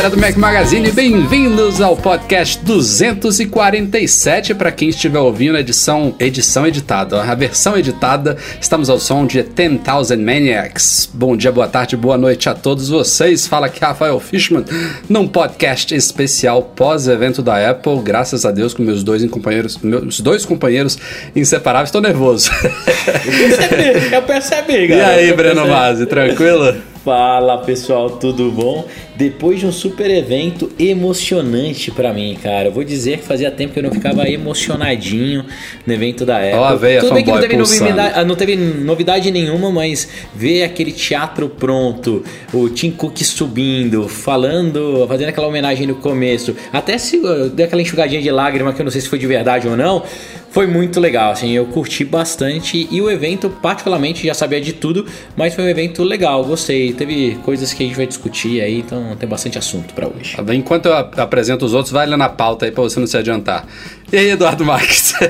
Galera do Mac Magazine, bem-vindos ao podcast 247 para quem estiver ouvindo a edição edição editada, a versão editada. Estamos ao som de 10,000 Maniacs. Bom dia, boa tarde, boa noite a todos vocês. Fala aqui Rafael Fishman num podcast especial pós-evento da Apple. Graças a Deus com meus dois companheiros, meus dois companheiros inseparáveis. Estou nervoso. Eu percebi, eu percebi, galera. E aí, Breno Mazzi, tranquilo? Fala pessoal, tudo bom? Depois de um super evento emocionante para mim, cara. Eu vou dizer que fazia tempo que eu não ficava emocionadinho no evento da Apple. Ó, veio Tudo bem que não teve, novidade, ah, não teve novidade nenhuma, mas ver aquele teatro pronto, o Tim Cook subindo, falando, fazendo aquela homenagem no começo, até se deu aquela enxugadinha de lágrima que eu não sei se foi de verdade ou não foi muito legal, assim, eu curti bastante e o evento, particularmente, já sabia de tudo, mas foi um evento legal, gostei. Teve coisas que a gente vai discutir aí, então tem bastante assunto para hoje. Tá Enquanto eu apresento os outros, vai lá na pauta aí pra você não se adiantar. E aí, Eduardo Marques?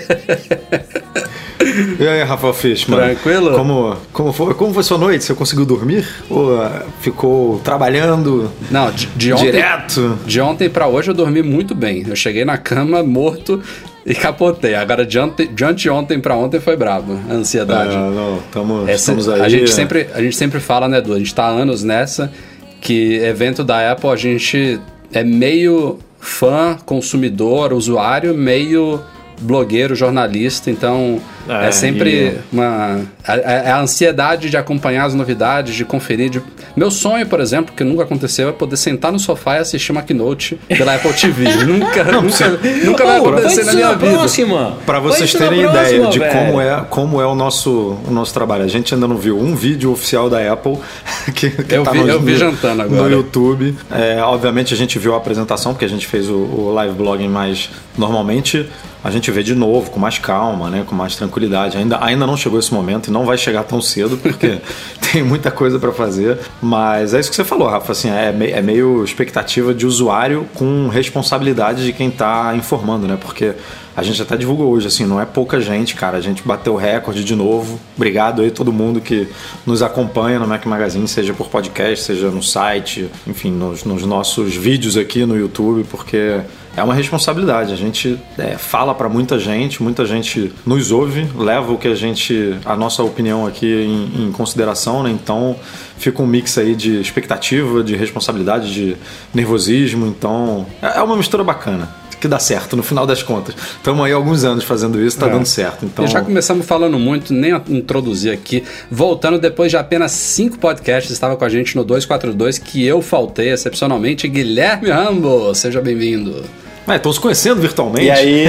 E aí, Rafael Fishman? Tranquilo? Como, como, foi, como foi sua noite? Você conseguiu dormir? Ou uh, ficou trabalhando? Não, de, de ontem. Direto? De ontem para hoje eu dormi muito bem. Eu cheguei na cama morto e capotei. Agora, de, ante, de anteontem para ontem foi brabo, a ansiedade. É, não, tamo, Essa, estamos aí. A gente, sempre, a gente sempre fala, né, Edu? A gente tá há anos nessa que evento da Apple a gente é meio fã, consumidor, usuário, meio blogueiro, jornalista, então é, é sempre e... uma. A, a, ansiedade de acompanhar as novidades, de conferir. De... Meu sonho, por exemplo, que nunca aconteceu, é poder sentar no sofá e assistir uma keynote pela Apple TV. nunca, não, nunca, nunca vai acontecer na minha vida. Próxima. Para vocês terem ideia próxima, de como é, como é o nosso, o nosso trabalho. A gente ainda não viu um vídeo oficial da Apple que, que eu, tá vi, no, eu vi jantando agora. no YouTube. É, obviamente a gente viu a apresentação, porque a gente fez o, o live blogging, mas normalmente a gente vê de novo, com mais calma, né, com mais tranquilidade. Ainda, ainda não chegou esse momento e não vai chegar tão cedo, porque tem muita coisa para fazer. Mas é isso que você falou, Rafa. Assim, é, me, é meio expectativa de usuário com responsabilidade de quem está informando, né? Porque a gente até divulgou hoje, assim, não é pouca gente, cara. A gente bateu recorde de novo. Obrigado aí todo mundo que nos acompanha no Mac Magazine, seja por podcast, seja no site, enfim, nos, nos nossos vídeos aqui no YouTube, porque é uma responsabilidade. A gente é, fala para muita gente, muita gente nos ouve, leva o que a gente, a nossa opinião aqui em, em, consideração, né? Então fica um mix aí de expectativa, de responsabilidade, de nervosismo. Então é, é uma mistura bacana que dá certo no final das contas. Estamos aí há alguns anos fazendo isso, está é. dando certo. Então... E já começamos falando muito, nem introduzir aqui. Voltando depois de apenas cinco podcasts, estava com a gente no 242, que eu faltei excepcionalmente. Guilherme Rambo, seja bem-vindo. É, estão se conhecendo virtualmente. E aí?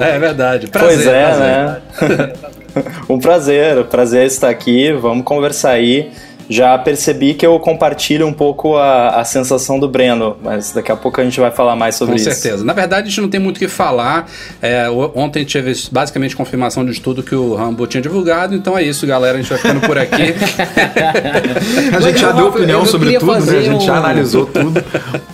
é verdade. Prazer, pois é, prazer. né? um prazer, prazer estar aqui. Vamos conversar aí já percebi que eu compartilho um pouco a, a sensação do Breno, mas daqui a pouco a gente vai falar mais sobre Com isso. Com certeza. Na verdade, a gente não tem muito o que falar. É, ontem teve basicamente confirmação de tudo que o Rambo tinha divulgado, então é isso, galera. A gente vai ficando por aqui. a gente já deu opinião sobre tudo, né? A gente um... já analisou tudo.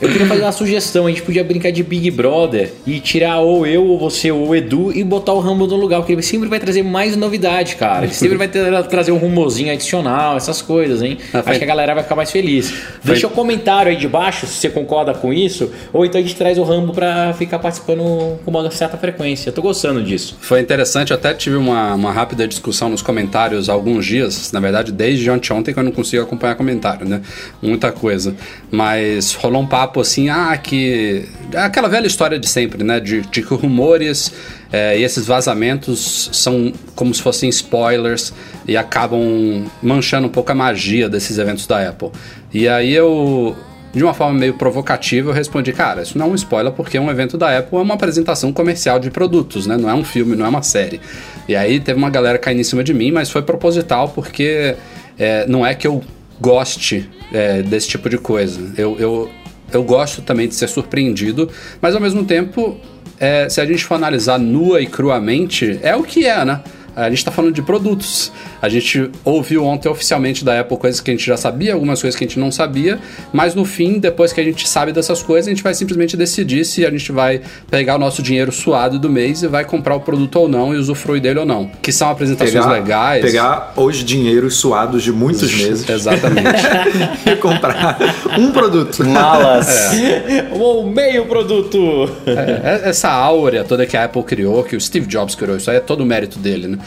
Eu queria fazer uma sugestão: a gente podia brincar de Big Brother e tirar ou eu, ou você, ou o Edu e botar o Rambo no lugar, porque ele sempre vai trazer mais novidade, cara. Ele sempre vai ter, trazer um rumozinho adicional, essas coisas hein? Ah, Acho que a galera vai ficar mais feliz. Foi... Deixa o um comentário aí de baixo se você concorda com isso, ou então a gente traz o Rambo para ficar participando com uma certa frequência. Eu tô gostando disso. Foi interessante, eu até tive uma, uma rápida discussão nos comentários há alguns dias, na verdade desde ontem que eu não consigo acompanhar comentário, né? Muita coisa. Mas rolou um papo assim, ah, que. Aquela velha história de sempre, né? De, de que rumores é, e esses vazamentos são como se fossem spoilers e acabam manchando um pouco a magia desses eventos da Apple. E aí eu de uma forma meio provocativa, eu respondi, cara, isso não é um spoiler porque um evento da Apple é uma apresentação comercial de produtos, né? Não é um filme, não é uma série. E aí teve uma galera caindo em cima de mim, mas foi proposital porque é, não é que eu goste é, desse tipo de coisa. Eu, eu, eu gosto também de ser surpreendido, mas ao mesmo tempo, é, se a gente for analisar nua e cruamente, é o que é, né? A gente está falando de produtos. A gente ouviu ontem oficialmente da Apple coisas que a gente já sabia, algumas coisas que a gente não sabia, mas no fim, depois que a gente sabe dessas coisas, a gente vai simplesmente decidir se a gente vai pegar o nosso dinheiro suado do mês e vai comprar o produto ou não e usufruir dele ou não. Que são apresentações Pegar, legais. pegar os dinheiros suados de muitos meses Exatamente. e comprar um produto. Malas. Ou meio produto. É, essa áurea toda que a Apple criou, que o Steve Jobs criou, isso aí é todo o mérito dele, né?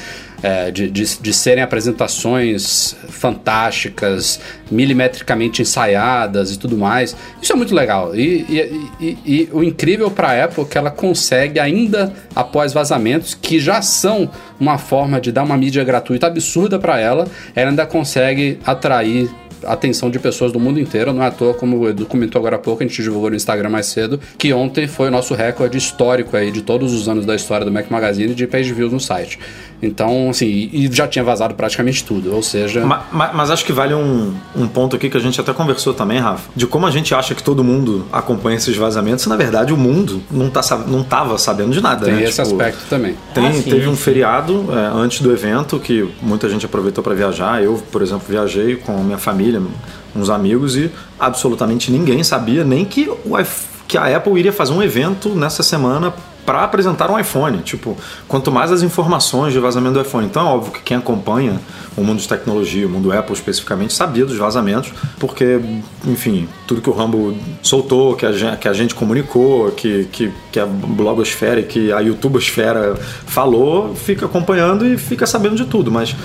É, de, de, de serem apresentações fantásticas, milimetricamente ensaiadas e tudo mais. Isso é muito legal. E, e, e, e o incrível para a Apple é que ela consegue, ainda após vazamentos, que já são uma forma de dar uma mídia gratuita absurda para ela, ela ainda consegue atrair atenção de pessoas do mundo inteiro. Não é à toa, como o Edu comentou agora há pouco, a gente divulgou no Instagram mais cedo, que ontem foi o nosso recorde histórico aí de todos os anos da história do Mac Magazine de page views no site. Então, assim, e já tinha vazado praticamente tudo, ou seja... Ma- ma- Mas, acho que vale um, um ponto aqui que a gente até conversou também, Rafa, de como a gente acha que todo mundo acompanha esses vazamentos, e na verdade o mundo não, tá, não tava sabendo de nada, Tem né? esse Tipo, aspecto também. Tem, Ah, sim, teve um sim. feriado é, antes do evento que muita gente aproveitou para viajar. Eu, por exemplo, viajei com minha família, uns amigos e absolutamente ninguém sabia nem que, o, que a Apple iria fazer um evento nessa semana para apresentar um iPhone. Tipo, quanto mais as informações de vazamento do iPhone. Então é óbvio que quem acompanha o mundo de tecnologia, o mundo Apple especificamente, sabia dos vazamentos, porque, enfim, tudo que o Rambo soltou, que a gente, que a gente comunicou, que, que, que a blogosfera que a youtubosfera falou, fica acompanhando e fica sabendo de tudo. Mas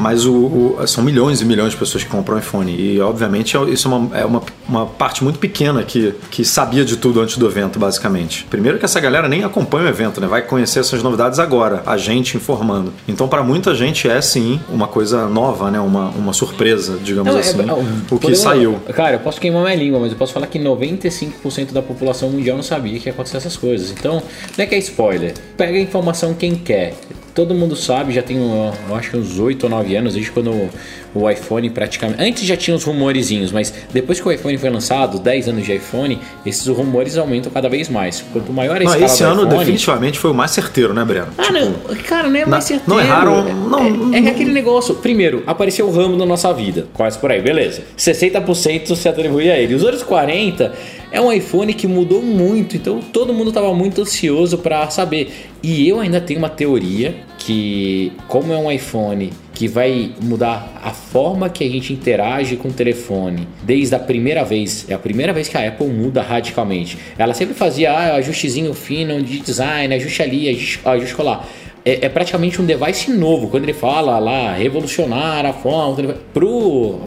mas o, o- são milhões e milhões de pessoas que compram iPhone. E, obviamente, é- isso é uma, é uma, uma parte muito pequena que, que sabia de tudo antes do evento, basicamente. Primeiro que essa galera nem acompanha o evento, né? Vai conhecer essas novidades agora, a gente informando. Então, para muita gente, é sim uma coisa nova, né? Uma, uma surpresa, digamos Não, é- assim. é- o que saiu. Cara, eu posso queimar minha língua, mas eu posso falar que 95% da população mundial não sabia que ia acontecer essas coisas. Então, não é que é spoiler. Pega a informação quem quer. Todo mundo sabe, já um, eu acho que uns 8 ou 9 anos, desde quando o, iPhone praticamente. Antes já tinha uns rumorezinhos, mas depois que o iPhone foi lançado, 10 anos de iPhone, esses rumores aumentam cada vez mais. Quanto maior a Não, escala esse do ano iPhone, definitivamente foi o mais certeiro, né, Breno? ah, não, cara, não é mais não- certeiro. não erraram, É- não- É, é que aquele negócio. Primeiro, apareceu o ramo na nossa vida. Quase por aí, beleza. 60% se atribui a ele. Os outros 40% é um iPhone que mudou muito. Então todo mundo tava muito ansioso para saber. E eu ainda tenho uma teoria que, como é um iPhone que vai mudar a forma que a gente interage com o telefone desde a primeira vez. É a primeira vez que a Apple muda radicalmente. Ela sempre fazia ah, ajustezinho fino de design, ajuste ali, ajuste, ajuste colar. É, é praticamente um device novo. Quando ele fala lá, revolucionar a forma.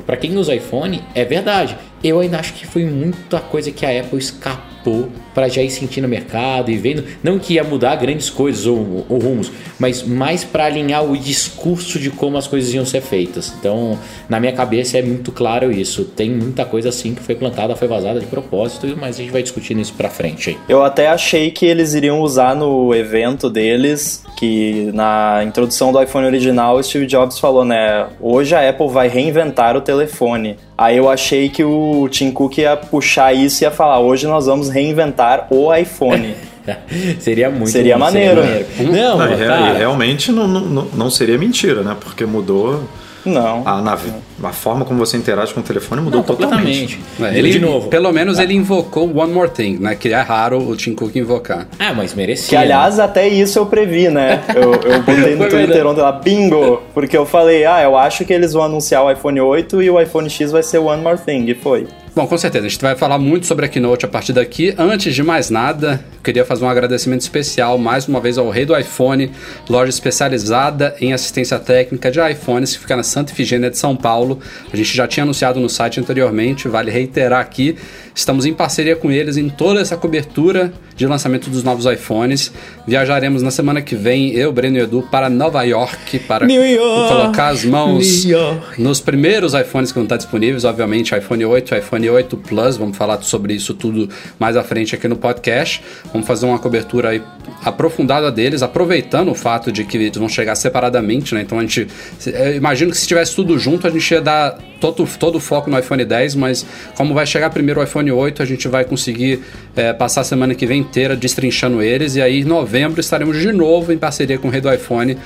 pra quem usa iPhone, é verdade. Eu ainda acho que foi muita coisa que a Apple escapou para já ir sentindo o mercado e vendo. Não que ia mudar grandes coisas ou, ou rumos, mas mais para alinhar o discurso de como as coisas iam ser feitas. Então, na minha cabeça é muito claro isso. Tem muita coisa assim que foi plantada, foi vazada de propósito, mas a gente vai discutindo isso pra frente aí. Eu até achei que eles iriam usar no evento deles, que na introdução do iPhone original, o Steve Jobs falou, né? Hoje a Apple vai reinventar o telefone. Aí eu achei que o Tim Cook ia puxar isso e ia falar: hoje nós vamos reinventar o iPhone. seria muito Seria maneiro. Não, Não, e, re- cara, e realmente não, não, não- não seria mentira, né? Porque mudou Não. a, na- a forma como você interage com o telefone mudou não, totalmente. completamente. É, ele, de novo. Pelo menos ele invocou One More Thing, né? Que é raro o Tim Cook invocar. Ah, mas merecia. Que aliás, até isso eu previ, né? Eu, eu botei no Twitter ontem lá, bingo! Porque eu falei, ah, eu acho que eles vão anunciar o iPhone 8 e o iPhone X vai ser One More Thing. E foi. Bom, com certeza, a gente vai falar muito sobre a Keynote a partir daqui. Antes de mais nada, queria fazer um agradecimento especial mais uma vez ao Rei do iPhone, loja especializada em assistência técnica de iPhones que fica na Santa Ifigênia de São Paulo. A gente já tinha anunciado no site anteriormente, vale reiterar aqui Estamos em parceria com eles em toda essa cobertura de lançamento dos novos iPhones. Viajaremos na semana que vem, eu, Breno e Edu, para Nova York para York, colocar as mãos nos primeiros iPhones que vão estar disponíveis, obviamente iPhone 8, iPhone 8 Plus, vamos falar sobre isso tudo mais à frente aqui no podcast. Vamos fazer uma cobertura aí aprofundada deles, aproveitando o fato de que eles vão chegar separadamente, né? Então a gente. Eu imagino que se tivesse tudo junto, a gente ia dar todo, todo o foco no iPhone 10, mas como vai chegar primeiro o iPhone 8, a gente vai conseguir é, passar a semana que vem inteira destrinchando eles, e aí em novembro estaremos de novo em parceria com o Rei do iPhone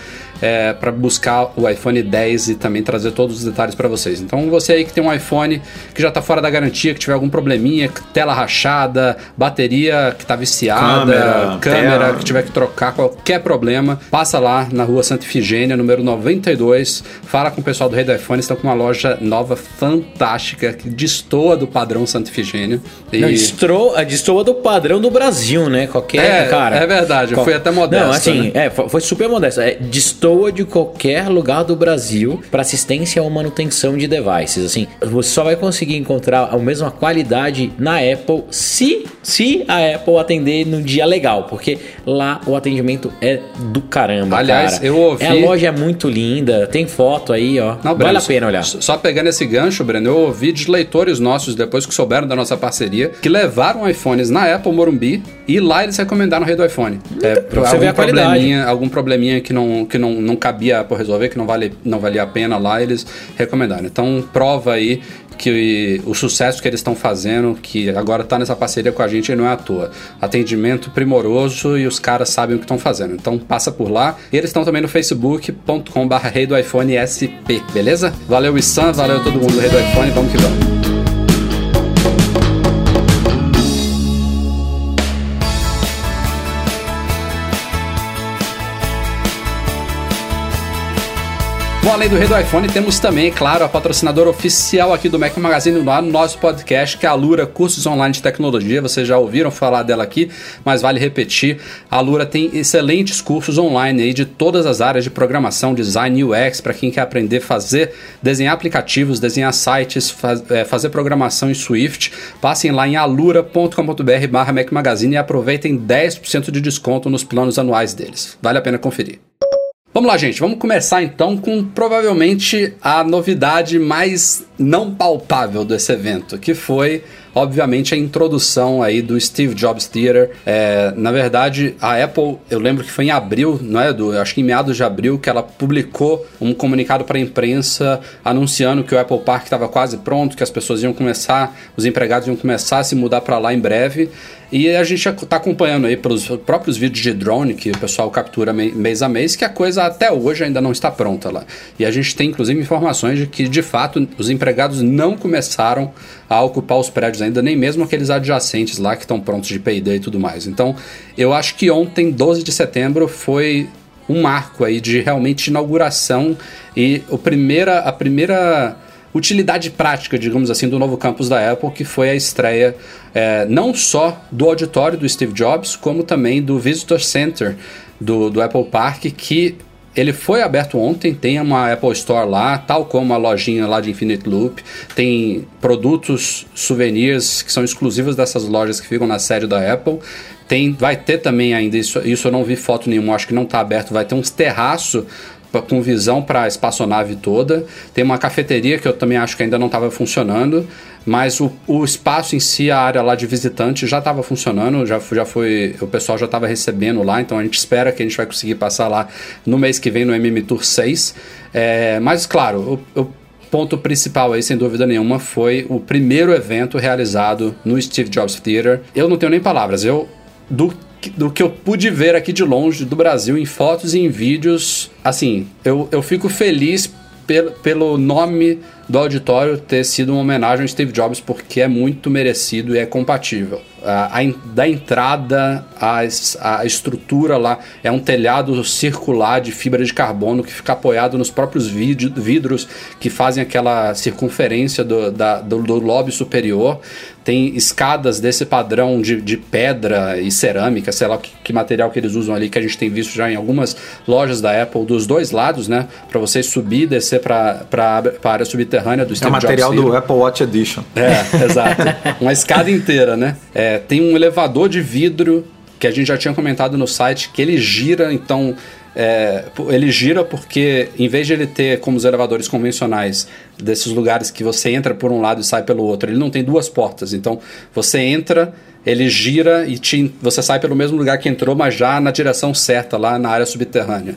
é, para buscar o iPhone 10 e também trazer todos os detalhes para vocês. Então você aí que tem um iPhone que já está fora da garantia, que tiver algum probleminha, tela rachada, bateria que está viciada, Câmera, câmera tela. que tiver que trocar, qualquer problema, passa lá na rua Santa Ifigênia, número 92, fala com o pessoal do Rei do iPhone, estão com uma loja nova fantástica que destoa do padrão Santa Ifigênia. E... Não, destoa, destoa do padrão do Brasil, né? Qualquer, É, cara. é verdade, eu fui até modesto, Não, assim, né? é, foi, foi super modesto. É, destoa de qualquer lugar do Brasil para assistência ou manutenção de devices. Assim, você só vai conseguir encontrar a mesma qualidade na Apple se, se a Apple atender no dia legal, porque lá o atendimento é do caramba, Aliás, cara. eu ouvi- É, a loja é muito linda, tem foto aí, ó. Não, vale Breno, a pena olhar. Só pegando esse gancho, Breno, eu ouvi de leitores nossos, depois que souberam da nossa parceria, que levaram iPhones na Apple Morumbi e lá eles recomendaram o rei do iPhone. É, pra você ver a qualidade. probleminha, algum probleminha que não, que não, não cabia Apple resolver, que não, vale, não valia a pena lá, eles recomendaram. Então, prova aí que o sucesso que eles estão fazendo, que agora está nessa parceria com a gente, não é à toa. Atendimento primoroso e os caras sabem o que estão fazendo. Então passa por lá. E eles estão também no facebook.com.br rei do iPhone SP, beleza? Valeu, Issan, valeu todo mundo do Rei do iPhone, vamos que vamos. Bom, além do Rei do iPhone, temos também, claro, a patrocinadora oficial aqui do Mac Magazine no nosso podcast, que é a Lura Cursos Online de Tecnologia. Vocês já ouviram falar dela aqui, mas vale repetir. A Lura tem excelentes cursos online aí de todas as áreas de programação, design, UX, para quem quer aprender a fazer, desenhar aplicativos, desenhar sites, faz- é, fazer programação em Swift. Passem lá em alura.com.br barra Mac Magazine e aproveitem 10% de desconto nos planos anuais deles. Vale a pena conferir. Vamos lá, gente. Vamos começar então com provavelmente a novidade mais não palpável desse evento, que foi, obviamente, a introdução aí do Steve Jobs Theater. É, na verdade, a Apple, eu lembro que foi em abril, não é, Edu? Acho que em meados de abril que ela publicou um comunicado para a imprensa anunciando que o Apple Park estava quase pronto, que as pessoas iam começar, os empregados iam começar a se mudar para lá em breve. E a gente está acompanhando aí pelos próprios vídeos de drone que o pessoal captura mês a mês, que a coisa até hoje ainda não está pronta lá. E a gente tem inclusive informações de que de fato os empregados não começaram a ocupar os prédios nem mesmo aqueles adjacentes lá que estão prontos de payday e tudo mais. Então eu acho que ontem, 12 de setembro, foi um marco aí de realmente inauguração e o primeira, a primeira utilidade prática, digamos assim, do novo campus da Apple, que foi a estreia é, não só do auditório do Steve Jobs, como também do Visitor Center do, do Apple Park, que ele foi aberto ontem, tem uma Apple Store lá, tal como a lojinha lá de Infinite Loop, tem produtos, souvenirs que são exclusivos dessas lojas que ficam na sede da Apple. Tem, vai ter também ainda, isso, isso eu não vi foto nenhuma, acho que não está aberto, vai ter uns terraço com visão para a espaçonave toda. Tem uma cafeteria que eu também acho que ainda não estava funcionando, mas o, o espaço em si, a área lá de visitante já estava funcionando, já, já foi, o pessoal já estava recebendo lá, então a gente espera que a gente vai conseguir passar lá no mês que vem no MM Tour 6. É, mas claro, o, o ponto principal aí, sem dúvida nenhuma, foi o primeiro evento realizado no Steve Jobs Theater. Eu não tenho nem palavras, eu do, do que eu pude ver aqui de longe do Brasil, em fotos e em vídeos, assim, eu, eu fico feliz pelo, pelo nome do auditório ter sido uma homenagem ao Steve Jobs, porque é muito merecido e é compatível. a, a, da entrada, a, a estrutura lá é um telhado circular de fibra de carbono que fica apoiado nos próprios vidros que fazem aquela circunferência do, da, do, do lobe superior tem escadas desse padrão de, de pedra e cerâmica, sei lá que, que, material que eles usam ali, que a gente tem visto já em algumas lojas da Apple, dos dois lados, né? Para você subir e descer para a área subterrânea do Steve É o material Jobs do Apple Watch Edition. É, exato. Uma escada inteira, né? É, tem um elevador de vidro que a gente já tinha comentado no site, que ele gira, então é, ele gira porque, em vez de ele ter como os elevadores convencionais, desses lugares que você entra por um lado e sai pelo outro, ele não tem duas portas. Então, você entra, ele gira e te, você sai pelo mesmo lugar que entrou, mas já na direção certa, lá na área subterrânea.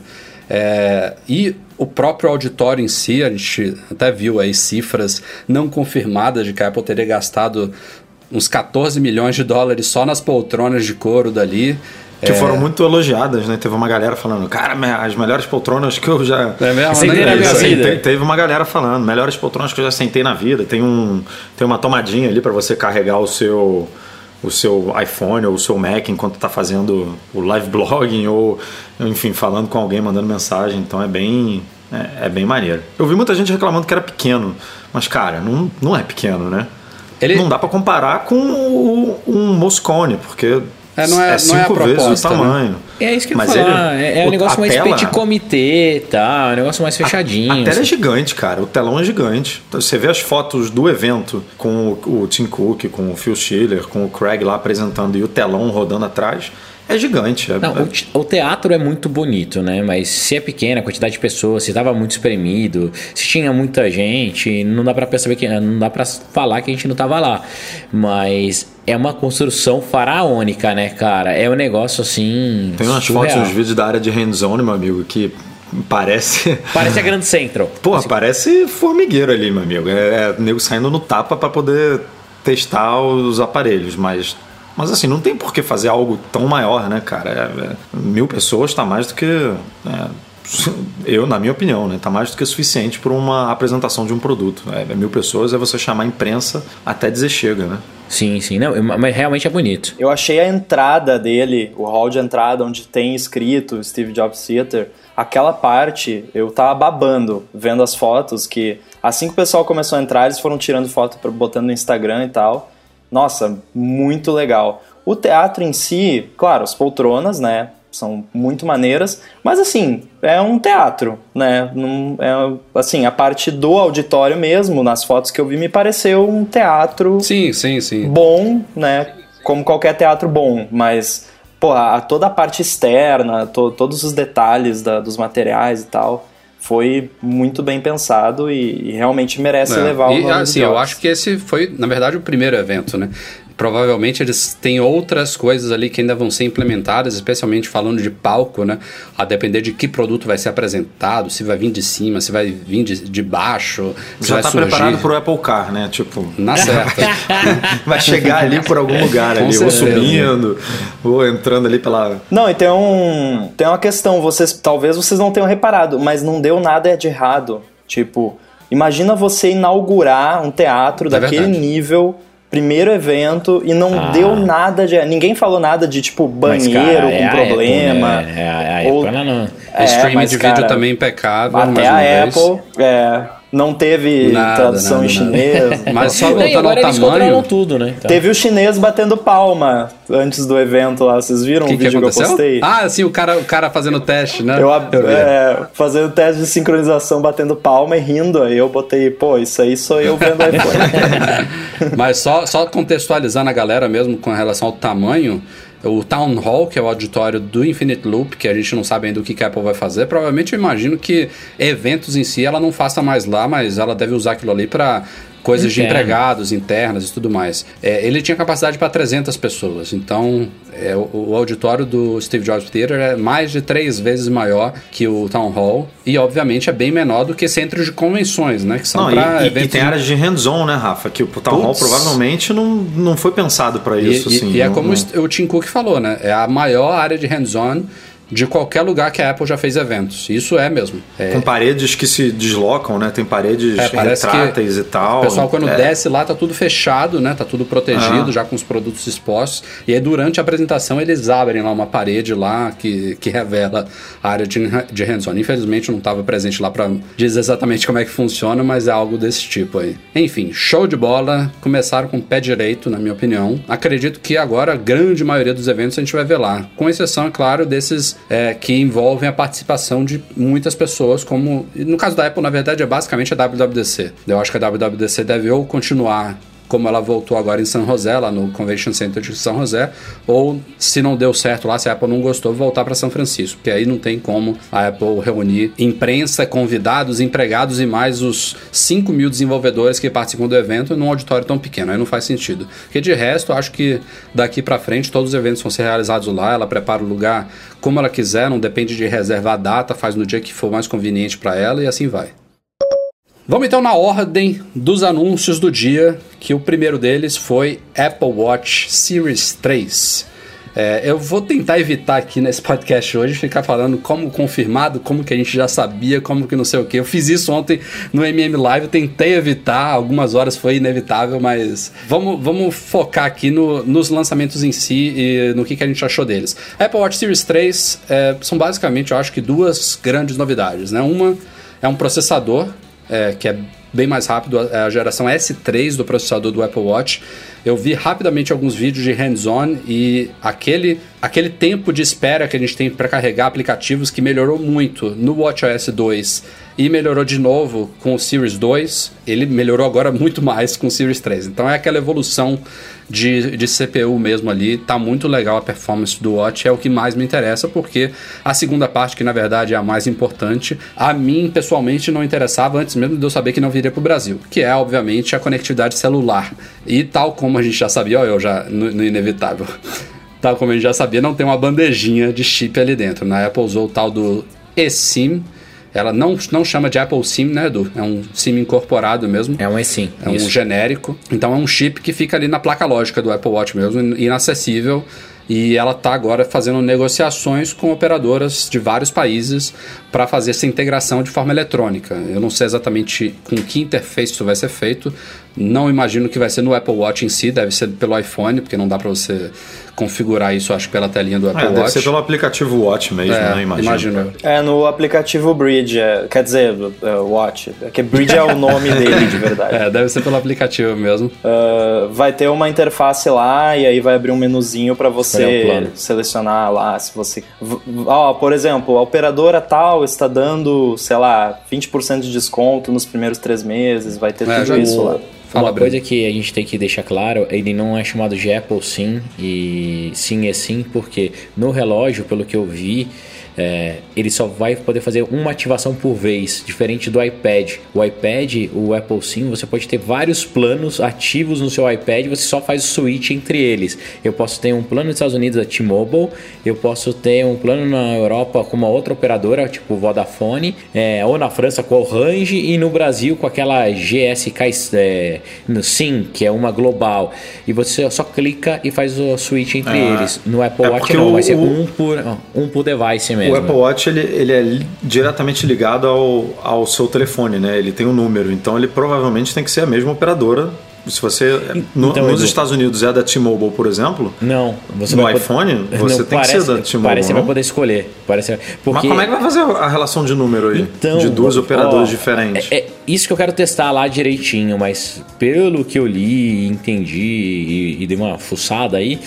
É, e o próprio auditório em si, a gente até viu aí cifras não confirmadas de que a Apple teria gastado uns 14 milhões de dólares só nas poltronas de couro dali. Que é... foram muito elogiadas, né? Teve uma galera falando, cara, as melhores poltronas que eu já. É mesmo, sentei na minha vida. Teve uma galera falando, melhores poltronas que eu já sentei na vida. Tem, um, tem uma tomadinha ali para você carregar o seu o seu iPhone ou o seu Mac enquanto está fazendo o live blogging ou, enfim, falando com alguém, mandando mensagem. Então é bem, é, é, bem maneiro. Eu vi muita gente reclamando que era pequeno, mas, cara, não, não é pequeno, né? Ele... Não dá para comparar com um Moscone, porque é, não é, é cinco não é a proposta, vezes o né? tamanho. Né? É isso que eu ia falar. Ele, é, é um negócio mais tela, de comitê, tá? É um negócio mais fechadinho. A, a tela assim. é gigante, cara. O telão é gigante. Então, você vê as fotos do evento com o, o Tim Cook, com o Phil Schiller, com o Craig lá apresentando e o telão rodando atrás é gigante. É, não, é... O, teatro é muito bonito, né? Mas se é pequena a quantidade de pessoas, se estava muito espremido, se tinha muita gente, não dá para perceber que não dá para falar que a gente não tava lá. Mas é uma construção faraônica, né, cara? É um negócio assim. Tem umas surreal. fotos, uns vídeos da área de hands-on, meu amigo, que parece. Parece a Grand Central. Pô, assim. parece formigueiro ali, meu amigo. É, é nego saindo no tapa para poder testar os aparelhos, mas mas assim, não tem por que fazer algo tão maior, né, cara? É, é, mil pessoas está mais do que. É, eu, na minha opinião, né, tá mais do que suficiente para uma apresentação de um produto. É, mil pessoas é você chamar a imprensa até dizer chega, né? Sim, sim, não, mas realmente é bonito. Eu achei a entrada dele, o hall de entrada onde tem escrito Steve Jobs Theater, aquela parte eu tava babando vendo as fotos que assim que o pessoal começou a entrar, eles foram tirando foto botando no Instagram e tal. Nossa, muito legal. O teatro em si, claro, as poltronas, né? São muito maneiras, mas assim, é um teatro, né? Não, é, assim, a parte do auditório mesmo, nas fotos que eu vi, me pareceu um teatro. Sim, sim, sim. Bom, né? Como qualquer teatro bom, mas pô, a, toda a parte externa, to, todos os detalhes da, dos materiais e tal, foi muito bem pensado e, e realmente merece é. levar o e, assim, eu acho que esse foi, na verdade, o primeiro evento, né? Provavelmente eles têm outras coisas ali que ainda vão ser implementadas, especialmente falando de palco, né? A depender de que produto vai ser apresentado, se vai vir de cima, se vai vir de, de baixo. Já está preparado para o Apple Car, né? Tipo, na certa. vai chegar ali por algum lugar ali, ou subindo, ou entrando ali pela. Não, e tem um tem uma questão, vocês talvez vocês não tenham reparado, mas não deu nada de errado. Tipo, imagina você inaugurar um teatro é daquele verdade. nível primeiro evento e não ah. deu nada de. Ninguém falou nada de tipo banheiro cara, com é problema. Apple, né? É a, é a ou, Apple, não. É, streaming de cara, vídeo também impecável. Até a Apple. É, não teve nada, tradução nada, em chinês. Mas só voltando agora ao eles tamanho. tudo, né? Então. Teve o chinês batendo palma antes do evento lá. Vocês viram que o vídeo que, que, eu postei? Ah, sim, o cara, o cara fazendo teste, né? Eu, eu é, fazendo teste de sincronização, batendo palma e rindo. Aí eu botei, pô, isso aí sou eu vendo iPhone. Mas só, só contextualizando a galera mesmo com relação ao tamanho o Town Hall, que é o auditório do Infinite Loop, que a gente não sabe ainda o que a Apple vai fazer. Provavelmente eu imagino que eventos em si ela não faça mais lá, mas ela deve usar aquilo ali para coisas Interno. de empregados internas e tudo mais. É, ele tinha capacidade para 300 pessoas, então é, o, o, auditório do Steve Jobs Theater é mais de três vezes maior que o Town Hall e obviamente é bem menor do que centros de convenções, né? Que são para eventos. E tem áreas de hands-on, né, Rafa? Que o Town Puts. Hall provavelmente não, não foi pensado para isso. E, assim, e é não, como não... o Tim Cook falou, né? É a maior área de hands-on de qualquer lugar que a Apple já fez eventos. Isso é mesmo. É, Com paredes que se deslocam, né? Tem paredes É, retráteis e tal. O pessoal, quando É. desce lá, tá tudo fechado, né? Tá tudo protegido, Ah. já com os produtos expostos. E aí, durante a apresentação, eles abrem lá uma parede lá que, que revela a área de, de hands-on. Infelizmente, eu não estava presente lá para dizer exatamente como é que funciona, mas é algo desse tipo aí. Enfim, show de bola. Começaram com o pé direito, na minha opinião. Acredito que agora a grande maioria dos eventos a gente vai ver lá. Com exceção, é claro, desses é, que envolvem a participação de muitas pessoas, como... No caso da Apple, na verdade, é basicamente a WWDC. Eu acho que a WWDC deve ou continuar como ela voltou agora em São José, lá no Convention Center de São José, ou se não deu certo lá, se a Apple não gostou, voltar para São Francisco, porque aí não tem como a Apple reunir imprensa, convidados, empregados e mais os 5 mil desenvolvedores que participam do evento num auditório tão pequeno, aí não faz sentido. Porque de resto, acho que daqui para frente todos os eventos vão ser realizados lá, ela prepara o lugar como ela quiser, não depende de reservar a data, faz no dia que for mais conveniente para ela e assim vai. Vamos então na ordem dos anúncios do dia, que o primeiro deles foi Apple Watch Series 3. É, eu vou tentar evitar aqui nesse podcast hoje ficar falando como confirmado, como que a gente já sabia, como que não sei o que. Eu fiz isso ontem no MM Live, tentei evitar, algumas horas foi inevitável, mas vamos, vamos focar aqui no- nos lançamentos em si e no que, que a gente achou deles. Apple Watch Series 3 é, são basicamente, eu acho que duas grandes novidades. Né? Uma é um processador é, que é bem mais rápido, é a geração S3 do processador do Apple Watch. Eu vi rapidamente alguns vídeos de hands-on e aquele, aquele tempo de espera que a gente tem para carregar aplicativos que melhorou muito no WatchOS 2 e melhorou de novo com o Series 2, ele melhorou agora muito mais com o Series 3. Então é aquela evolução de, de CPU mesmo ali, tá muito legal a performance do Watch, é o que mais me interessa, porque a segunda parte, que na verdade é a mais importante, a mim pessoalmente não interessava antes mesmo de eu saber que não viria para o Brasil, que é obviamente a conectividade celular. E tal como a gente já sabia, ó, eu já no, no inevitável. Tal como a gente já sabia, não tem uma bandejinha de chip ali dentro. Na Apple usou o tal do eSIM. Ela não, não chama de Apple SIM, né, Edu? É um SIM incorporado mesmo. É um eSIM. É um isso. genérico. Então é um chip que fica ali na placa lógica do Apple Watch mesmo, inacessível. E ela está agora fazendo negociações com operadoras de vários países para fazer essa integração de forma eletrônica. Eu não sei exatamente com que interface isso vai ser feito. Não imagino que vai ser no Apple Watch em si, deve ser pelo iPhone, porque não dá para você configurar isso, acho, pela telinha do Apple É, deve Watch. ser pelo aplicativo Watch mesmo, É, né? Imagino. imagino. É, no aplicativo Bridge, é, quer dizer, é, Watch. É que Bridge é o nome dele de verdade. É, deve ser pelo aplicativo mesmo. Ah, vai ter uma interface lá e aí vai abrir um menuzinho para você selecionar lá se você. Ó, por exemplo, a operadora tal está dando, sei lá, 20% de desconto nos primeiros três meses, vai ter É, tudo já- isso lá. Uma coisa que a gente tem que deixar claro, ele não é chamado de Apple Sim e Sim é Sim, porque no relógio, pelo que eu vi, é, ele só vai poder fazer uma ativação por vez, diferente do iPad. O iPad, o Apple Sim, você pode ter vários planos ativos no seu iPad, você só faz o switch entre eles. Eu posso ter um plano nos Estados Unidos, a T-Mobile, eu posso ter um plano na Europa com uma outra operadora, tipo Vodafone, é, ou na França com a Orange, e no Brasil com aquela GSK é, no Sim, que é uma global. E você só clica e faz o switch entre Ah, eles. No Apple é Watch não, o- vai ser um por, um por device mesmo. O Apple Watch ele, ele é li- diretamente ligado ao, ao seu telefone, né? Ele tem um número, então ele provavelmente tem que ser a mesma operadora. Se você no- Então, nos Estados Unidos é da T-Mobile, por exemplo, Não, você No vai poder- iPhone, você tem que parece, ser da T-Mobile, Parece que não? vai poder escolher. Parece, porque mas como é que vai fazer a relação de número aí Então, de duas operadoras ó, diferentes? É, é isso que eu quero testar lá direitinho, mas pelo que eu li, entendi e, e dei uma fuçada aí,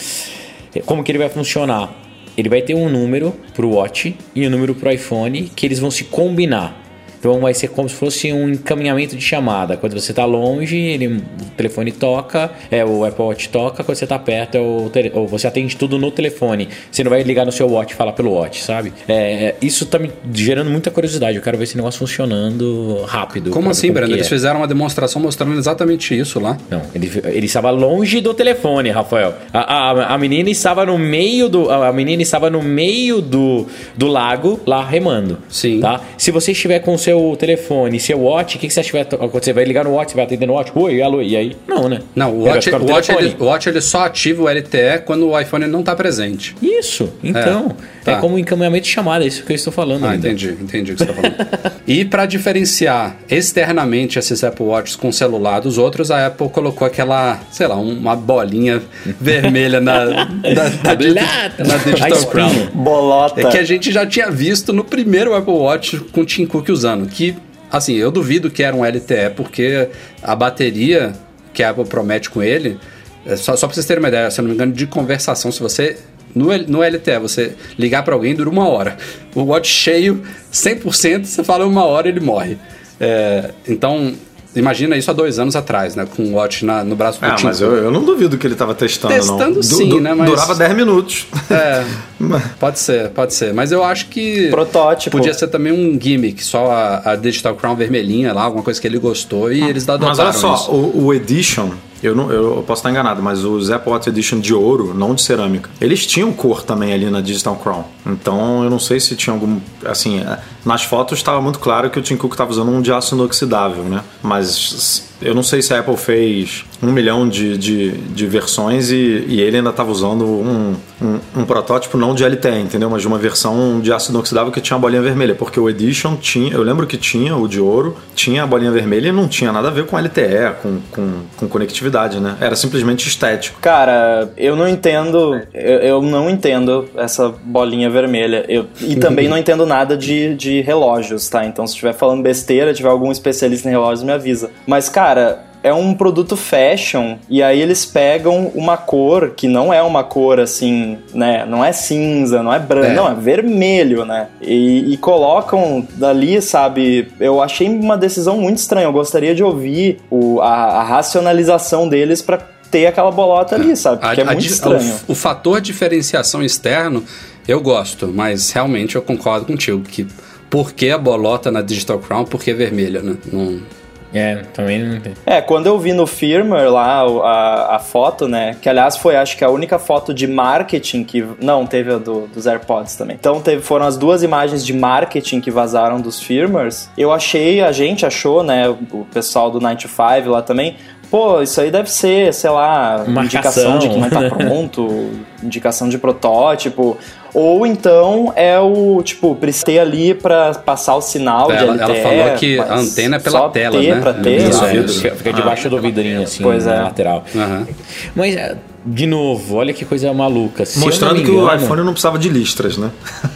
é, como que ele vai funcionar? Ele vai ter um número pro Watch e um número pro iPhone que eles vão se combinar. Então vai ser como se fosse um encaminhamento de chamada. Quando você está longe, ele, o telefone toca, é o Apple Watch toca, quando você está perto, é o tele, ou você atende tudo no telefone. Você não vai ligar no seu Watch e falar pelo Watch, sabe? É, é, isso tá me gerando muita curiosidade. Eu quero ver esse negócio funcionando rápido. Como assim, Breno? que Eles é. fizeram uma demonstração mostrando exatamente isso lá. Não, ele, ele estava longe do telefone, Rafael. A, a, a menina estava no meio do. A menina estava no meio do, do lago, lá remando. Sim. Tá? Se você estiver com o seu seu telefone, seu watch, o que, que você acha que vai acontecer? Vai ligar no watch, você vai atender no watch? Oi, alô, e aí? Não, né? Não, o Watch, o Watch, ele, o Watch ele só ativa o LTE quando o iPhone não está presente. Isso, então. É, tá. como encaminhamento de chamada, é isso que eu estou falando. Ah, ainda. entendi, entendi o que você está falando. e para diferenciar externamente esses Apple Watches com o celular dos outros, a Apple colocou aquela, sei lá, uma bolinha vermelha na, na, na, na A Digital. Crown. Bolota. É que a gente já tinha visto no primeiro Apple Watch com o Tim Cook usando, que, assim, eu duvido que era um LTE, porque a bateria que a Apple promete com ele, é só, só pra vocês terem uma ideia, se eu não me engano, de conversação, se você... No, no LTE, você ligar pra alguém dura uma hora. O Watch cheio, 100%, você fala uma hora ele morre. É, então, imagina isso há dois anos atrás, né? Com o Watch na- no braço do Ah, Tim mas Cook. eu, eu não duvido que ele tava testando, não. Testando sim, né, mas- Durava 10 minutos. É, pode ser, pode ser. Mas eu acho que. Protótipo. Podia ser também um gimmick, só a, a Digital Crown vermelhinha lá, alguma coisa que ele gostou e eles adotaram Mas olha só, isso. o, o Edition, eu, não, eu posso estar enganado, mas os Watch Edition de ouro, não de cerâmica, eles tinham cor também ali na Digital Crown. Então eu não sei se tinha algum. Assim, é, nas fotos estava muito claro que o Tim Cook estava usando um de aço inoxidável, né? Mas eu não sei se a Apple fez um milhão de, de, de versões e, e ele ainda estava usando um, um, um protótipo não de LTE, entendeu? Mas de uma versão de aço inoxidável que tinha a bolinha vermelha. Porque o Edition tinha, eu lembro que tinha o de ouro, tinha a bolinha vermelha e não tinha nada a ver com LTE, com, com, com conectividade, né? Era simplesmente estético. Cara, eu não entendo. Eu, eu não entendo essa bolinha vermelha. Eu, e também não entendo nada de, de relógios, tá? Então, se estiver falando besteira, tiver algum especialista em relógios, me avisa. Mas, cara. É um produto fashion, e aí eles pegam uma cor que não é uma cor assim, né? Não é cinza, não é branco, É. não, é vermelho, né? E, e colocam dali, sabe? Eu achei uma decisão muito estranha. Eu gostaria de ouvir o, a, a racionalização deles pra ter aquela bolota ali, sabe? Porque A- é a muito di- estranho. O, o fator diferenciação externo, eu gosto, mas realmente eu concordo contigo que por que a bolota na Digital Crown, por que vermelha, né? Não, É, também não tem. É, quando eu vi no firmware lá a, a foto, né? Que aliás foi acho que a única foto de marketing que. Não, teve a do, dos AirPods também. Então teve, foram as duas imagens de marketing que vazaram dos firmwares. Eu achei, a gente achou, né? O o pessoal do 95 lá também. Pô, isso aí deve ser, sei lá, Marcação. indicação de que não tá pronto, indicação de protótipo. Ou então é o, tipo, prestei ali pra passar o sinal de Ela- LTE. ela falou que a antena é pela só tela, ter né? Pra ter, Isso, né? é, fica, fica debaixo do vidrinho, assim, Pois na é. lateral. Aham. Mas, é, de novo, olha que coisa maluca. Se Mostrando me que o engano- iPhone não precisava de listras, né?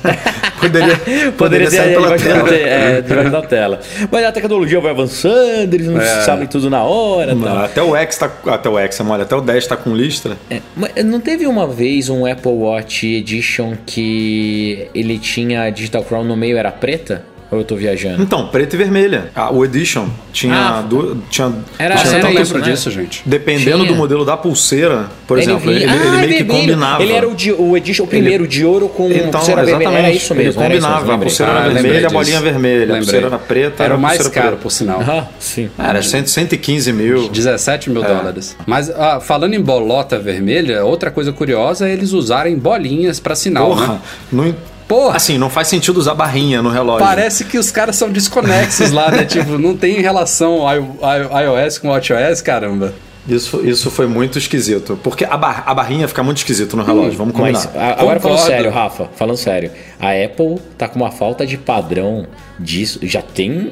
poderia, Poderia poderia ser sair pela tela. te- é, debaixo da tela. Mas a tecnologia vai avançando, eles não É. sabem tudo na hora. Até o X tá. Até o X, olha, até o 10 tá com listra. É, mas não teve uma vez um Apple Watch Edition que ele tinha a Digital Crown no meio era preta? Ou eu tô viajando? Então, preta e vermelha. Ah, o Edition tinha. Ah. du- tinha Era- tinha eu era tanto- isso, lembro né? disso, gente. Dependendo Tinha. do modelo da pulseira, por exemplo, ele, vinha- ele Ah, meio que vermelho. combinava. Ele era o, de, o Edition, o primeiro, de ouro com Então, pulseira vermelha. exatamente. Era isso mesmo. Ele isso combinava. mesmo, a pulseira Ah, era vermelha, a bolinha vermelha. Lembrei. A pulseira era preta, Era o mais caro, preta. por sinal. Ah, sim. Era 100, 115 mil. 17 mil dólares. Mas ah, falando em bolota vermelha, outra coisa curiosa é eles usarem bolinhas pra sinal, Porra, né? não, Porra! assim, não faz sentido usar barrinha no relógio. Parece que os caras são desconexos lá, né? Tipo, não tem relação iOS com WatchOS, caramba. Isso, isso foi muito esquisito. Porque a, bar- a barrinha fica muito esquisito no relógio, vamos combinar. Mas a- agora falando sério, Rafa, falando sério, a Apple tá com uma falta de padrão disso, já tem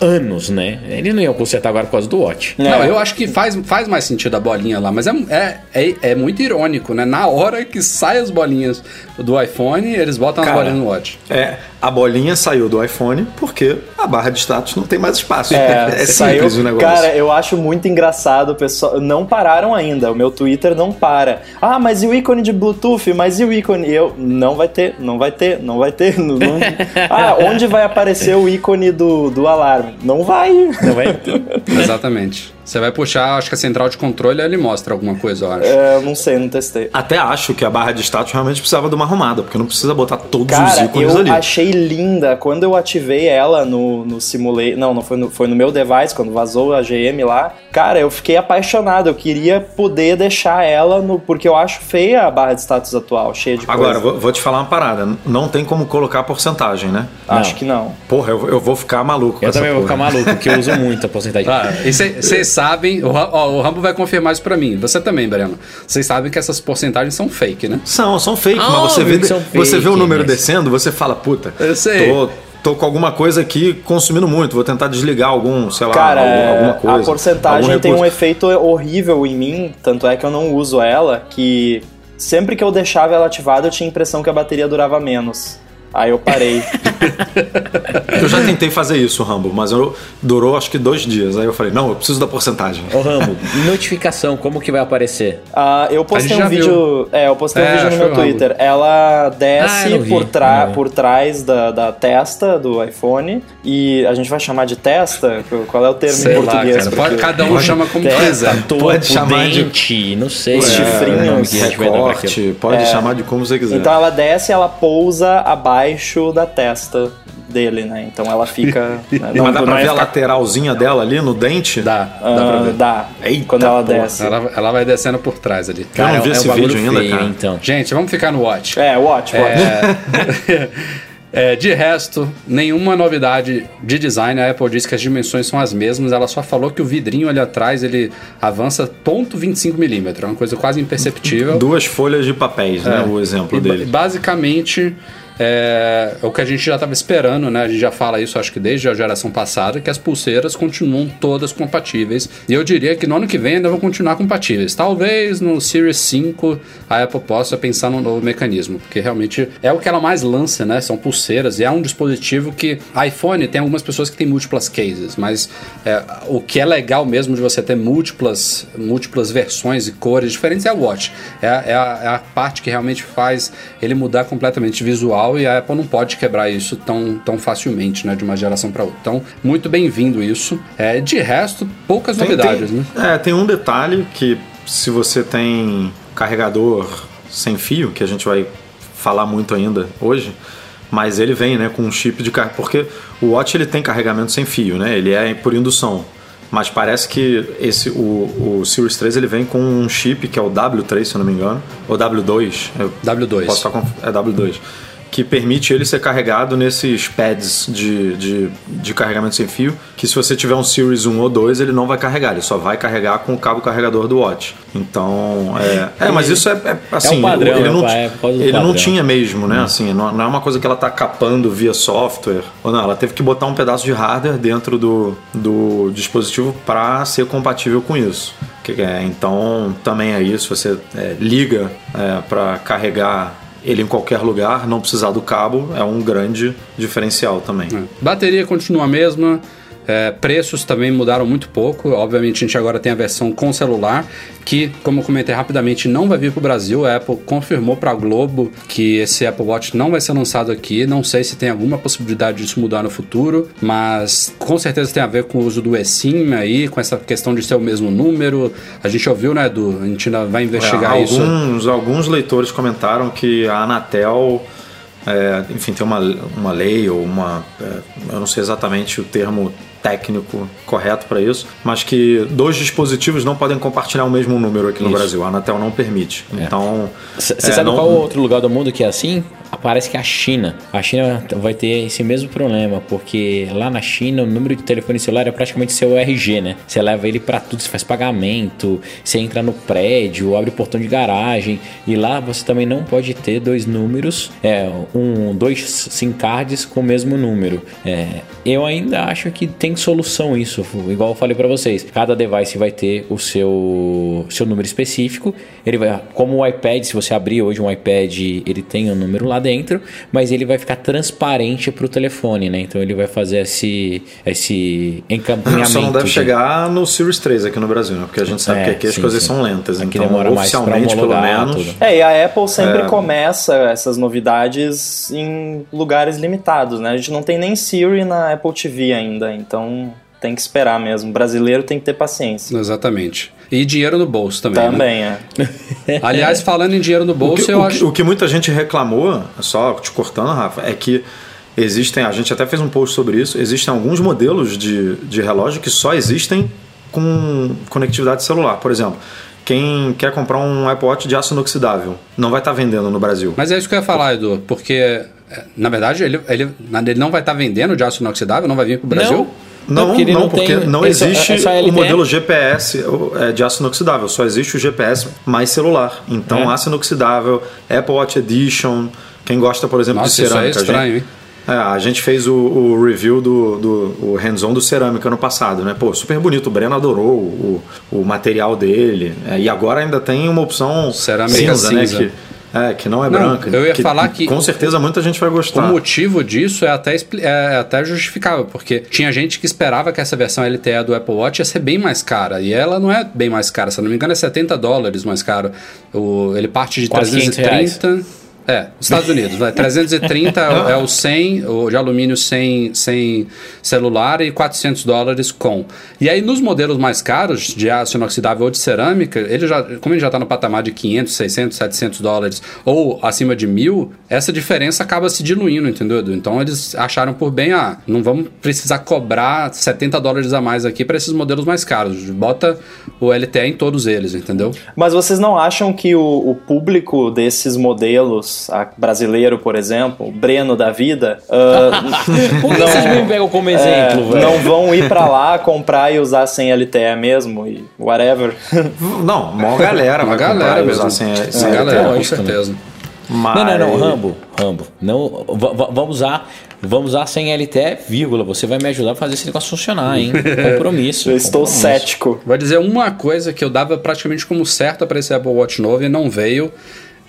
anos, né? Eles não iam consertar agora por causa do Watch. É. Não, eu acho que faz, faz mais sentido a bolinha lá, mas é, é, é, é muito irônico, né? Na hora que saem as bolinhas do iPhone, eles botam as Cara, bolinhas no Watch. É, a bolinha saiu do iPhone porque a barra de status não tem mais espaço. É, É, saiu. simples o negócio. Cara, eu acho muito engraçado, o pessoal. Não pararam ainda. O meu Twitter não para. Ah, mas e o ícone de Bluetooth? Mas e o ícone? Eu. Não vai ter, não vai ter, não vai ter. não- não- Ah, onde vai aparecer o ícone do, do alarme? Não vai. Não é? Exatamente. Você vai puxar, acho que a central de controle ele mostra alguma coisa, eu acho. É, eu não sei, não testei. Até acho que a barra de status realmente precisava de uma arrumada, porque não precisa botar todos os Cara, ícones eu ali. achei linda. Quando eu ativei ela no, no simulator. Não, não foi no, foi no meu device, quando vazou a GM lá. Cara, eu fiquei apaixonado. Eu queria poder deixar ela no. Porque eu acho feia a barra de status atual, cheia de Agora, coisa. vou, vou te falar uma parada. Não tem como colocar porcentagem, né? Acho Não. que não. Porra, eu, eu vou ficar maluco com Eu essa também vou porra. ficar maluco, porque eu uso muito a porcentagem. Ah, e vocês sabem, o, ó, o Rambo vai confirmar isso pra mim. Você também, Breno. Vocês sabem que essas porcentagens são fake, né? São, são fake, Ah, mas você óbvio vê, você vê o número mas- descendo, você fala, puta, Eu sei. Tô, tô com alguma coisa aqui consumindo muito, vou tentar desligar algum, sei lá, Cara, algum- alguma coisa. a porcentagem tem um efeito horrível em mim, tanto é que eu não uso ela, que sempre que eu deixava ela ativada eu tinha a impressão que a bateria durava menos. Aí eu parei. Eu já tentei fazer isso, Rambo, mas eu, durou acho que dois dias. Aí eu falei, não, eu preciso da porcentagem. Ô Rambo, notificação, como que vai aparecer? Ah, eu postei um vídeo. É, eu postei É, um vídeo no meu amo. Twitter. Ela Ah, desce vi, por, tra não por trás da, da testa do iPhone. E a gente vai chamar de testa? Qual é o termo Sei em lá, português? cara. Pode, cada um chama como Testa, quiser. Topo, chamar de- dente, não sei. Os é, chifrinhos. Recorte, pode chamar de como você quiser. Então ela desce e ela pousa abaixo da testa dele, né? Então ela fica. né, mas dá pra ver a lateralzinha dela ali no dente? Dá, dá pra Ah, ver. dá. Eita Quando ela porra. desce. Ela, ela vai descendo por trás ali. Eu não vi é um esse bagulho vídeo ainda, feio, cara. Então. Gente, vamos ficar no Watch. É, watch, watch. É, é, de resto, nenhuma novidade de design. A Apple disse que as dimensões são as mesmas. Ela só falou que o vidrinho ali atrás ele avança 0.25mm. É uma coisa quase imperceptível. Duas folhas de papéis, né? O exemplo E dele. Basicamente, é, o que a gente já estava esperando, né? A gente já fala isso, acho que desde a geração passada, que as pulseiras continuam todas compatíveis. E eu diria que no ano que vem ainda vão continuar compatíveis. Talvez no Series 5 a Apple possa pensar num novo mecanismo, porque realmente é o que ela mais lança, né? São pulseiras e é um dispositivo que iPhone tem algumas pessoas que têm múltiplas cases, mas é, o que é legal mesmo de você ter múltiplas, múltiplas versões e cores diferentes é o Watch. É, é a, é a parte que realmente faz ele mudar completamente visual e a Apple não pode quebrar isso tão, tão facilmente, né, de uma geração para outra. Então, muito bem-vindo isso. É, de resto, poucas Tem- novidades, tem, né? É, tem um detalhe que se você tem carregador sem fio, que a gente vai falar muito ainda hoje, mas ele vem, né, com um chip de carga, porque o Watch ele tem carregamento sem fio, né? Ele é por indução. Mas parece que esse o, o Series 3 ele vem com um chip que é o W3, se eu não me engano, ou W2. Eu W2. Posso estar conf- é W2. Que permite ele ser carregado nesses pads de, de, de carregamento sem fio. Que se você tiver um Series 1 ou 2, ele não vai carregar, ele só vai carregar com o cabo carregador do Watch. Então, é. É, mas isso é, é, assim. padrão, ele né, não, pai? É ele não tinha mesmo, né? Assim, não, não é uma coisa que ela tá capando via software. Ou não, ela teve que botar um pedaço de hardware dentro do, do dispositivo para ser compatível com isso. Que é, então, também é isso. Você é, liga é, para carregar ele em qualquer lugar, não precisar do cabo, é um grande diferencial também. Bateria continua a mesma. É, preços também mudaram muito pouco. Obviamente, a gente agora tem a versão com celular, que, como eu comentei rapidamente, não vai vir para o Brasil. A Apple confirmou para a Globo que esse Apple Watch não vai ser lançado aqui. Não sei se tem alguma possibilidade disso mudar no futuro, mas com certeza tem a ver com o uso do eSIM aí, com essa questão de ser o mesmo número. A gente ouviu, né, Edu? A gente ainda vai investigar É, isso. alguns, alguns leitores comentaram que a Anatel, é, enfim, tem uma, uma lei ou uma. é, eu não sei exatamente o termo técnico correto para isso, mas que dois dispositivos não podem compartilhar o mesmo número aqui no Isso. Brasil. A Anatel não permite. Então. Você é, sabe não- qual outro lugar do mundo que é assim? Parece que é a China. A China vai ter esse mesmo problema, porque lá na China o número de telefone celular é praticamente seu RG, né? Você leva ele pra tudo, você faz pagamento, você entra no prédio, abre o portão de garagem, e lá você também não pode ter dois números, é, um, dois SIM cards com o mesmo número. É, eu ainda acho que tem solução isso, igual eu falei pra vocês. Cada device vai ter o seu, seu número específico. Ele vai, como o iPad, se você abrir hoje um iPad, ele tem um número lá dentro, mas ele vai ficar transparente pro telefone, né? Então ele vai fazer esse, esse encaminhamento. Só não deve de- chegar no Series 3 aqui no Brasil, né? Porque a gente sabe É, que aqui as sim, coisas sim. são lentas. Aqui então, demora mais oficialmente, pelo homologar menos. tudo. É, e a Apple sempre começa essas novidades em lugares limitados, né? A gente não tem nem Siri na Apple TV ainda, então tem que esperar mesmo. brasileiro tem que ter paciência. Exatamente. E dinheiro no bolso também. né? Também, é. Aliás, falando em dinheiro no O bolso, que, eu o acho. que- o que muita gente reclamou, só te cortando, Rafa, é que existem, a gente até fez um post sobre isso, existem alguns modelos de, de relógio que só existem com conectividade celular. Por exemplo, quem quer comprar um Apple Watch de aço inoxidável não vai estar vendendo no Brasil. Mas é isso que eu ia falar, Edu, porque, é, na verdade, ele, ele, ele não vai estar vendendo de aço inoxidável, não vai vir pro Brasil? Não, não, porque porque, não não ele só- existe é só o modelo GPS é, de aço inoxidável, só existe o GPS mais celular. Então, É. aço inoxidável, Apple Watch Edition, quem gosta, por exemplo, Nossa, de isso é cerâmica. a gente- estranho, hein? É, a gente fez o, o review do, do hands-on do cerâmica no passado, né? Pô, super bonito. O Breno adorou o, o material dele. É, e agora ainda tem uma opção Cerâmica cinza, cinza. né? Que, é, que não é Não, branca. eu ia falar que- Com certeza muita gente vai O gostar. motivo disso é até, é até justificável, porque tinha gente que esperava que essa versão LTE do Apple Watch ia ser bem mais cara, e ela não é bem mais cara, se eu não me engano é 70 dólares mais caro. O, ele parte de Quase 500 330... É, Estados Unidos, vai. 330 é o- é o 100, de alumínio sem, sem celular e 400 dólares com. E aí nos modelos mais caros, de aço inoxidável ou de cerâmica, ele já, como ele já está no patamar de 500, 600, 700 dólares ou acima de mil, essa diferença acaba se diluindo, entendeu? Então eles acharam por bem, ah, não vamos precisar cobrar 70 dólares a mais aqui para esses modelos mais caros. Bota o LTE em todos eles, entendeu? Mas vocês não acham que o, o público desses modelos, a- brasileiro, por exemplo, o Breno da vida, ah, Por que vocês me pegam como é, exemplo, velho? não vão ir pra lá comprar e usar sem LTE mesmo e whatever? Não, uma galera Uma galera mesmo. usar sem, sem galera, com certeza. Mas... Não, não, não, Rambo, Rambo. Não, va- va- vamos usar, vamos usar sem LTE, vírgula. Você vai me ajudar a fazer esse negócio funcionar, hein? Compromisso. Eu estou compromisso. cético. Vou dizer uma coisa que eu dava praticamente como certa para esse Apple Watch novo e não veio.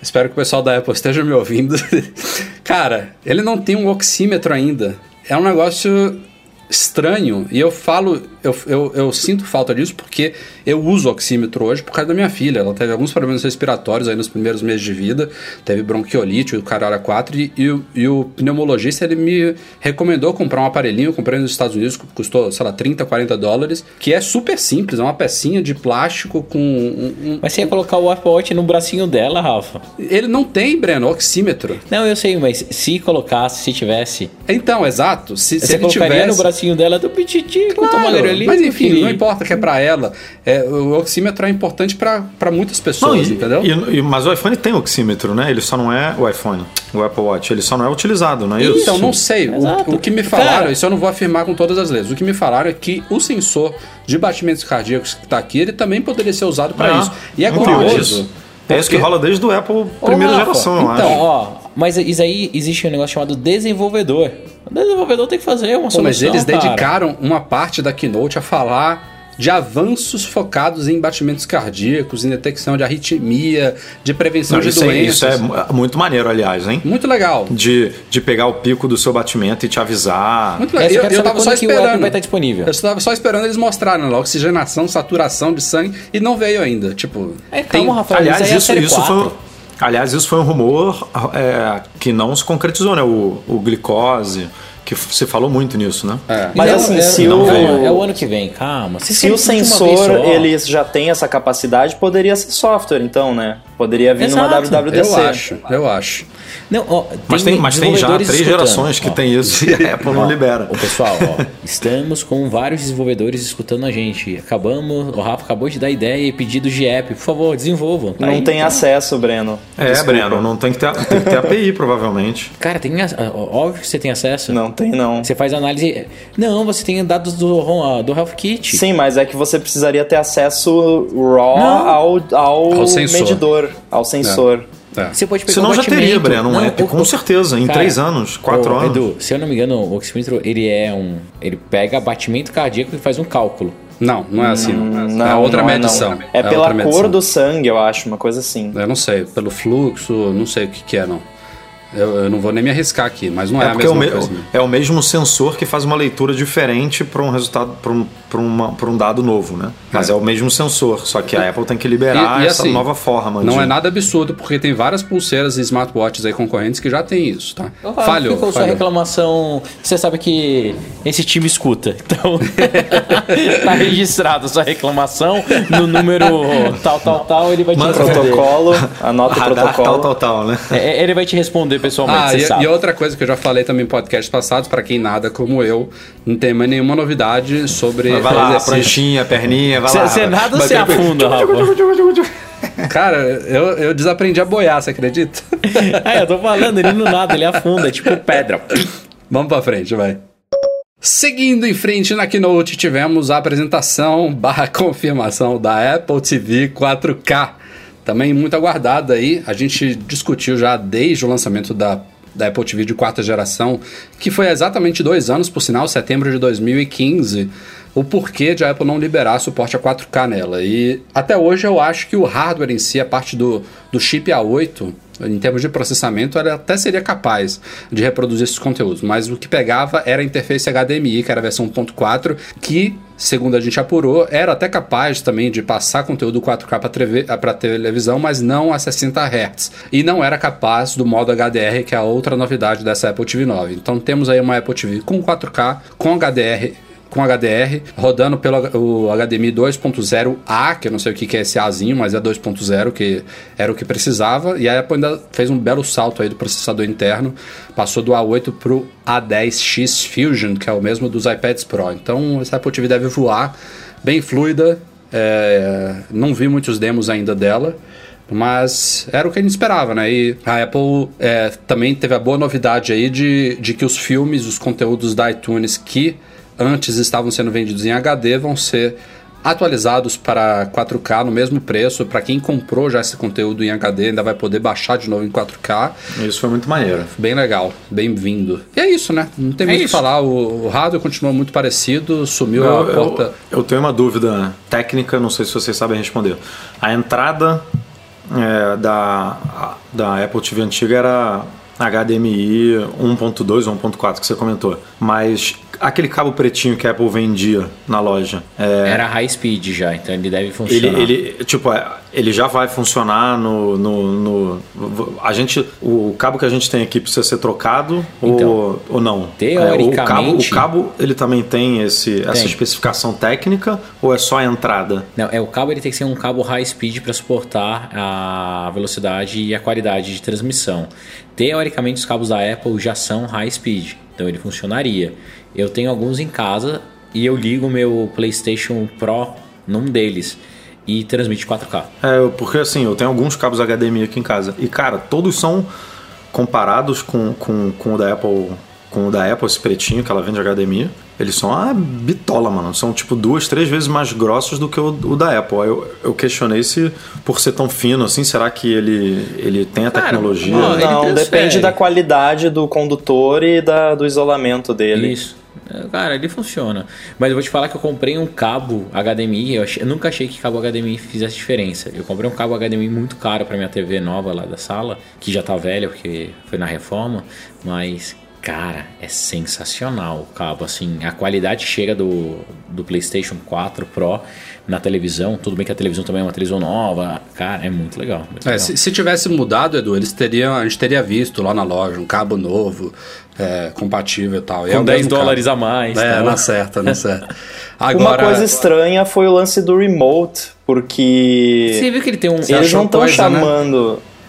Espero que o pessoal da Apple esteja me ouvindo. Cara, ele não tem um oxímetro ainda. É um negócio estranho. E eu falo, eu, eu, eu sinto falta disso porque eu uso oxímetro hoje por causa da minha filha. Ela teve alguns problemas respiratórios aí nos primeiros meses de vida. Teve bronquiolite, o caralho 4. E, e, o- e o pneumologista, ele me recomendou comprar um aparelhinho. Eu comprei nos Estados Unidos, custou, sei lá, 30, 40 dólares. Que é super simples, é uma pecinha de plástico com... um- um- Mas você ia colocar o Apple Watch no bracinho dela, Rafa? Ele não tem, Breno, oxímetro. Não, eu sei, mas se colocasse, se tivesse, Então, exato. Se, se você ele colocaria tivesse... no bracinho dela do pititi, Claro, ali. mas enfim, não importa que é pra ela. É, o oxímetro é importante pra pra muitas Não, pessoas, e- entendeu? e- e- mas o iPhone tem oxímetro, né? Ele só não é o iPhone, o Apple Watch, ele só não é utilizado, não é isso? Então, não sei. O, o que me falaram, Cara. isso eu não vou afirmar com todas as letras. O que me falaram é que o sensor de batimentos cardíacos que tá aqui, ele também poderia ser usado pra Ah, isso. E é então, curioso. Isso. É isso que porque- rola desde o Apple Ô, primeira Rafa, geração, eu então, acho. ó, mas isso aí existe um negócio chamado desenvolvedor. O desenvolvedor tem que fazer uma Pô, solução, mas eles cara. dedicaram uma parte da keynote a falar de avanços focados em batimentos cardíacos, em detecção de arritmia, de prevenção Não, de isso, é, doenças. isso é mu- muito maneiro, aliás, hein? Muito legal. De, de pegar o pico do seu batimento e te avisar. Muito É, legal. eu Eu, tava só é que o esperando. vai estar disponível. Eu estava só esperando eles mostrarem lá, oxigenação, saturação de sangue e não veio ainda. Tipo, É, calma, Rafael, Aliás, isso é a isso, série isso 4. foi, um- aliás, isso foi um rumor é, que não se concretizou, né? O, o glicose, que se falou muito nisso, né? é. Mas Não, assim, é, se não, o- calma, é o ano que vem, calma. Você Se o discute uma vez sensor ele já tem essa capacidade, poderia ser software, então, né? Poderia vir numa Exato. WWDC. eu acho, eu acho. Não, ó, Mas tem, mas tem já três escutando, gerações que ó. tem isso e a Apple não libera. Ô, pessoal, ó, estamos com vários desenvolvedores escutando a gente. Acabamos, o Rafa acabou de dar ideia e pedido de app. Por favor, desenvolvam. Tá Não aí, tem então. acesso, Breno. É, Desculpa. Breno, não tem que ter, tem que ter API, provavelmente. Cara, tem, ó, óbvio que você tem acesso. Não tem, não. Você faz análise. Não, você tem dados do, do Health Kit. Sim, mas é que você precisaria ter acesso raw Não. ao, ao, Ao sensor. medidor, ao sensor. É. Você pode pegar Senão o já teria. Breno, um Não, app, o- com o- certeza. Em Cara, três anos, quatro ô, anos. Edu, se eu não me engano, o oxímetro ele é um. Ele pega batimento cardíaco e faz um cálculo. Não, não é assim. Não. Não, é outra não medição. não. É, pela cor medição. do sangue, eu acho, uma coisa assim. Eu não sei, pelo fluxo, não sei o que, que é, não. Eu, eu não vou nem me arriscar aqui, mas não é, É a porque é o, mesma me- coisa. né? é o mesmo sensor que faz uma leitura diferente para um resultado, para um, pra uma- pra um dado novo, né? Mas é. o mesmo sensor, só que a Apple tem que liberar E- e essa assim, nova forma. Não de- é nada absurdo, porque tem várias pulseiras e smartwatches aí concorrentes que já tem isso, tá? Falhou, Ficou sua falhou. reclamação. Você sabe que esse time escuta. Então, tá registrado sua reclamação no número tal, tal, tal. Ele vai te Manda responder. Protocolo, anota o protocolo. tal, tal, tal, né? É, ele vai te responder pessoalmente, Ah, e, sabe. e outra coisa que eu já falei também em podcasts passados, pra quem nada como eu, não tem mais nenhuma novidade sobre Vai lá, exercício. pranchinha, perninha, vai lá. Você nada ou Vai você ter- afunda? Cara, eu, eu desaprendi a boiar, você acredita? É, eu tô falando, ele não nada, ele afunda, é tipo pedra. Vamos pra frente, vai. Seguindo em frente na Keynote, tivemos a apresentação barra confirmação da Apple TV 4K. Também muito aguardada aí. A gente discutiu já desde o lançamento da, da Apple TV de quarta geração, que foi exatamente dois anos, por sinal, setembro de 2015, o porquê de a Apple não liberar suporte a 4K nela. E até hoje eu acho que o hardware em si, a parte do, do chip A8, em termos de processamento, ela até seria capaz de reproduzir esses conteúdos, mas o que pegava era a interface HDMI, que era a versão 1.4, que, segundo a gente apurou, era até capaz também de passar conteúdo 4K para televisão, mas não a 60 Hz. E não era capaz do modo HDR, que é a outra novidade dessa Apple TV 9. Então temos aí uma Apple TV com 4K, com HDR com HDR, rodando pelo o HDMI 2.0A, que eu não sei o que é esse Azinho, mas é 2.0, que era o que precisava, e a Apple ainda fez um belo salto aí do processador interno, passou do A8 pro A10X Fusion, que é o mesmo dos iPads Pro. Então essa Apple TV deve voar, bem fluida, é, não vi muitos demos ainda dela, mas era o que a gente esperava, né? E a Apple é, também teve a boa novidade aí de, de que os filmes, os conteúdos da iTunes que antes estavam sendo vendidos em HD vão ser atualizados para 4K no mesmo preço. Para quem comprou já esse conteúdo em HD, ainda vai poder baixar de novo em 4K. Isso foi muito maneiro. Bem legal, bem-vindo. E é isso, né? Não tem É muito o que falar. O, o hardware continua muito parecido, sumiu Eu, a porta. eu, eu tenho uma dúvida técnica, não sei se vocês sabem responder. A entrada é, da, da Apple TV antiga era HDMI 1.2 ou 1.4 que você comentou. Mas aquele cabo pretinho que a Apple vendia na loja, é, Era high speed já, então ele deve ele, funcionar. ele, tipo, é, ele já vai funcionar no, no, no- A gente. O cabo que a gente tem aqui precisa ser trocado Então, ou, ou não? teoricamente- É, o, cabo, o cabo ele também tem esse, essa Tem. especificação técnica ou é só a entrada? Não, é o cabo ele tem que ser um cabo high speed para suportar a velocidade e a qualidade de transmissão. Teoricamente os cabos da Apple já são high speed, então ele funcionaria. Eu tenho alguns em casa e eu ligo meu PlayStation Pro num deles e transmite 4K. É, porque assim, eu tenho alguns cabos HDMI aqui em casa. E, cara, todos são comparados com, com, com o da Apple. Com o da Apple, esse pretinho que ela vende HDMI, eles são uma bitola, mano. São tipo duas, três vezes mais grossos do que o, o da Apple. Eu, eu questionei se, por ser tão fino assim, será que ele, ele tem a Cara, tecnologia? Não, transfere. depende da qualidade do condutor e da, do isolamento dele. Isso. É, Cara, ele funciona. Mas eu vou te falar que eu comprei um cabo HDMI. Eu, achei- eu nunca achei que cabo HDMI fizesse diferença. Eu comprei um cabo HDMI muito caro para minha TV nova lá da sala, que já tá velha porque foi na reforma. Mas, cara, é sensacional o cabo. Assim, a qualidade chega do, do PlayStation 4 Pro na televisão. Tudo bem que a televisão também é uma televisão nova. Cara, é muito legal. muito É, legal. se, se tivesse mudado, Edu, eles teriam, a gente teria visto lá na loja um cabo novo, é, compatível e tal. E é Com o 10 mesmo cabo. dólares a mais. É, tá? na certa, na certa. Uma Agora, coisa estranha foi o lance do remote, porque Você viu que ele tem um. eles não estão coisa, né?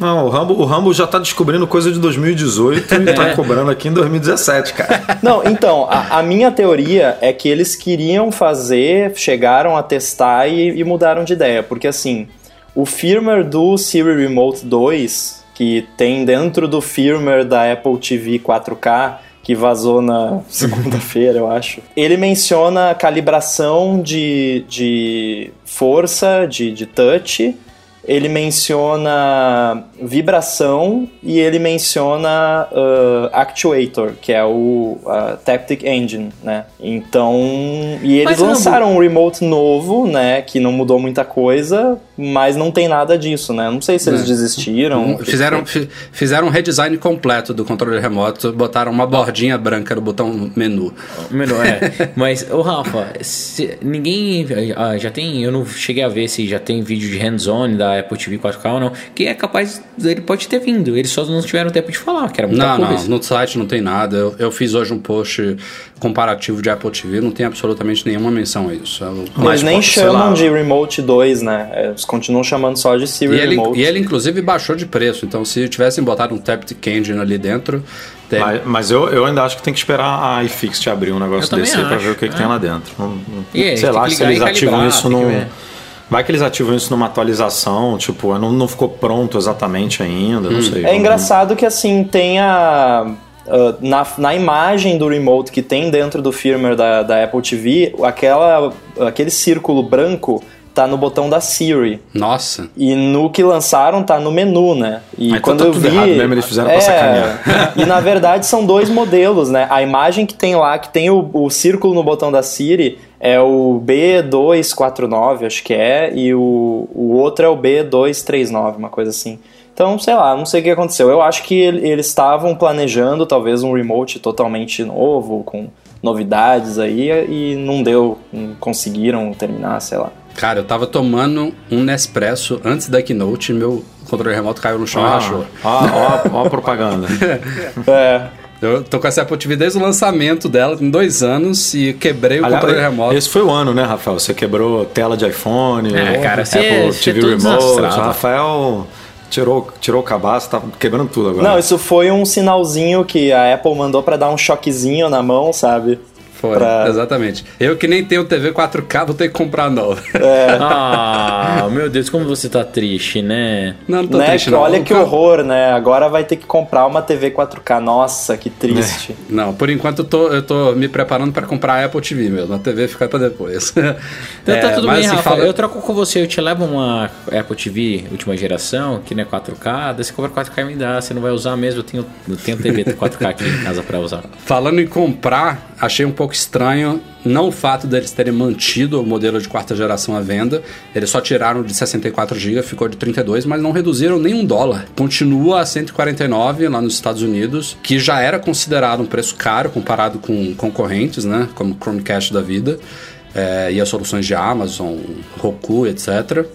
Não, o Rambo, o Rambo já tá descobrindo coisa de 2018 e tá cobrando aqui em 2017, cara. Não, então, a, a minha teoria é que eles queriam fazer, chegaram a testar e, e mudaram de ideia. Porque assim, o firmware do Siri Remote 2, que tem dentro do firmware da Apple TV 4K, que vazou na segunda-feira, eu acho, ele menciona calibração de, de força, de, de touch. Ele menciona vibração e ele menciona uh, actuator, que é o uh, Taptic Engine, né? Então, e eles Mas, lançaram um remote novo, né? Que não mudou muita coisa, mas não tem nada disso, né? Não sei se eles É. desistiram. o que Fizeram, foi. fi- fizeram um redesign completo do controle remoto, botaram uma bordinha branca no botão menu. Melhor, é. Mas, ô Rafa, se- ninguém. ah, já tem. Eu não cheguei a ver se já tem vídeo de hands-on da Apple TV 4K ou não. Que é capaz. Ele pode ter vindo. Eles só não tiveram tempo de falar, que era muita Não, não, coisa. no site não tem nada. Eu, eu fiz hoje um post comparativo de Apple TV, não tem absolutamente nenhuma menção a isso. É Eles Mas, nem chamam de Remote 2, né? É, Eles continuam chamando só de E Siri ele, Remote. e ele, inclusive, baixou de preço. Então, se tivessem botado um Taptic Engine ali dentro, tem- Mas, mas eu, eu ainda acho que tem que esperar a iFixit abrir um Eu negócio desse aí pra ver o que, que é. tem lá dentro. Não- não- E sei lá que se eles e ativam isso que num. Vai que eles ativam isso numa atualização, tipo, não, não ficou pronto exatamente ainda, Hum. não sei. É engraçado que assim tem a. ah, na, na imagem do remote que tem dentro do firmware da, da Apple TV, aquela, aquele círculo branco tá no botão da Siri. Nossa. E no que lançaram tá no menu, né? E Ah, então quando tá eu tudo vi. errado mesmo, eles fizeram pra sacanear. E na verdade são dois modelos, né? A imagem que tem lá, que tem o, o círculo no botão da Siri, é o B249, acho que é, e o, o outro é o B239, uma coisa assim. Então, sei lá, não sei o que aconteceu. Eu acho que ele- eles estavam planejando talvez um remote totalmente novo, com novidades aí, e não deu, não conseguiram terminar, sei lá. Cara, eu tava tomando um Nespresso antes da Keynote e meu controle remoto caiu no chão e Ah, rachou. ó, ó, ó a propaganda. É, Eu tô com essa Apple TV desde o lançamento dela, tem dois anos, e quebrei o Aliás, controle remoto. Esse foi o ano, né, Rafael? Você quebrou tela de iPhone, É, cara, Apple é TV todo Remote. Rafael tirou, tirou o cabaço, tá quebrando tudo agora. Não, isso foi um sinalzinho que a Apple mandou pra dar um choquezinho na mão, sabe? Foi, pra- exatamente. Eu que nem tenho TV 4K, vou ter que comprar novo. Ah, meu Deus, como você tá triste, né? Não, não tô Né? triste, não. Olha que horror, né? Agora vai ter que comprar uma TV 4K. Nossa, que triste. Não, por enquanto eu tô, eu tô me preparando pra comprar a Apple TV mesmo. A TV fica pra depois. Então tá É, tudo mas bem, Rafa. fala- Eu troco com você, eu te levo uma Apple TV última geração, que não é 4K, daí você compra 4K e me dá, você não vai usar mesmo, eu tenho, eu tenho TV 4K aqui em casa pra usar. Falando em comprar, achei um pouco estranho não o fato deles terem mantido o modelo de quarta geração à venda, eles só tiraram de 64 GB, ficou de 32, mas não reduziram nem um dólar. Continua a 149 lá nos Estados Unidos, que já era considerado um preço caro comparado com concorrentes, né, como Chromecast da vida, é, e as soluções de Amazon, Roku, etc.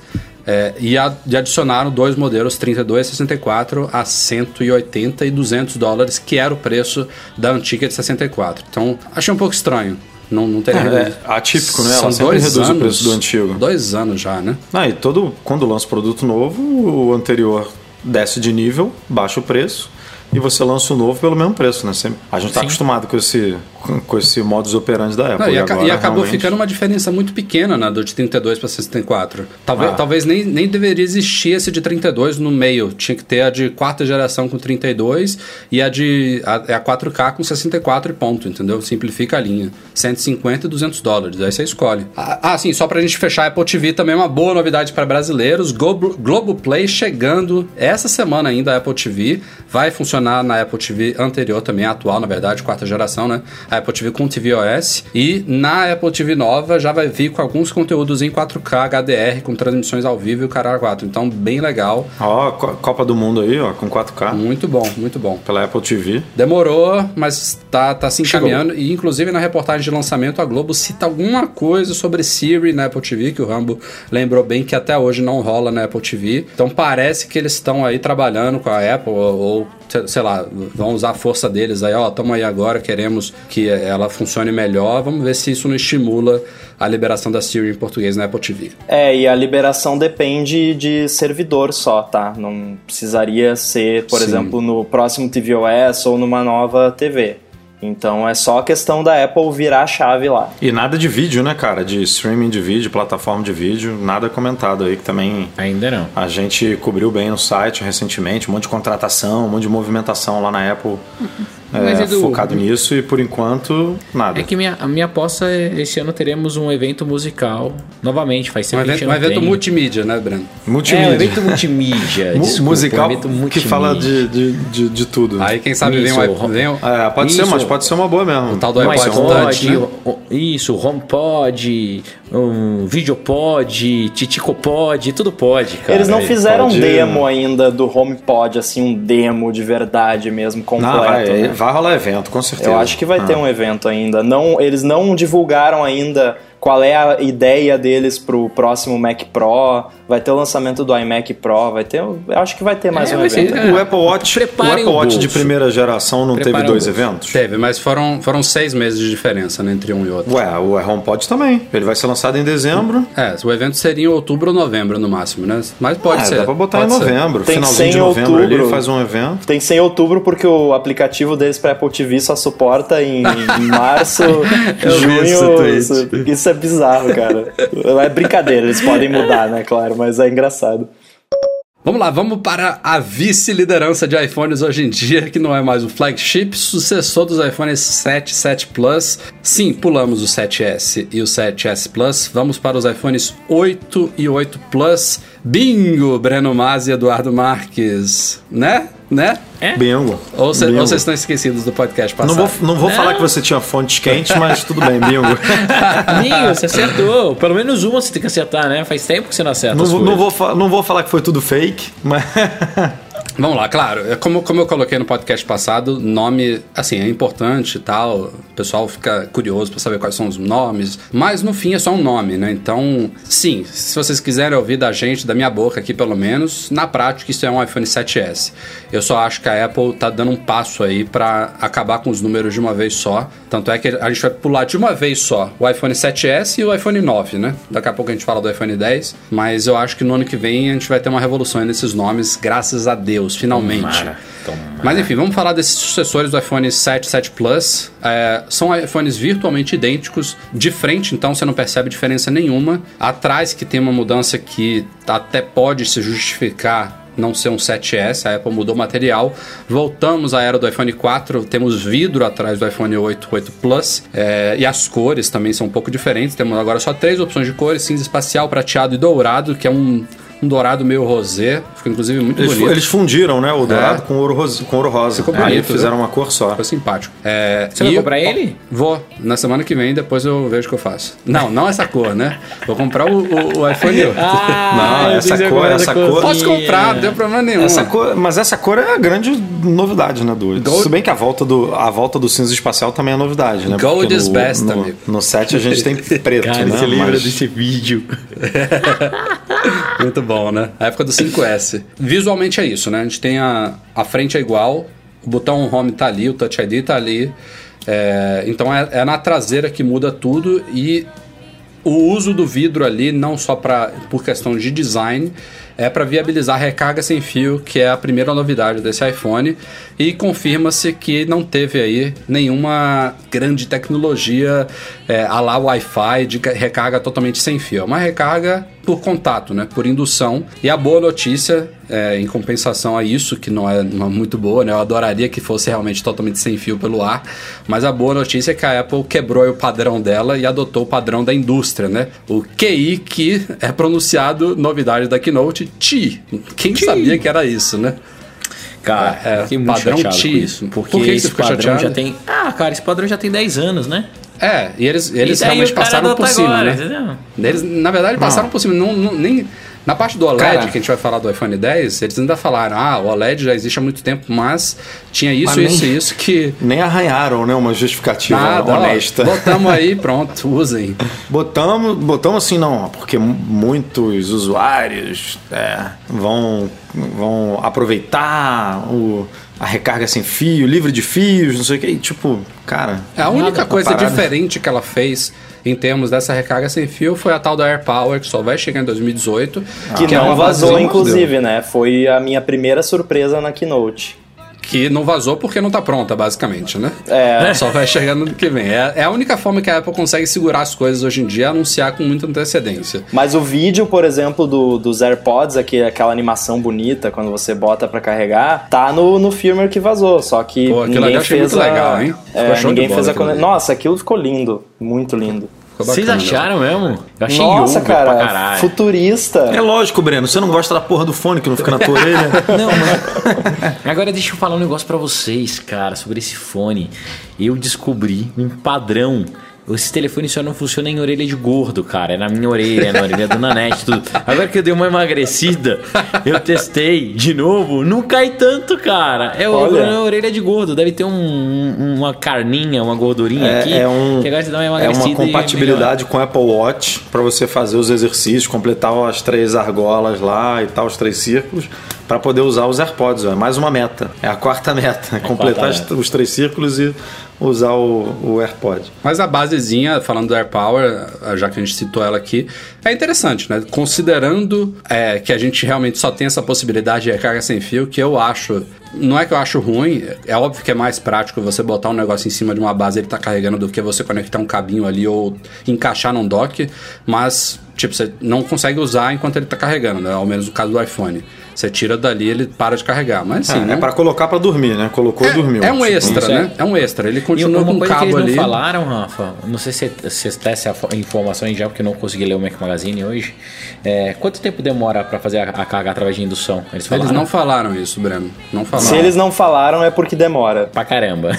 É, e, a- e adicionaram dois modelos 32 e 64 a 180 e 200 dólares, que era o preço da antiga de 64. Então, achei um pouco estranho. Não, não teria É, é atípico, né? Ela São sempre dois reduz o anos, preço do antigo. Dois anos já, né? Ah, e todo, quando lança produto novo, o anterior desce de nível, baixa o preço, e você lança o novo pelo mesmo preço, né? Sempre- A gente está acostumado com esse, com, esse modus operandi da Apple. Não, e, aca- agora, e acabou realmente- ficando uma diferença muito pequena né, do de 32 para 64. Talvez, Ah. talvez nem, nem deveria existir esse de 32 no meio. Tinha que ter a de quarta geração com 32 e a de a, é a 4K com 64 e ponto, entendeu? Simplifica a linha. 150 e 200 dólares. Aí você escolhe. Ah, ah, sim, só pra gente fechar a Apple TV também uma boa novidade para brasileiros. Globo, Globoplay chegando essa semana ainda a Apple TV. Vai funcionar na Apple TV anterior também, a atual, na verdade, quarta geração, né? A Apple TV com tvOS. E na Apple TV nova já vai vir com alguns conteúdos em 4K HDR, com transmissões ao vivo e o Caralho 4. Então, bem legal. Ó, Co- Copa do Mundo aí, ó, com 4K, Muito bom, muito bom. pela Apple TV. Demorou, mas tá, tá se Chegou. encaminhando. E inclusive na reportagem de lançamento, a Globo cita alguma coisa sobre Siri na Apple TV, que o Rambo lembrou bem que até hoje não rola na Apple TV. Então parece que eles estão aí trabalhando com a Apple, ou, sei lá, vão usar a força deles aí, ó, tamo aí agora, queremos que ela funcione melhor. Vamos ver se isso não estimula a liberação da Siri em português na Apple TV. É, e a liberação depende de servidor só, tá? Não precisaria ser, por Sim. exemplo, no próximo tvOS ou numa nova TV. Então é só questão da Apple virar a chave lá. E nada de vídeo, né, cara? De streaming de vídeo, plataforma de vídeo, nada comentado aí, que também Ainda não. a gente cobriu bem no site recentemente, um monte de contratação, um monte de movimentação lá na Apple Mas, é, Edu, focado nisso e por enquanto nada. É que minha, a minha aposta é esse ano teremos um evento musical novamente. Faz Um tempo que a evento, um evento multimídia, né, Breno? É, Multimídia. um evento multimídia. Mu- desculpa, musical um evento que multimídia. fala de, de, de, de tudo. Aí quem sabe vem Isso, um, ro- vem um É, pode ser, Isso. mas pode ser uma boa mesmo. o tal do Um iPod iPod, Touch, né? o- isso, HomePod, um Videopod, Titicopod, tudo pode, cara. Eles não aí fizeram pode- demo ainda do HomePod, assim, um demo de verdade mesmo, completo. Não, vai, né? Vai rolar evento, com certeza. Eu acho que vai Ah. ter um evento ainda. Não, eles não divulgaram ainda qual é a ideia deles pro próximo Mac Pro. Vai ter o lançamento do iMac Pro, vai ter. Eu acho que vai ter mais É, um vai ser- evento. é. O Apple Watch, o Apple o Watch de bolso. primeira geração não Preparem teve o dois eventos? Teve, mas foram, foram seis meses de diferença né, entre um e outro. Ué, o HomePod também. Ele vai ser lançado em dezembro. É, o evento seria em outubro ou novembro no máximo, né? Mas pode Ah, ser. dá pra botar pode em ser. novembro. Tem que Finalzinho ser de em novembro outubro. ele faz um evento. Tem que ser em outubro porque o aplicativo deles para Apple TV só suporta em março, vi esse junho. Isso, isso é bizarro, cara. É brincadeira, eles podem mudar, né? Claro, mas é engraçado. Vamos lá, vamos para a vice-liderança de iPhones hoje em dia, que não é mais o flagship, sucessor dos iPhones 7, 7 Plus. Sim, pulamos o 7S e o 7S Plus. Vamos para os iPhones 8 e 8 Plus. Bingo, Breno Masi e Eduardo Marques. Né? Né? Bingo. Ou, cê- Bingo. ou vocês estão esquecidos do podcast Não passado? vou, não vou falar que você tinha fontes quentes, mas tudo bem, bingo. Amigo, você acertou. Pelo menos uma você tem que acertar, né? Faz tempo que você não acerta. Não, as vou- não, vou, não vou falar que foi tudo fake, mas. Vamos lá, claro. é Como, como eu coloquei no podcast passado, nome, assim, é importante e tal. O pessoal fica curioso pra saber quais são os nomes. Mas no fim é só um nome, né? Então, sim, se vocês quiserem ouvir da gente, da minha boca aqui pelo menos, na prática isso é um iPhone 7S. Eu só acho que a Apple tá dando um passo aí pra acabar com os números de uma vez só. Tanto é que a gente vai pular de uma vez só o iPhone 7S e o iPhone 9, né? Daqui a pouco a gente fala do iPhone 10. Mas eu acho que no ano que vem a gente vai ter uma revolução nesses nomes, graças a Deus, finalmente. Tomara, tomara. Mas enfim, vamos falar desses sucessores do iPhone 7, 7 Plus. É, são iPhones virtualmente idênticos. De frente, então, você não percebe diferença nenhuma. Atrás, que tem uma mudança que até pode se justificar não ser um 7S, a Apple mudou o material. Voltamos à era do iPhone 4, temos vidro atrás do iPhone 8, 8 Plus, é, e as cores também são um pouco diferentes. Temos agora só três opções de cores: cinza espacial, prateado e dourado, que é um, um dourado meio rosé, ficou inclusive muito Eles, bonito. eles fundiram, né? O dourado É. com ouro rosa. Com ouro rosa. Ficou Aí bonito, fizeram viu? uma cor só. Ficou simpático. É, Você vai comprar eu- ele? Vou. Na semana que vem, depois eu vejo o que eu faço. Não, não essa cor, né? Vou comprar o, o- o iPhone 8. Ah, Não, essa cor- é essa cor-. Posso comprar, não tem problema nenhum. Essa cor, mas essa cor é a grande novidade, né, do 8. Gold- Se bem que a volta do, a volta do cinza espacial também é novidade, né? Gold Porque is no, best, no, amigo. No 7 a gente tem preto, Cara, né? você lembra Mas- desse vídeo? Muito bom, né? A época do 5S. Visualmente é isso, né? A gente tem a, a frente é igual, o botão home tá ali, o Touch ID tá ali. É, então é, é na traseira que muda tudo e o uso do vidro ali, não só pra, por questão de design, é para viabilizar a recarga sem fio, que é a primeira novidade desse iPhone. E confirma-se que não teve aí nenhuma grande tecnologia é, a lá Wi-Fi de ca- recarga totalmente sem fio. É uma recarga por contato, né? Por indução. E a boa notícia, é, em compensação a isso, que não é, não é muito boa, né? Eu adoraria que fosse realmente totalmente sem fio pelo ar. Mas a boa notícia é que a Apple quebrou o padrão dela e adotou o padrão da indústria, né? O QI, que é pronunciado, novidade da Keynote, TI. Quem sabia que era isso, né? Cara, É, fiquei muito padrão chateado T. com isso. Porque Por que que esse ficou padrão chateado? já tem... Ah, cara, esse padrão já tem 10 anos, né? É, e eles, eles E daí realmente o cara passaram por cima, agora, né? entendeu? Eles, na verdade, passaram por cima. Não, não- nem, na parte do OLED, Cara. que a gente vai falar do iPhone 10, eles ainda falaram: ah, o OLED já existe há muito tempo, mas tinha isso, Mas isso e isso que. Nem arranharam, né? Uma justificativa Nada, ó, honesta. botamos aí, pronto, usem. Botamos, botamos assim, não, porque mu- muitos usuários é, vão, vão aproveitar o, a recarga sem fio, livre de fios, não sei o que. E, tipo, cara. É, A única coisa parada. diferente que ela fez em termos dessa recarga sem fio foi a tal da AirPower, que só vai chegar em 2018. Que é não vazou, inclusive, né? Foi a minha primeira surpresa na Keynote. Que não vazou porque não tá pronta, basicamente, né? É. Só vai chegar no ano que vem. É, é a única forma que a Apple consegue segurar as coisas hoje em dia, é anunciar com muita antecedência. Mas o vídeo, por exemplo, do, dos AirPods, aqui, aquela animação bonita quando você bota pra carregar, tá no, no firmware que vazou. Só que Pô, aquilo ali ninguém eu achei fez muito a, legal, hein? É, ninguém fez a. Nossa, aquilo ficou lindo. Muito lindo. Ficou Vocês bacana mesmo. acharam mesmo? Eu achei Nossa, over pra cara, caralho. futurista. É lógico, Breno, você não gosta da porra do fone que não fica na tua orelha. Não, mas... Agora deixa eu falar um negócio pra vocês, cara, sobre esse fone. Eu descobri um padrão. Esse telefone só não funciona em orelha de gordo, cara. É na minha orelha, na orelha do Nanete, tudo. Agora que eu dei uma emagrecida, eu testei de novo. Não cai tanto, cara. É Olha. na orelha de gordo. Deve ter um- um- uma carninha, uma gordurinha aqui. É, é um, que agora você dá uma é emagrecida. uma e compatibilidade com o Apple Watch para você fazer os exercícios, completar as três argolas lá e tal, os três círculos, para poder usar os AirPods. ó. É mais uma meta. É a quarta meta. É completar quarta os- os três círculos e usar o, o AirPod. Mas a basezinha, falando do AirPower, já que a gente citou ela aqui, é interessante, né? Considerando é, que a gente realmente só tem essa possibilidade de recarga sem fio, que eu acho. Não é que eu acho ruim, é óbvio que é mais prático você botar um negócio em cima de uma base e ele tá carregando do que você conectar um cabinho ali ou encaixar num dock, mas, tipo, você não consegue usar enquanto ele tá carregando, né? Ao menos no caso do iPhone. Você tira dali ele para de carregar. Mas sim, é não- para colocar para dormir, né? Colocou e dormiu. é um Tipo, extra, é. né? É um extra. Ele continua com o coisa que cabo eles ali. não falaram, Rafa, não sei se vocês têm essa fo- informação aí já, porque eu não consegui ler o Mac Magazine hoje. É, quanto tempo demora pra fazer a, a carga através de indução? Eles falaram? Eles não falaram isso, Breno. Não falaram. Se eles não falaram, é porque demora. Pra caramba.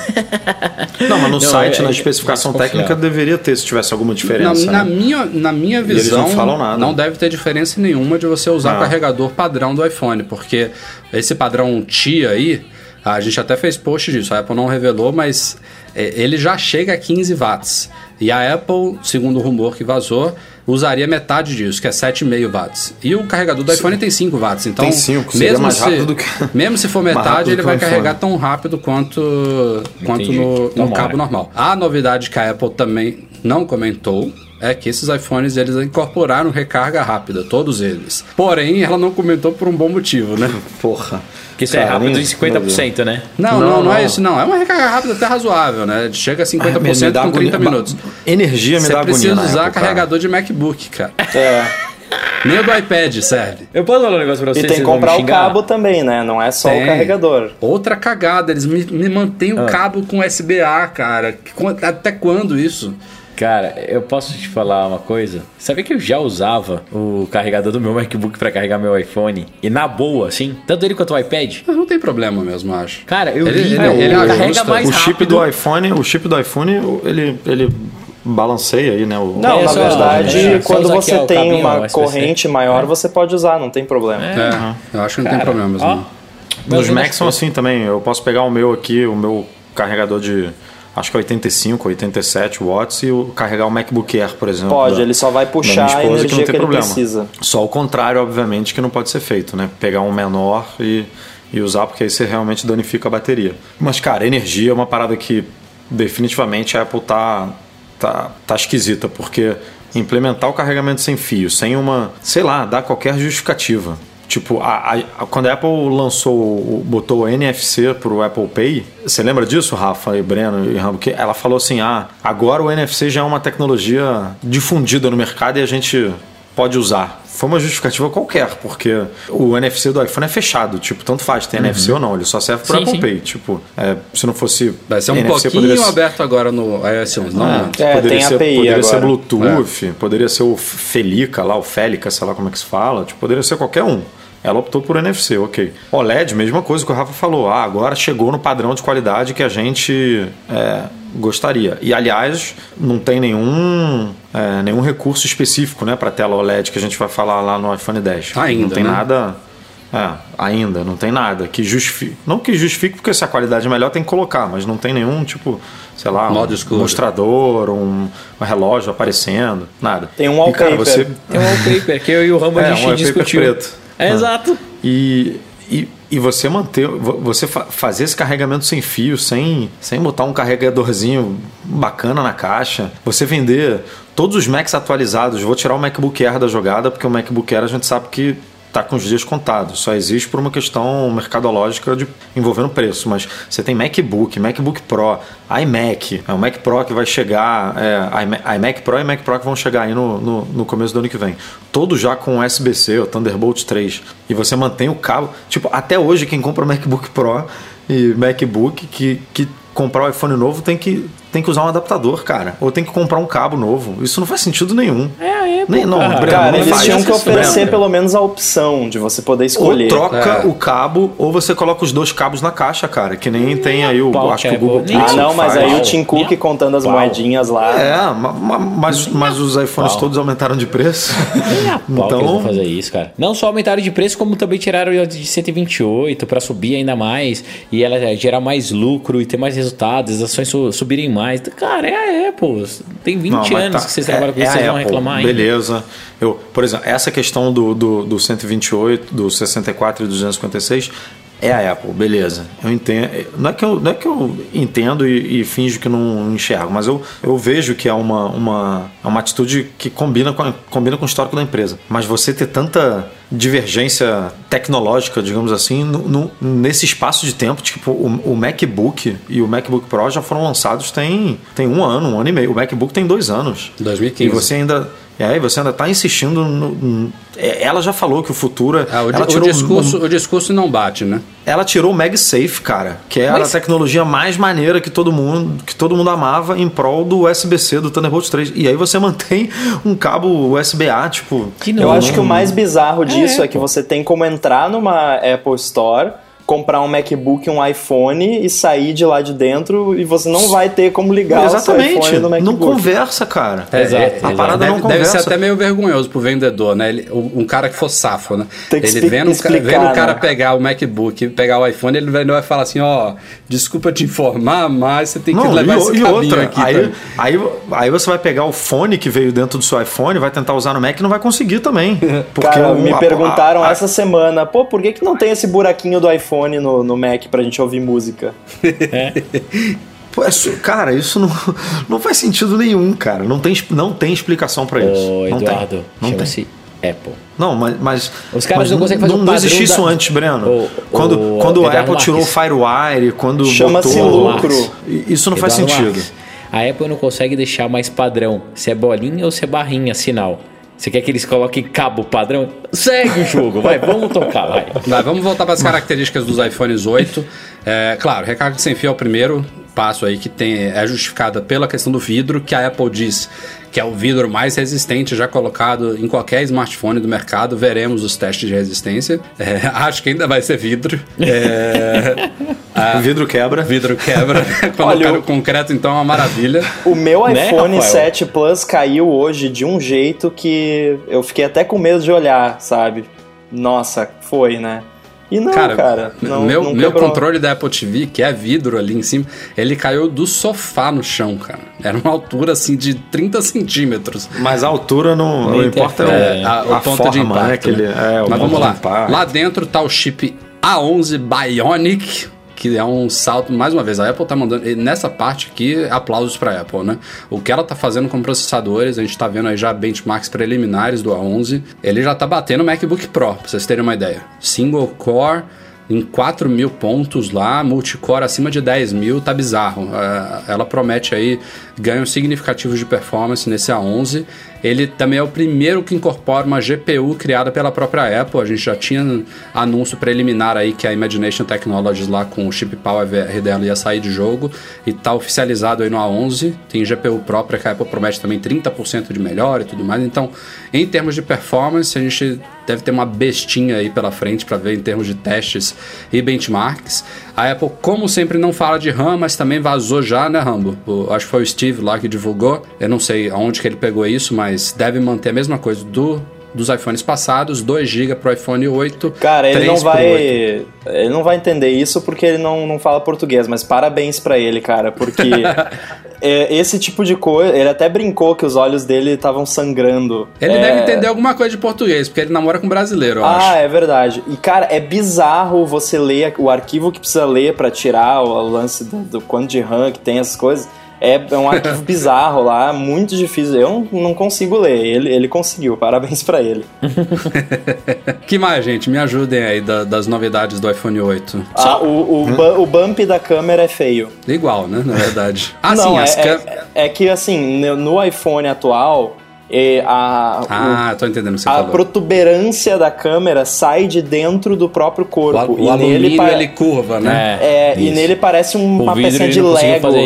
Não, mas no Não, site, é- na é- especificação é técnica, deveria ter, se tivesse alguma Na, diferença. na né? minha, na minha eles visão, não falam nada. não deve ter diferença nenhuma de você usar o carregador padrão do iPhone, porque esse padrão TIA aí, a gente até fez post disso, a Apple não revelou, mas é, ele já chega a 15 watts. E a Apple, segundo o rumor que vazou, usaria metade disso, que é 7,5 watts. E o carregador do iPhone tem 5 watts, então Tem cinco, seria mesmo mais se, rápido do que- mesmo se for metade, ele vai iPhone. carregar tão rápido quanto, quanto Entendi. no, no cabo normal. A novidade que a Apple também não comentou é que esses iPhones eles incorporaram recarga rápida, todos eles. Porém, ela não comentou por um bom motivo, né? Porra. Que isso é Cara, rápido em 50%, né? Não, não, Não, não, é não. isso, não. É uma recarga rápida até razoável, né? Chega a 50% Me dá com 30 agonia- minutos. Energia me Você dá agonia precisa na usar cara. carregador de MacBook, cara. É. Nem o do iPad serve. Eu posso falar um negócio pra E vocês? tem que comprar o cabo também, né? Não é só Tem. o carregador. Outra cagada, eles me, me mantêm Ah. o cabo com USB-A, cara. Até quando isso? Cara, eu posso te falar uma coisa? Sabia que eu já usava o carregador do meu MacBook pra carregar meu iPhone? E na boa, assim, tanto ele quanto o iPad? Mas não tem problema mesmo, acho. Cara, eu Ele- vi, ele- meu, ele carrega ajusta. mais o chip rápido. do iPhone, o chip do iPhone, ele, ele balanceia aí, né? O, Não, É, na verdade, é, quando você tem uma USB-C. corrente maior, você pode usar, não tem problema. É, eu acho que não tem Cara, problema mesmo. ó. Meu Macs são assim também. Eu posso pegar o meu aqui, o meu carregador de acho que é 85, 87 watts e o- carregar o MacBook Air, por exemplo. Pode, da- ele só vai puxar minha a esposa, energia que, ele precisa. Só o contrário, obviamente, que não pode ser feito, né? Pegar um menor e, e usar, porque aí você realmente danifica a bateria. Mas, cara, energia é uma parada que definitivamente a Apple tá, tá, tá esquisita, porque implementar o carregamento sem fio, sem uma, sei lá, dar qualquer justificativa. Tipo, a, a- quando a Apple lançou, botou o NFC pro Apple Pay, você lembra disso, Rafa e Breno e Rambo? Que ela falou assim: ah, agora o NFC já é uma tecnologia difundida no mercado e a gente pode usar. Foi uma justificativa qualquer, porque o NFC do iPhone é fechado, tipo, tanto faz, tem NFC ou não, ele só serve pro Sim, Apple sim. Pay. Tipo, é, se não fosse. Vai ser um NFC, pouquinho poderia aberto agora no iOS 11, não antes. É, poderia tem ser, API poderia ser. Bluetooth, poderia ser o Felica lá, o Félica, sei lá como é que se fala, tipo, poderia ser qualquer um. Ela optou por NFC, ok. OLED, mesma coisa que o Rafa falou. Ah, agora chegou no padrão de qualidade que a gente é, gostaria. E aliás, não tem nenhum, é, nenhum recurso específico né, para tela OLED que a gente vai falar lá no iPhone 10. Ainda, não tem né? nada. É, ainda, não tem nada que justifique. Não que justifique, porque se a qualidade é melhor tem que colocar, mas não tem nenhum, tipo, sei lá, Modo um escuro. mostrador, um, um relógio aparecendo, nada. Tem um E, cara, wallpaper. você, Tem um wallpaper que eu e o Rambo É, a um gente wallpaper discutiu. preto. É, Ah. exato. E, e, e você manter, vo- você fa- fazer esse carregamento sem fio, sem, sem botar um carregadorzinho bacana na caixa, você vender todos os Macs atualizados. Vou tirar o MacBook Air da jogada, porque o MacBook Air a gente sabe que tá com os dias contados. Só existe por uma questão mercadológica de envolvendo preço. Mas você tem MacBook, MacBook Pro, iMac. É o Mac Pro que vai chegar. É, iMac Pro e Mac Pro que vão chegar aí no, no, no começo do ano que vem. Todos já com USB-C, o Thunderbolt 3. E você mantém o cabo. Tipo, até hoje quem compra MacBook Pro e MacBook que, que comprar o iPhone novo tem que, tem que usar um adaptador, cara. Ou tem que comprar um cabo novo. Isso não faz sentido nenhum. É, é, Nem, não, cara. Breno, Cara, não eles faz tinham que oferecer Breno. pelo menos a opção de você poder Ou escolher. troca É. o cabo, ou você coloca os dois cabos na caixa, cara. Que nem tem aí o. pau acho que o Google é bom. Ah, Pixel não, mas faz. aí o Tim Cook contando as Pau. moedinhas lá. É, ma- ma- mas, mas os iPhones todos aumentaram de preço. Nem a pau que eles vão então. fazer isso, cara. Não só aumentaram de preço, como também tiraram de 128 pra subir ainda mais e ela gerar mais lucro e ter mais resultados, as ações su- subirem mais. Cara, é a Apple. Tem 20 Não, mas anos tá- que vocês é- trabalham com é isso, vocês vão Apple, reclamar ainda. Beleza. Eu, por exemplo, essa questão do, do, do 128, do 64 e do 256 é a Apple, beleza. Eu entendo. Não é que eu, não é que eu entendo e, e finjo que não enxergo, mas eu, eu vejo que é uma, uma, é uma atitude que combina com, a- combina com o histórico da empresa. Mas você ter tanta divergência tecnológica, digamos assim, no, no- nesse espaço de tempo, tipo, o, o MacBook e o MacBook Pro já foram lançados tem, tem um ano, um ano e meio. O MacBook tem dois anos. 2015. E você ainda. E aí você ainda está insistindo no, é, Ela já falou que o futuro. é- Ah, o, di- ela, o tirou, discurso, o discurso não bate, né? ela tirou o MagSafe, cara, que era Mas- a tecnologia mais maneira que todo mundo que todo mundo amava em prol do USB-C do Thunderbolt 3. E aí você mantém um cabo USB-A, tipo. Que Eu não- acho que o mais bizarro disso é, é, que você tem como entrar numa Apple Store, comprar um MacBook, um iPhone e sair de lá de dentro e você não vai ter como ligar o seu Exatamente. iPhone no Não MacBook. conversa, cara. É, Exato, A exato. parada Deve, não deve conversa. ser até meio vergonhoso pro vendedor, né? Ele- um cara que for safo, né? Tem que ele vendo, o ca- explicar, vendo o cara né? pegar o MacBook e pegar o iPhone, ele vai, falar assim, ó, desculpa te informar, mas você tem que Não, levar e, esse e outra, aqui. aí, também. aí, aí você vai pegar o fone que veio dentro do seu iPhone, vai tentar usar no Mac e não vai conseguir também. Porque Cara, o- me a- perguntaram a- a- essa semana, pô, por que, que não tem esse buraquinho do iPhone no, no Mac pra gente ouvir música? Pô, isso- cara, isso não, não faz sentido nenhum, cara. Não tem, não tem explicação pra isso. Ô, não Eduardo, tem. Não tem. Apple. Não, mas, mas Os caras mas não conseguem fazer não, o não existia isso da- antes, Breno. Ô, quando ô, quando a Apple tirou o Marques. Firewire, quando Chama-se lucro. Isso não faz Eduardo sentido. Marques, A Apple não consegue deixar mais padrão se é bolinha ou se é barrinha, sinal. Você quer que eles coloquem cabo padrão? Segue o jogo, vai, vamos tocar, vai. Vai, vamos voltar para as características dos iPhones 8. É, claro, recarga sem fio é o primeiro passo aí que tem, é justificada pela questão do vidro, que a Apple diz que é o vidro mais resistente já colocado em qualquer smartphone do mercado. Veremos os testes de resistência. É, acho que ainda vai ser vidro. É, O vidro quebra. vidro quebra. Quando Olha, cai eu- no concreto, então é uma maravilha. O meu Né, iPhone Rafael? 7 Plus caiu hoje de um jeito que eu fiquei até com medo de olhar, sabe? Nossa, foi, né? E não, cara, não, meu, não meu controle da Apple TV, que é vidro ali em cima, ele caiu do sofá no chão, cara. Era uma altura assim de 30 centímetros. Mas a altura não, não importa é, a, o a ponto forma, de impacto. né? Que ele, né? é, o Mas vamos de lá. impacto. Lá dentro tá o chip A11 Bionic, que é um salto, mais uma vez, a Apple tá mandando, nessa parte aqui, aplausos pra Apple, né? O que ela tá fazendo com processadores, a gente tá vendo aí já benchmarks preliminares do A11, ele já tá batendo o MacBook Pro, pra vocês terem uma ideia. Single core, em 4 mil pontos lá, multicore acima de 10 mil, tá bizarro. É, ela promete aí ganhos significativos de performance nesse A11. Ele também é o primeiro que incorpora uma GPU criada pela própria Apple. A gente já tinha anúncio preliminar aí que a Imagination Technologies lá com o chip Power VR dela ia sair de jogo e tá oficializado aí no A11. Tem GPU própria que a Apple promete também 30% de melhora e tudo mais. Então, em termos de performance, a gente deve ter uma bestinha aí pela frente para ver em termos de testes e benchmarks. A Apple, como sempre, não fala de RAM, mas também vazou já, né, Rambo? O- acho que foi o Steve lá que divulgou. Eu não sei aonde que ele pegou isso, mas deve manter a mesma coisa do dos iPhones passados, 2 GB pro iPhone 8. Cara, ele 3 não vai. 8. Ele não vai entender isso porque ele não, não fala português, mas parabéns pra ele, cara, porque é, esse tipo de coisa. Ele até brincou que os olhos dele estavam sangrando. Ele É, deve entender alguma coisa de português, porque ele namora com um brasileiro, eu Ah, acho. é verdade. E, cara, é bizarro você ler o arquivo que precisa ler pra tirar o, o lance do, do quanto de RAM que tem, essas coisas. É, é um arquivo bizarro lá, muito difícil. Eu não, não consigo ler. Ele, ele conseguiu, parabéns pra ele. que mais, gente? Me ajudem aí da- das novidades do iPhone 8. Ah, o, o, bu- o bump da câmera é feio. Igual, né? Na verdade. Ah, não, sim, é, as é- é que assim, no, iPhone atual, é, a, o- Ah, tô entendendo o que você a falou. protuberância da câmera sai de dentro do próprio O, corpo. o e nele ele curva, né? é, e isso. nele parece um- O uma ele de Lego, fazer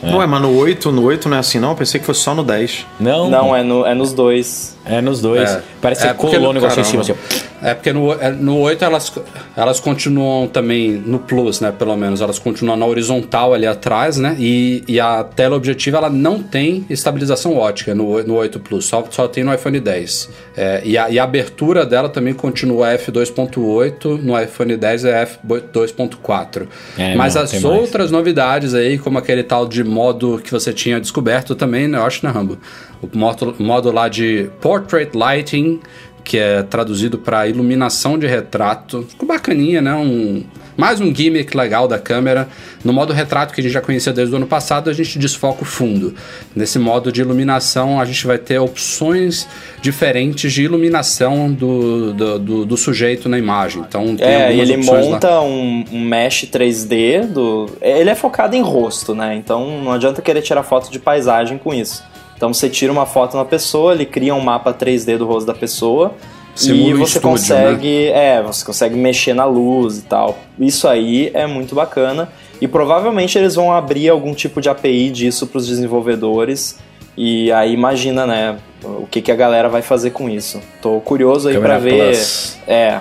sabe? Ué, mas no 8, no 8 não é assim não? Eu pensei que fosse só no 10. Não, Não, é, no, é nos dois. é nos dois. É. Parece que É, colou o negócio em cima, assim. É porque no, é, no 8 elas, elas continuam também no Plus, né? Pelo menos. Elas continuam na horizontal ali atrás, né? E, e a tela objetiva ela não tem estabilização ótica no, no 8 Plus, só, só tem no iPhone 10. É, e, a, e a abertura dela também continua f2.8, no iPhone 10 é f2.4. É, Mas não, as tem mais. outras novidades aí, como aquele tal de modo que você tinha descoberto também, né? Eu acho, né, Rambo? O modo, modo lá de Portrait Lighting, que é traduzido para iluminação de retrato. Ficou bacaninha, né? Um, mais um gimmick legal da câmera. No modo retrato, que a gente já conhecia desde o ano passado, a gente desfoca o fundo. Nesse modo de iluminação, a gente vai ter opções diferentes de iluminação do, do, do- do sujeito na imagem. Então, tem É, ele opções lá. monta um, um mesh 3D do. Ele é focado em rosto, né? Então não adianta querer tirar foto de paisagem com isso. Então você tira uma foto na pessoa, ele cria um mapa 3D do rosto da pessoa. Simula e você estúdio, consegue. É, você consegue mexer na luz e tal. Isso aí é muito bacana. E provavelmente eles vão abrir algum tipo de API disso para os desenvolvedores. E aí imagina, né? O que, que a galera vai fazer com isso. Tô curioso aí pra ver. Plus. É,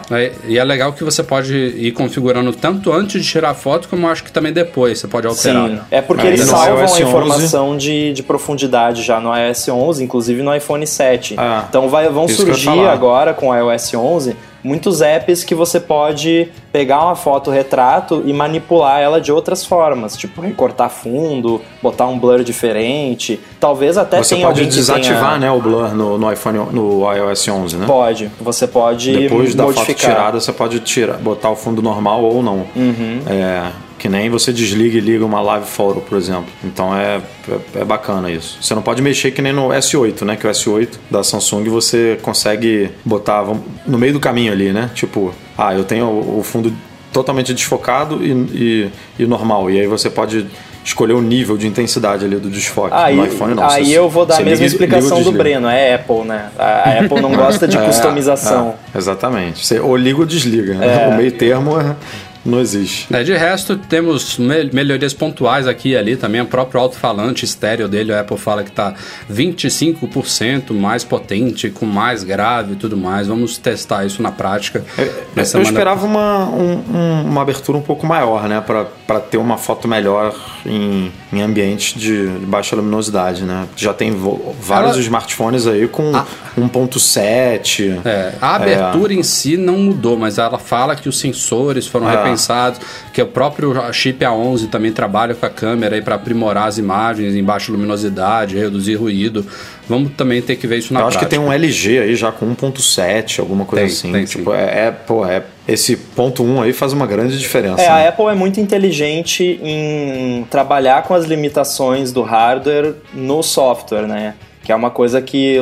E é legal que você pode ir configurando tanto antes de tirar a foto, como eu acho que também depois você pode alterar. Sim, é porque Aí eles salvam a 11 informação de, de profundidade já no iOS 11, inclusive no iPhone 7. Ah, então vai, vão surgir agora com o iOS 11 muitos apps que você pode pegar uma foto retrato e manipular ela de outras formas, tipo recortar fundo, botar um blur diferente, talvez até Você tenha pode desativar tenha... né, o blur no, no iPhone, no iOS 11, né? Pode, você pode Depois da foto modificar. tirada, você pode tirar, botar o fundo normal ou não. Uhum. É, que nem você desliga e liga uma live photo, por exemplo. Então é, é, é bacana isso. Você não pode mexer que nem no S8, né? Que o S8 da Samsung você consegue botar no meio do caminho ali, né? Tipo, ah, eu tenho o, fundo totalmente desfocado e, e, e normal. E aí você pode escolher o nível de intensidade ali do desfoque. Aí, no iPhone não. aí Você- eu vou dar a mesma liga- liga explicação do desliga. Breno, é Apple, né? A a Apple não gosta de É, customização. é, exatamente. Você ou liga ou desliga. né? O meio termo é- não existe. É, de resto, temos me- melhorias pontuais aqui e ali também. O próprio alto-falante estéreo dele, a Apple fala que está 25% mais potente, com mais grave e tudo mais. Vamos testar isso na prática. na Eu esperava uma, um- um- uma abertura um pouco maior, né? Pra ter uma foto melhor em, em ambientes de, de baixa luminosidade, né? Já tem vários Ela- smartphones aí com 1.7. É, a abertura em si não mudou, mas ela fala que os sensores foram É. repensados, que o próprio chip A11 também trabalha com a câmera para aprimorar as imagens em baixa luminosidade, reduzir ruído. Vamos também ter que ver isso na Eu acho que prática. tem um LG aí já com 1.7, alguma coisa Tem, assim. tem tipo, sim. é, é, pô, é, esse ponto 1 aí faz uma grande diferença. É, né? a Apple é muito inteligente em trabalhar com as limitações do hardware no software, né? Que é uma coisa que,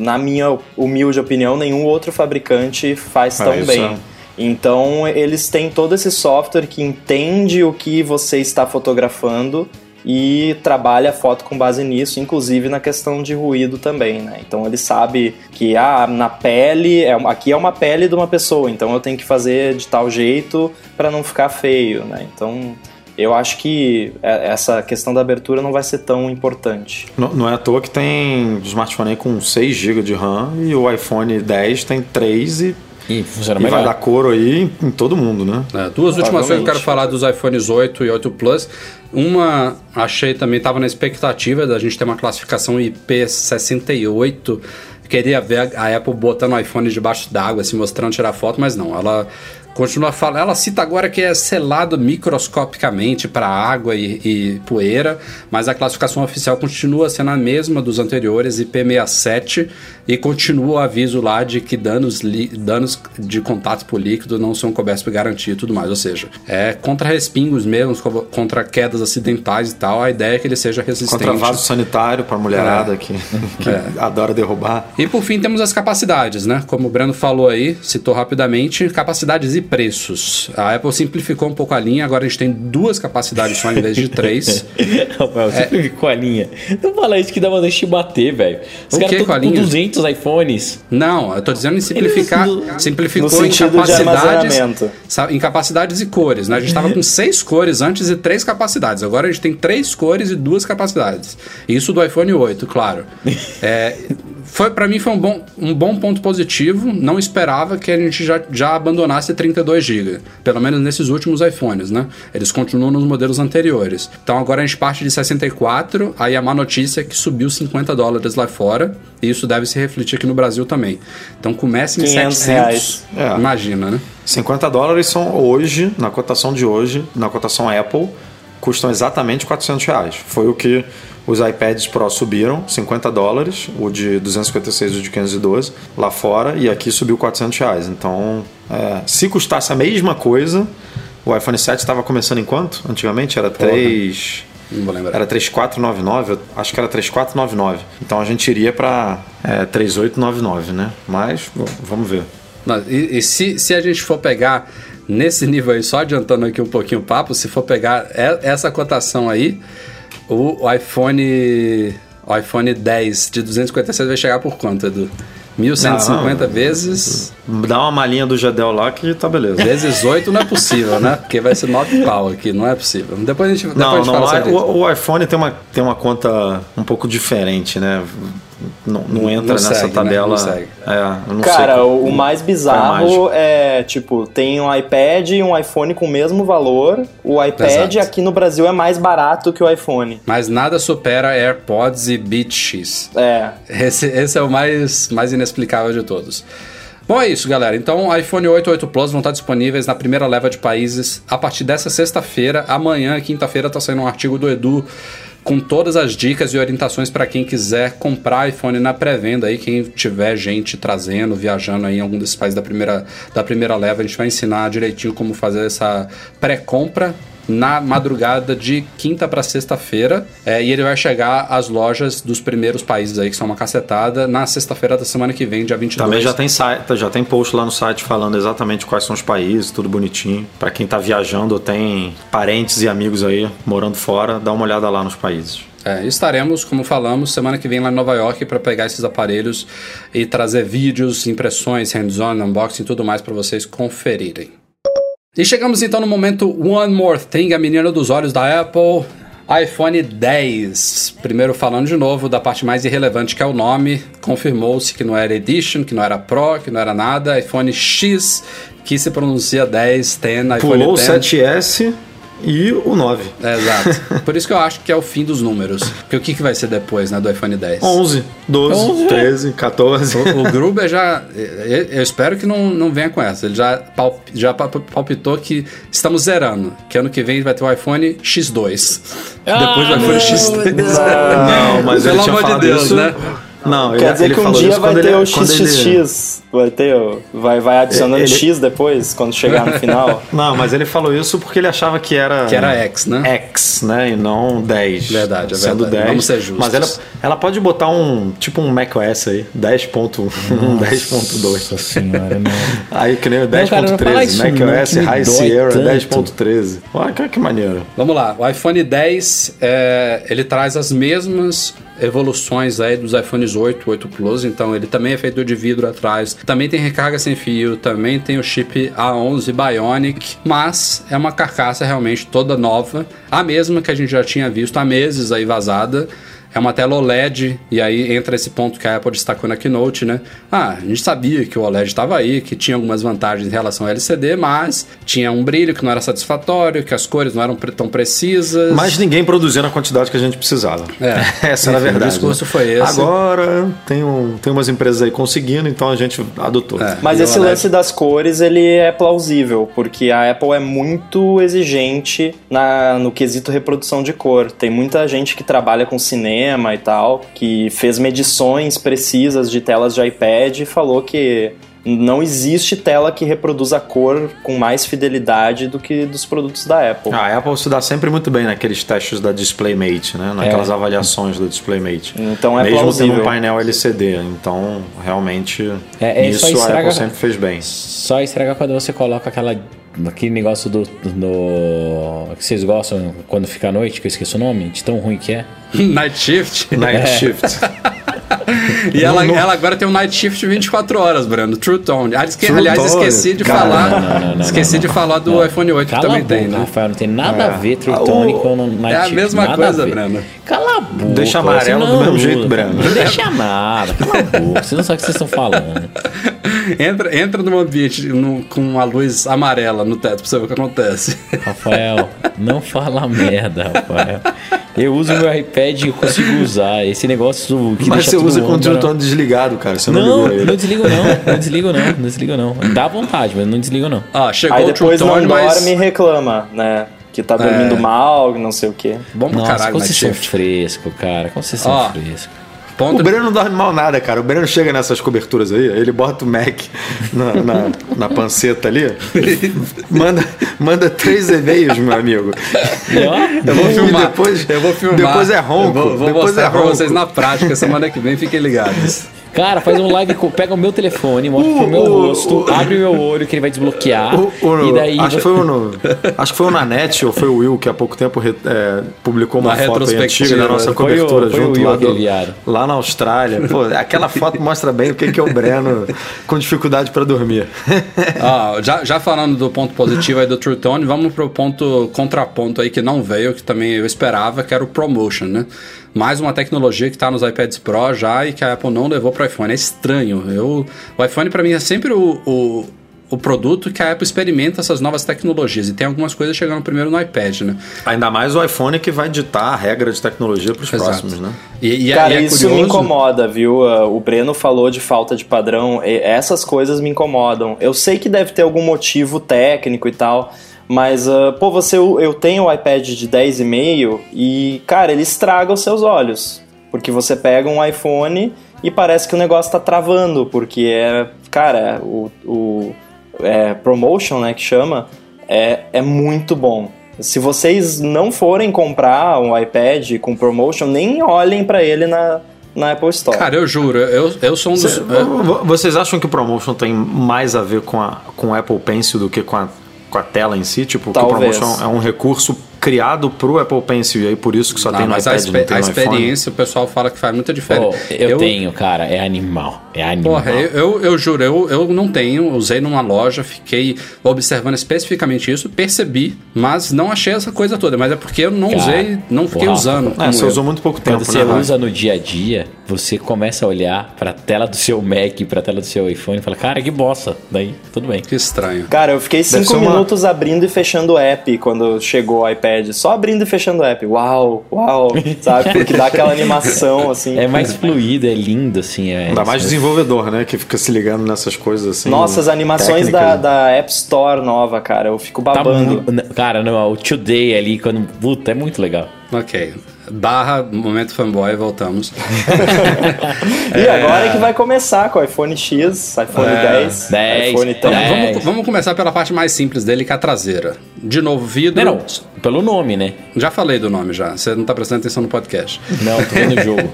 na minha humilde opinião, nenhum outro fabricante faz É, tão isso bem. é. Então, eles têm todo esse software que entende o que você está fotografando e trabalha a foto com base nisso, inclusive na questão de ruído também, né? Então ele sabe que ah, na pele, é, aqui é uma pele de uma pessoa, então eu tenho que fazer de tal jeito para não ficar feio, né? Então eu acho que é- essa questão da abertura não vai ser tão importante. Não, não é à toa que tem smartphone com 6 GB de RAM e o iPhone 10 tem 3 e, E funciona e vai dar couro aí em, em todo mundo, né? É, duas últimas coisas que eu quero falar dos iPhones 8 e 8 Plus. Uma, achei também, estava na expectativa da gente ter uma classificação IP68. Queria ver a Apple botando o iPhone debaixo d'água, assim, mostrando tirar foto, mas não. Ela continua falando. Ela cita agora que é selado microscopicamente para água e, e, poeira, mas a classificação oficial continua sendo a mesma dos anteriores, IP67, e continua o aviso lá de que danos, danos de contato por líquido não são cobertos por garantia e tudo mais. Ou seja, é contra respingos mesmo, contra quedas acidentais e tal. A ideia é que ele seja resistente. Contra vaso sanitário para mulherada é. que, que é. adora derrubar. E por fim temos as capacidades, né? Como o Breno falou aí, citou rapidamente, capacidades e preços. A Apple simplificou um pouco a linha, agora a gente tem duas capacidades só em vez de três. Rafael, é. simplificou a linha. Não fala isso que dá vontade de bater, velho. Os caras estão com 200 iPhones. Não, eu tô dizendo em simplificar. Simplificou em capacidades. Em capacidades e cores, né? A gente tava com seis cores antes e três capacidades. Agora a gente tem três cores e duas capacidades. Isso do iPhone 8, claro. É, foi para mim foi um bom, um bom ponto positivo. Não esperava que a gente já, já abandonasse 32 GB, pelo menos nesses últimos iPhones, né? Eles continuam nos modelos anteriores. Então agora a gente parte de 64. Aí a má notícia é que subiu 50 dólares lá fora. E isso deve se refletir aqui no Brasil também. Então comece em 700. Reais. É. Imagina, né? 50 dólares são hoje, na cotação de hoje, na cotação Apple, custam exatamente 400 reais. Foi o que os iPads Pro subiram 50 dólares, o de 256 e o de 512 lá fora, e aqui subiu 400 reais. Então, é, se custasse a mesma coisa, o iPhone 7 estava começando em quanto? Antigamente era 3. Não vou lembrar. Era 3499, acho que era 3499. Então a gente iria para é, 3899, né? Mas, bom, vamos ver. e, e se, se a gente for pegar nesse nível aí, só adiantando aqui um pouquinho o papo, se for pegar essa cotação aí, o, iPhone. O iPhone 10 de 256 vai chegar por quanto, Edu? 1150 não, vezes. Dá uma malinha do Jadel lá que tá beleza. Vezes 8 não é possível, né? Porque vai ser 9 pau aqui, não é possível. Depois a gente, depois não, a gente não, fala o, o, iPhone tem uma, tem uma conta um pouco diferente, né? Não, não entra não nessa segue, né? tabela. Né? É, Cara, o mais bizarro é, tipo, tem um iPad e um iPhone com o mesmo valor. O iPad Exato. aqui no Brasil é mais barato que o iPhone. Mas nada supera AirPods e Beats X. É. Esse, esse é o mais, mais inexplicável de todos. Bom, é isso, galera. Então, iPhone 8 e 8 Plus vão estar disponíveis na primeira leva de países a partir dessa sexta-feira. Amanhã, quinta-feira, tá saindo um artigo do Edu com todas as dicas e orientações para quem quiser comprar iPhone na pré-venda aí, quem tiver gente trazendo, viajando aí em algum desses países da primeira, da primeira leva, a gente vai ensinar direitinho como fazer essa pré-compra na madrugada de quinta para sexta-feira. É, e ele vai chegar às lojas dos primeiros países aí, que são uma cacetada, na sexta-feira da semana que vem, dia 22. Também já tem, site, já tem post lá no site falando exatamente quais são os países, tudo bonitinho. Para quem tá viajando ou tem parentes e amigos aí morando fora, dá uma olhada lá nos países. É, estaremos, como falamos, semana que vem lá em Nova York para pegar esses aparelhos e trazer vídeos, impressões, hands-on, unboxing e tudo mais para vocês conferirem. E chegamos então no momento One More Thing, a menina dos olhos da Apple, iPhone 10. Primeiro falando de novo da parte mais irrelevante que é o nome, confirmou-se que não era Edition, que não era Pro, que não era nada, iPhone X, que se pronuncia 10, 10, iPhone Pulou 10. 7S e o 9. É, exato. Por isso que eu acho que é o fim dos números. Porque o que, que vai ser depois, né, do iPhone 10? 11, 12, 11. 13, 14. O, o Gruber já... Eu espero que não, não venha com essa. Ele já, palp, já palpitou que estamos zerando. Que ano que vem vai ter o iPhone X2. Ah, depois do iPhone X3. Não, mas Pelo amor de Deus, isso... né? Não, Quer ele, dizer ele que um dia vai ter ele, o XXX. Ele... Vai ter, vai, vai adicionando ele... X depois, quando chegar no final. Não, mas ele falou isso porque ele achava que era. Que era X, né? X, né? E não 10. Verdade, é sendo verdade. 10. Vamos ser justos. Mas ela, ela pode botar um. Tipo um macOS aí. 10.1, 10.2. Nossa senhora, não. Aí que nem o 10.13. macOS High Sierra 10.13. Olha que maneiro. Vamos lá. O iPhone 10, é, ele traz as mesmas evoluções aí dos iPhones 8, 8 Plus, então ele também é feito de vidro atrás, também tem recarga sem fio, também tem o chip A11 Bionic, mas é uma carcaça realmente toda nova, a mesma que a gente já tinha visto há meses aí vazada. É uma tela OLED, e aí entra esse ponto que a Apple destacou na Keynote, né? Ah, a gente sabia que o OLED estava aí, que tinha algumas vantagens em relação ao LCD, mas tinha um brilho que não era satisfatório, que as cores não eram tão precisas. Mas ninguém produzia na quantidade que a gente precisava. É. Essa era a verdade. O discurso né? foi esse. Agora tem, um, tem umas empresas aí conseguindo, então a gente adotou. É. Mas esse OLED? lance das cores, ele é plausível, porque a Apple é muito exigente na, no quesito reprodução de cor. Tem muita gente que trabalha com cinema e tal, que fez medições precisas de telas de iPad e falou que não existe tela que reproduza a cor com mais fidelidade do que dos produtos da Apple. A Apple se dá sempre muito bem naqueles testes da DisplayMate, né? Naquelas É. avaliações do DisplayMate. Então é Mesmo plausível. tendo um painel LCD. Então, realmente, É, é, isso só a estraga- Apple sempre fez bem. Só estraga quando você coloca aquela. Aquele negócio do. no que vocês gostam quando fica à noite, que eu esqueci o nome, de tão ruim que é. Night Shift. Night Shift. E ela, ela agora tem um Night Shift 24 horas, Brando. True Tone. Ah, esque- True aliás, Tone. esqueci de Cara, falar. não, não, não, esqueci não, de não. falar do Não. iPhone 8 que Cala também a boca, tem, né? Rafael, não tem nada É. a ver True Ah, Tone o- com Night É a Shift, mesma nada coisa, a ver. Breno. Cala a boca. Deixa amarelo do não mesmo jeito. Breno. Não deixa nada, cala a boca. Você não sabe o que vocês estão falando. Entra, entra num ambiente num- com uma luz amarela no teto pra você ver o que acontece. Rafael, não fala merda, Rafael. Eu uso meu iPad e consigo usar. Esse negócio que Mas deixa você usa com o Tone desligado, cara. Você não, Não, não desligo não, não desligo não, não desligo não. Dá vontade, mas não desligo não. Ó, chegou Aí o depois não Tone, mas. dorme e reclama, né? Que tá dormindo É. mal, não sei o quê. Bom pra Nossa, caralho, como vocês são Shift. frescos, cara. Como vocês são Ó. Ponto O Breno não dorme mal nada, cara. O Breno chega nessas coberturas aí, ele bota o Mac na, na, na panceta ali, manda, manda três e-mails, meu amigo. E Eu vou E filmar. depois- eu vou filmar. depois é ronco, Eu vou, vou depois mostrar é pra ronco. vocês na prática semana que vem. Fiquem ligados. Cara, faz um live, com- pega o meu telefone, mostra O- pro meu o- rosto, o- abre o meu olho que ele vai desbloquear. E daí. acho, que foi o no, acho que foi o Nanete ou foi o Will que há pouco tempo re- é, publicou uma Uma foto antiga da nossa Foi cobertura o- foi o junto Will lá, do- lá na Austrália. Pô, aquela foto mostra bem o que que é o Breno com dificuldade para dormir. Ó, já, já falando do ponto positivo aí do True Tone, vamos pro ponto contraponto aí que não veio, que também eu esperava, que era o Promotion, né? Mais uma tecnologia que tá nos iPads Pro já e que a Apple não levou pro iPhone. É estranho. Eu, o iPhone para mim é sempre o, o, o produto que a Apple experimenta essas novas tecnologias. E tem algumas coisas chegando primeiro no iPad, né? Ainda mais o iPhone que vai ditar a regra de tecnologia para os próximos, né? E, e é- Cara, e é isso curioso. me incomoda, viu? Uh, O Breno falou de falta de padrão. e Essas coisas me incomodam. Eu sei que deve ter algum motivo técnico e tal, mas, uh, pô, você, eu tenho o iPad de 10,5 e, cara, ele estraga os seus olhos. Porque você pega um iPhone e parece que o negócio tá travando, porque é, cara, o, o é, promotion, né, que chama, é, é muito bom. Se vocês não forem comprar um iPad com promotion, nem olhem pra ele na, na Apple Store. Cara, eu juro, eu, eu sou um dos. Cê- vo- Vocês acham que o Promotion tem mais a ver com a com o Apple Pencil do que com a, com a tela em si? Tipo, que o Talvez. Promotion é um recurso criado pro Apple Pencil e aí por isso que só Não, tem no mas iPad, a, não expe- tem a no iPhone? experiência, o pessoal fala que faz muita diferença. eu, tenho, cara, é animal. É animal. Porra, eu, eu, eu juro, eu, eu não tenho, usei numa loja, fiquei observando especificamente isso, percebi, mas não achei essa coisa toda. Mas é porque eu não Cara, usei, não fiquei porra, usando. É, você eu. usou muito pouco tempo, Quando você né? Usa no dia a dia, você começa a olhar pra tela do seu Mac, pra tela do seu iPhone e fala, cara, que bosta. Daí, tudo bem. Que estranho. Cara, eu fiquei cinco ser uma- minutos abrindo e fechando o app quando chegou o iPad. Só abrindo e fechando o app. Uau, uau, sabe? Porque dá aquela animação, assim. É mais fluido, é lindo, assim. É, Ainda mais desenvolvedor, né? Que fica se ligando nessas coisas assim. Nossa, as animações da, da App Store nova, cara, eu fico Tá babando. mu- cara, não, o Today ali, quando. Puta, é muito legal. Ok. Barra, momento fanboy, voltamos. E agora é que vai começar com o iPhone X, iPhone É, 10, 10, iPhone 10. Vamos, É. vamos- vamos começar pela parte mais simples dele, que é a traseira. De novo, vidro. Não, não, pelo nome, né? Já falei do nome já. Você não tá prestando atenção no podcast. Não, tô vendo o jogo.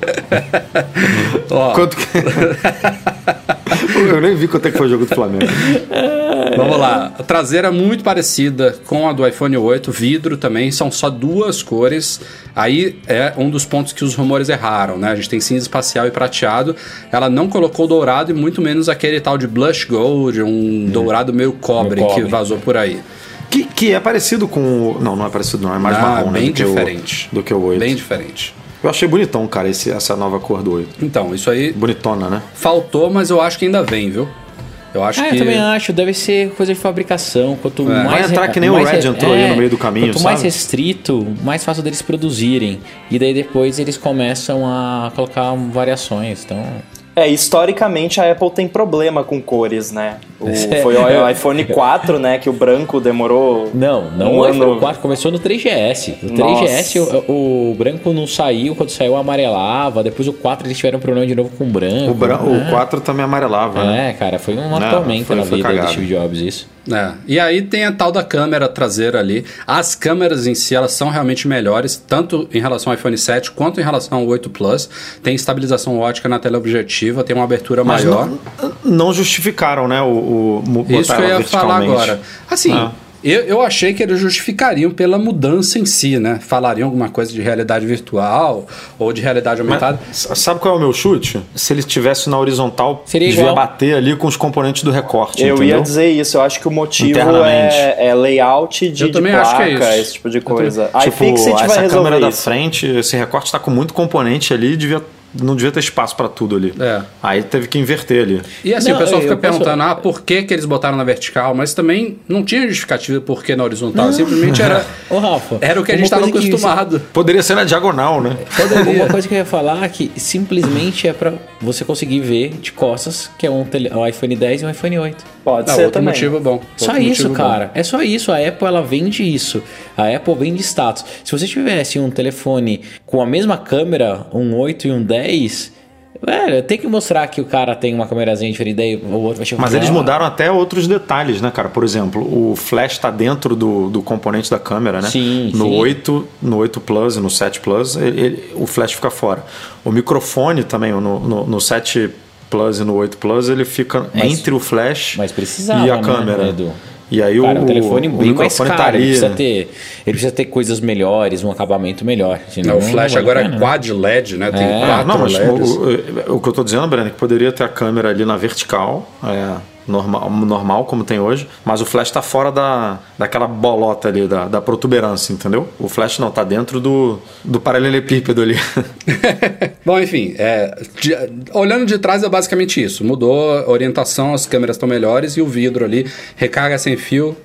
Ó, Quanto que... Eu nem vi quanto é que foi o jogo do Flamengo. Vamos lá. A traseira é muito parecida com a do iPhone 8, vidro também, são só duas cores. Aí é um dos pontos que os rumores erraram, né? A gente tem cinza espacial e prateado. Ela não colocou dourado e muito menos aquele tal de blush gold, um dourado meio cobre, Meio cobre. que vazou por aí. Que, que é parecido com o... Não, não é parecido não, é mais Ah, marrom, né? bem que o- diferente. do que o 8. Bem diferente. Eu achei bonitão, cara, esse, essa nova cor do 8. Então, isso aí Bonitona, né? faltou, mas eu acho que ainda vem, viu? Eu acho Ah, que. eu também acho, deve ser coisa de fabricação. Quanto mais Vai entrar que nem o mais Red entrou ali no meio do caminho, Quanto mais sabe? restrito, mais fácil deles produzirem. E daí depois eles começam a colocar variações. Então, É, historicamente a Apple tem problema com cores, né? O- É. foi o iPhone 4, né, que o branco demorou Não, não Um o ano- iPhone 4 começou no 3GS. O 3GS, o, o branco não saiu, quando saiu amarelava. Depois o 4 eles tiveram problema de novo com o branco. O, bran... É. o 4 também amarelava, né? É, cara, foi tormenta foi- na foi vida do. Steve Jobs isso. É. E aí tem a tal da câmera traseira ali. As câmeras em si, elas são realmente melhores, tanto em relação ao iPhone 7 quanto em relação ao 8 Plus. Tem estabilização ótica na tela objetiva, tem uma abertura Mas maior. não, não justificaram, né, o, o Isso que eu ia falar agora. Assim, Ah. Eu, eu achei que eles justificariam pela mudança em si, né? Falariam alguma coisa de realidade virtual ou de realidade aumentada. Mas, sabe qual é o meu chute? Se ele estivesse na horizontal, Seria devia igual. bater ali com os componentes do recorte, Eu entendeu? ia dizer isso, eu acho que o motivo é, é layout de, Eu de também acho que é placa, isso. esse tipo de Eu coisa. Tipo, iFixit vai essa resolver câmera da isso. frente, esse recorte está com muito componente ali, devia, não devia ter espaço para tudo ali. É. Aí teve que inverter ali. E assim, Não, o pessoal eu- fica perguntando, ah, por que, que eles botaram na vertical? Mas também não tinha justificativa por que na horizontal. Simplesmente era, Ô, Rafa. era o que a gente estava acostumado. Poderia ser na diagonal, né? Uma coisa que eu ia falar é que simplesmente é pra você conseguir ver de costas que é um, tele- um iPhone 10 e um iPhone 8. Pode Ah, ser outro também. motivo bom. Só Outro isso, motivo bom. cara. É só isso. A Apple ela vende isso. A Apple vende status. Se você tivesse um telefone com a mesma câmera, um 8 e um 10, velho, tem que mostrar que o cara tem uma câmerazinha diferente, daí o outro vai chegar Mas eles mudaram até outros detalhes, né, cara? Por exemplo, o flash está dentro do, do componente da câmera, né? Sim, no sim. 8, no 8 Plus e no 7 Plus, ele- ele- o flash fica fora. O microfone também, no, no, no 7 Plus e no 8 Plus, ele fica Mas- entre o flash e a né, câmera. Edu? E aí Cara, o, o telefone o bem mais microfone caro, tá ele, ali. precisa né? ter, ele precisa ter coisas melhores, um acabamento melhor. Não, o flash agora é pena. quad LED, né? Tem É. Ah, quatro não, mas LEDs. o, o- o que eu tô dizendo, Breno, é que poderia ter a câmera ali na vertical, é, normal, normal como tem hoje, mas o flash tá fora da, daquela bolota ali, da, da protuberância, entendeu? O flash não, tá dentro do, do paralelepípedo ali. Bom, enfim, é, de- olhando de trás é basicamente isso. Mudou a orientação, as câmeras estão melhores e o vidro ali, recarga sem fio,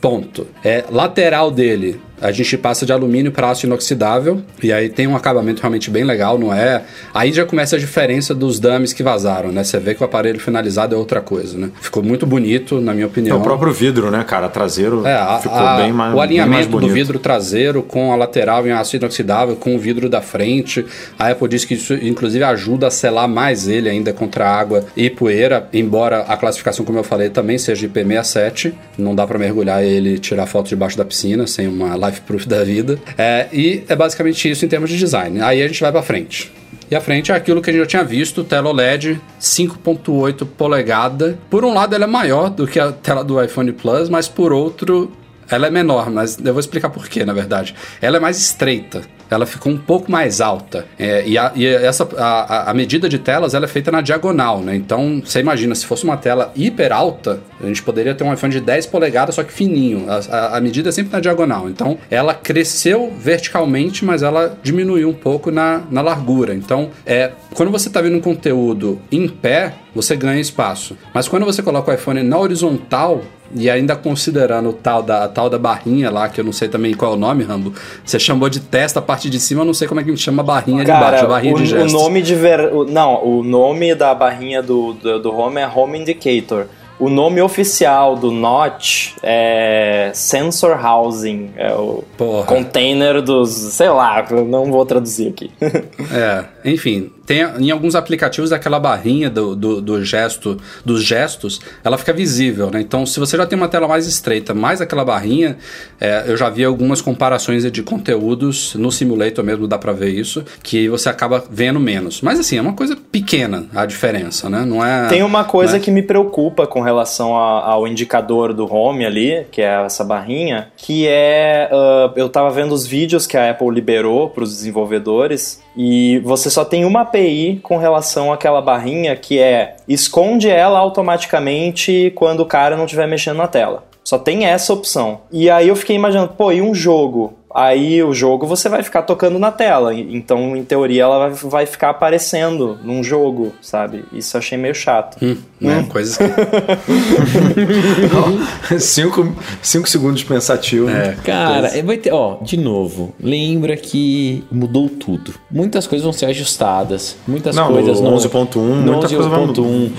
ponto. É, lateral dele, a gente passa de alumínio para aço inoxidável e aí tem um acabamento realmente bem legal, não é? Aí já começa a diferença dos dummies que vazaram, né? Você vê que o aparelho finalizado é outra coisa, né? Ficou muito bonito, na minha opinião. o próprio vidro, né, cara? Traseiro É, a- ficou a- bem mais o bem mais alinhamento do vidro traseiro com a lateral em aço inoxidável, com o vidro da frente. A Apple diz que isso, inclusive, ajuda a selar mais ele ainda contra água e poeira, embora a classificação, como eu falei, também seja IP67. Não dá para mergulhar ele e tirar foto debaixo da piscina sem uma life proof da vida. É, e é basicamente isso em termos de design. Aí a gente vai para frente. E a frente é aquilo que a gente já tinha visto, tela OLED 5.8 polegada. Por um lado ela é maior do que a tela do iPhone Plus, mas por outro ela é menor, mas eu vou explicar por quê, na verdade. Ela é mais estreita. Ela ficou um pouco mais alta. É, e a, e essa, a, a medida de telas ela é feita na diagonal, né? Então, você imagina, se fosse uma tela hiper alta, a gente poderia ter um iPhone de 10 polegadas, só que fininho. A, a, medida é sempre na diagonal. Então, ela cresceu verticalmente, mas ela diminuiu um pouco na, na largura. Então, é, quando você está vendo um conteúdo em pé, você ganha espaço. Mas quando você coloca o iPhone na horizontal, e ainda considerando o tal da, tal da barrinha lá, que eu não sei também qual é o nome, Rambo. Você chamou de testa a parte de cima, eu não sei como é que a gente chama a barrinha de baixo, a Cara, barrinha o, de o nome de ver... Não, o nome da barrinha do, do, do Home é Home Indicator. O nome oficial do Notch é Sensor Housing. É o Porra. container dos... Sei lá, não vou traduzir aqui. É, enfim, tem em alguns aplicativos aquela barrinha do, do, do gesto, dos gestos, ela fica visível, né? Então, se você já tem uma tela mais estreita, mais aquela barrinha, é, eu já vi algumas comparações de conteúdos no simulator mesmo, dá pra ver isso, que você acaba vendo menos. Mas assim, é uma coisa pequena a diferença, né? Não é. Tem uma coisa né? que me preocupa com relação a- ao indicador do Home ali, que é essa barrinha, que é. ah, eu tava vendo os vídeos que a Apple liberou para os desenvolvedores e você só tem uma API com relação àquela barrinha que é esconde ela automaticamente quando o cara não estiver mexendo na tela. Só tem essa opção. E aí eu fiquei imaginando, pô, e um jogo? Aí o jogo você vai ficar tocando na tela. Então, em teoria, ela vai, ficar aparecendo num jogo, sabe? Isso eu achei meio chato. Hum, né? Coisas que... cinco, cinco segundos pensativo. É, cara, é, vai ter, ó, de novo, lembra que mudou tudo. Muitas coisas vão ser ajustadas, muitas não, coisas no não. 11.1, muita coisa vai,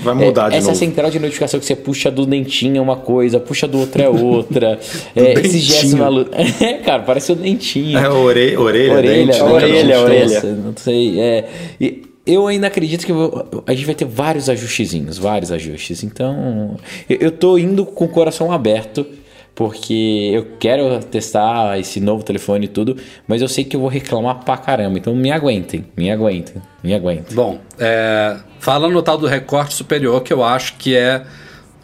vai mudar é, de essa novo. central de notificação que você puxa do dentinho é uma coisa, puxa do outro é outra. é, esse gesto maluco. É, cara, parece o dentinho. É, orelha, orelha, orelha, dente, né? orelha, orelha. Não sei, é. E, eu ainda acredito que a gente vai ter vários ajustezinhos, vários ajustes. Então, eu, eu tô indo com o coração aberto, porque eu quero testar esse novo telefone e tudo, mas eu sei que eu vou reclamar pra caramba. Então, me aguentem, me aguentem, me aguentem. Bom, é, falando no tal do recorte superior, que eu acho que é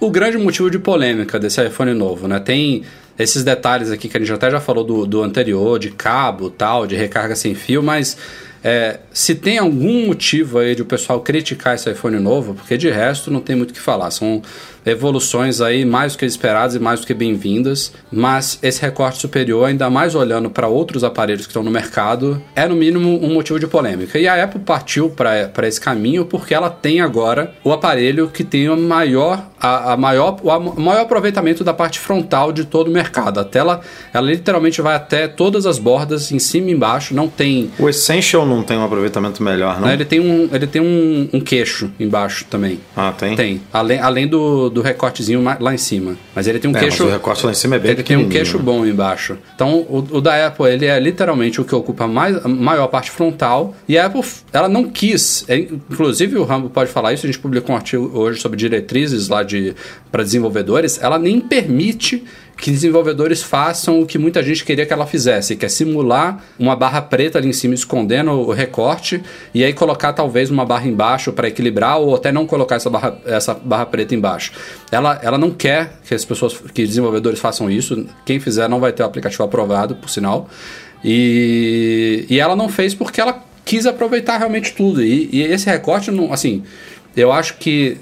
o grande motivo de polêmica desse iPhone novo, né? Tem esses detalhes aqui que a gente até já falou do, do anterior, de cabo tal, de recarga sem fio, mas é, se tem algum motivo aí de o pessoal criticar esse iPhone novo, porque de resto não tem muito o que falar. São evoluções aí mais do que esperadas e mais do que bem-vindas, mas esse recorte superior, ainda mais olhando para outros aparelhos que estão no mercado, é no mínimo um motivo de polêmica. E a Apple partiu para esse caminho porque ela tem agora o aparelho que tem o maior, a, a maior, o maior aproveitamento da parte frontal de todo o mercado. A tela, ela literalmente vai até todas as bordas, em cima e embaixo, não tem... O Essential não tem um aproveitamento melhor, não? Ele tem um, ele tem um, um queixo embaixo também. Ah, tem? Tem. Além, além do, do recortezinho lá em cima. Mas ele tem um é, queixo. Mas o recorte lá em cima é bem Ele tem um queixo né? bom embaixo. Então, o, o, da Apple, ele é literalmente o que ocupa mais, a maior parte frontal. E a Apple, ela não quis. É, inclusive, o Rambo pode falar isso. A gente publicou um artigo hoje sobre diretrizes lá de para desenvolvedores. Ela nem permite que desenvolvedores façam o que muita gente queria que ela fizesse, que é simular uma barra preta ali em cima escondendo o recorte e aí colocar talvez uma barra embaixo para equilibrar ou até não colocar essa barra, essa barra preta embaixo. Ela, ela não quer que as pessoas, que desenvolvedores façam isso. Quem fizer não vai ter o aplicativo aprovado, por sinal. E, e ela não fez porque ela quis aproveitar realmente tudo. E, e esse recorte, não, assim, eu acho que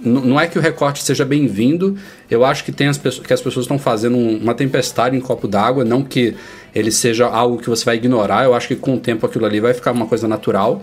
não é que o recorte seja bem-vindo, eu acho que, tem as pessoas, que as pessoas estão fazendo uma tempestade em copo d'água, não que ele seja algo que você vai ignorar, eu acho que com o tempo aquilo ali vai ficar uma coisa natural.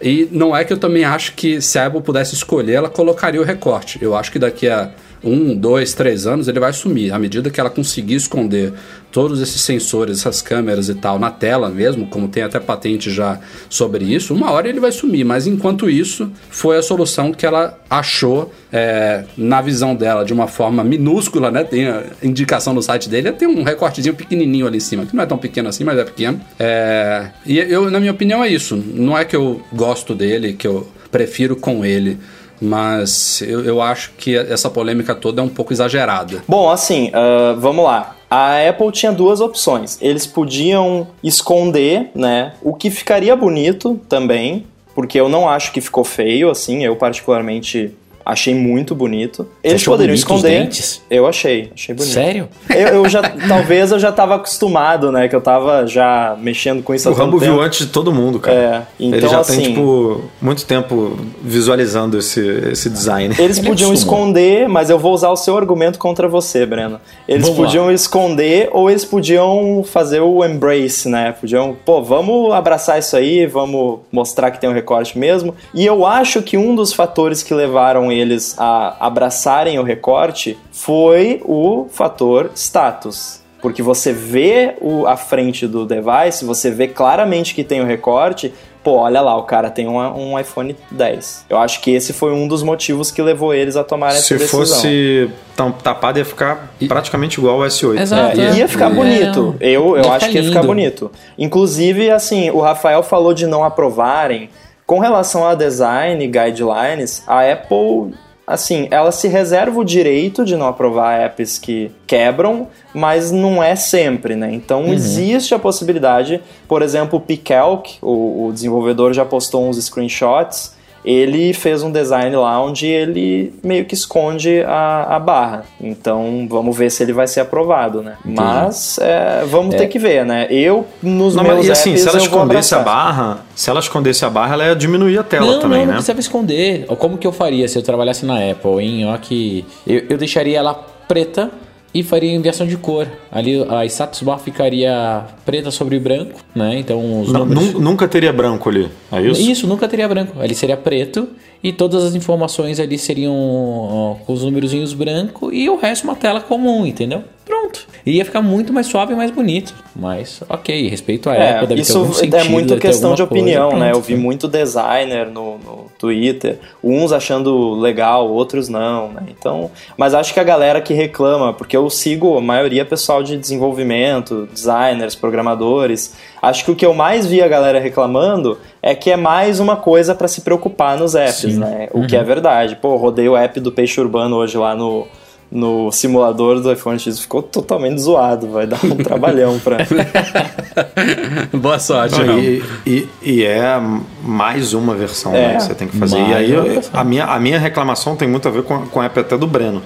E não é que eu também acho que se a Apple pudesse escolher, ela colocaria o recorte. Eu acho que daqui a um, dois, três anos ele vai sumir. À medida que ela conseguir esconder todos esses sensores, essas câmeras e tal na tela mesmo, como tem até patente já sobre isso, uma hora ele vai sumir. Mas enquanto isso, foi a solução que ela achou é, na visão dela de uma forma minúscula, né? Tem a indicação no site dele, tem um recortezinho pequenininho ali em cima, que não é tão pequeno assim, mas é pequeno. É, e eu, na minha opinião, é isso. Não é que eu gosto dele, que eu prefiro com ele mas eu, eu, acho que essa polêmica toda é um pouco exagerada. Bom, assim, uh, vamos lá. A Apple tinha duas opções. Eles podiam esconder, né? O que ficaria bonito também, porque eu não acho que ficou feio, assim. Eu particularmente Achei muito bonito. Eles achou poderiam bonito os esconder. dentes? Eu achei, achei bonito. Sério? Eu, eu já, talvez eu já tava acostumado, né? Que eu tava já mexendo com isso O Rambo viu tempo. antes de todo mundo, cara. É, então Ele já assim, tem, tipo, muito tempo visualizando esse, esse design. Eles Ele podiam acostumou. esconder, mas eu vou usar o seu argumento contra você, Breno. Eles Vamos lá. podiam esconder ou eles podiam fazer o embrace, né? Podiam, pô, vamos abraçar isso aí, vamos mostrar que tem um recorte mesmo. E eu acho que um dos fatores que levaram eles a abraçarem o recorte foi o fator status. Porque você vê o, a frente do device, você vê claramente que tem o recorte, pô, olha lá, o cara tem um, um iPhone 10. Eu acho que esse foi um dos motivos que levou eles a tomarem Se essa decisão. fosse tam- tapado, ia ficar praticamente igual ao S8. Exato. É, ia ficar É. bonito. Eu, eu Ia acho ficar que ia ficar bonito. Inclusive, assim, o Rafael falou de não aprovarem. Com relação a design guidelines, a Apple, assim, ela se reserva o direito de não aprovar apps que quebram, mas não é sempre, né? Então existe a possibilidade, por exemplo, o Picalc, o, o desenvolvedor já postou uns screenshots ele fez um design lá onde ele meio que esconde a, a barra. Então vamos ver se ele vai ser aprovado, né? Mas é, vamos ter que ver, né? Eu, nos Não, meus mas, e assim, apps, se ela escondesse a barra, se ela escondesse a barra, ela ia diminuir a tela não, também, não, não né? precisava esconder. Como que eu faria se eu trabalhasse na Apple, hein? Ó, que eu, eu deixaria ela preta e faria inversão de cor. Ali a status bar ficaria preta sobre branco, né? Então os Não, números... nun- nunca teria branco ali, é isso? Isso, nunca teria branco. Ali seria preto e todas as informações ali seriam ó, com os númerozinhos branco e o resto uma tela comum, entendeu? Pronto. E ia ficar muito mais suave e mais bonito. Mas, ok, respeito a É, Apple, deve isso algum sentido. é muito questão de alguma coisa, opinião, né? Eu pronto. vi muito designer no, no Twitter, uns achando legal, outros não, né? Então, mas acho que a galera que reclama, porque eu sigo a maioria pessoal de desenvolvimento, designers, programadores, acho que o que eu mais vi a galera reclamando é que é mais uma coisa para se preocupar nos apps, Sim. né? O que é verdade. Pô, rodei o app do Peixe Urbano hoje lá no no simulador do iPhone X ficou totalmente zoado, vai dar um trabalhão pra. Boa sorte, Não, e, e- e é mais uma versão É, né, que você tem que fazer. E aí eu- a minha, a minha reclamação tem muito a ver com, com a app até do Breno,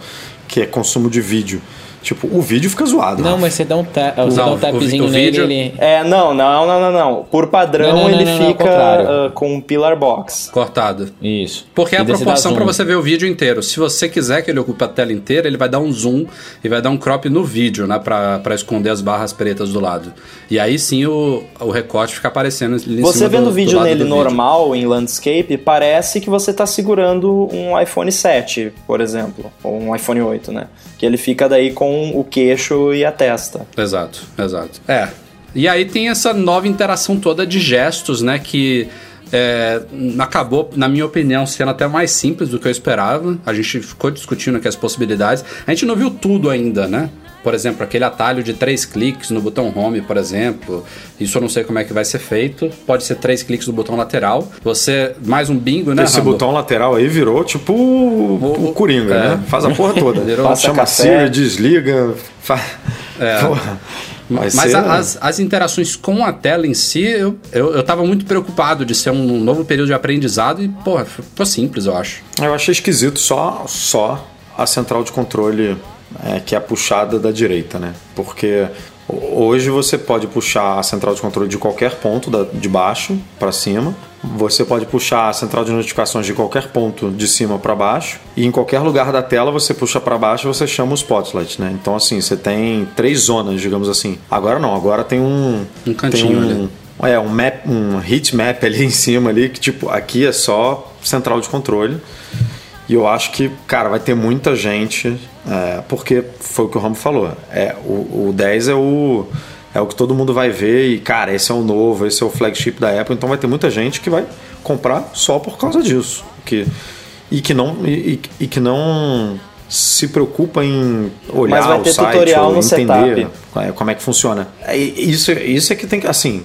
que é consumo de vídeo. Tipo, o vídeo fica zoado. Não, Rafa. mas você dá um, ta você dá um tapzinho o nele, vídeo- ele... É, não, não, não, não, não. Por padrão Não, não, não, ele não, fica ah, com um pillar box. Cortado. Isso. Porque é E a você dá proporção para você ver o vídeo inteiro. Se você quiser que ele ocupe a tela inteira, ele vai dar um zoom e vai dar um crop no vídeo, né? Pra, pra esconder as barras pretas do lado. E aí sim o, o recorte fica aparecendo em Você cima vendo do, o vídeo nele do vídeo. normal, em landscape, parece que você tá segurando um iPhone 7, por exemplo. Ou um iPhone 8, né? Que ele fica daí com o queixo e a testa. Exato, exato. É. E aí tem essa nova interação toda de gestos, né? Que é, acabou, na minha opinião, sendo até mais simples do que eu esperava. A gente ficou discutindo aqui as possibilidades. A gente não viu tudo ainda, né? Por exemplo, aquele atalho de três cliques no botão home, por exemplo. Isso eu não sei como é que vai ser feito. Pode ser três cliques no botão lateral. Você. Mais um bingo, né? Esse Rambo? botão lateral aí virou tipo o, o Coringa, é. né? Faz a porra toda. Virou- Chama. Siri, desliga. É. Porra. Vai Mas ser- a- as, as interações com a tela em si, eu, eu, eu tava muito preocupado de ser um novo período de aprendizado e, porra, ficou simples, eu acho. Eu achei esquisito só, só a central de controle é, que é puxada da direita, né? Porque hoje você pode puxar a central de controle de qualquer ponto da- de baixo para cima. Você pode puxar a central de notificações de qualquer ponto de cima para baixo. E em qualquer lugar da tela você puxa para baixo você chama o Spotlight, né? Então assim, você tem três zonas, digamos assim. Agora não, agora tem um... Um cantinho ali. É, um, map, um heat map ali em cima ali, que tipo, aqui é só central de controle. E eu acho que, cara, vai ter muita gente, é, porque foi o que o Rambo falou. É, o, o 10 é o, é o que todo mundo vai ver e, cara, esse é o novo, esse é o flagship da Apple, então vai ter muita gente que vai comprar só por causa disso. Que, e, que não, e, e- que não se preocupa em olhar o site ou entender setup. como é que funciona. É, Isso, isso é que tem que, assim,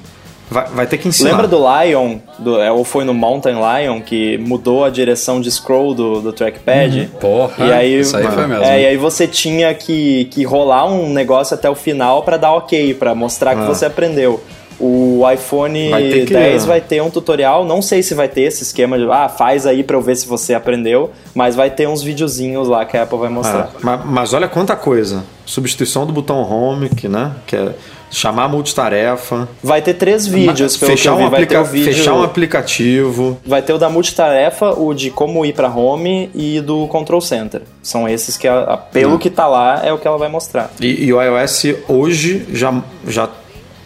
vai, vai ter que ensinar. Lembra do Lion, do, é, ou foi no Mountain Lion, que mudou a direção de scroll do, do trackpad? Porra, e aí, isso aí foi mesmo. É, e aí você tinha que, que rolar um negócio até o final pra dar ok, pra mostrar que Ah. você aprendeu. O iPhone Vai ter que- 10 vai ter um tutorial, não sei se vai ter esse esquema de ah, faz aí pra eu ver se você aprendeu, mas vai ter uns videozinhos lá que a Apple vai mostrar. É, mas, mas olha quanta coisa. Substituição do botão home, que, né, que é chamar multitarefa. Vai ter três vídeos, pelo fechar, que eu vi. um vai ter o vídeo... fechar um aplicativo. Vai ter o da multitarefa, o de como ir pra home e do control center. São esses que, a, a- pelo Hum. que tá lá, é o que ela vai mostrar. E, e o iOS hoje já, já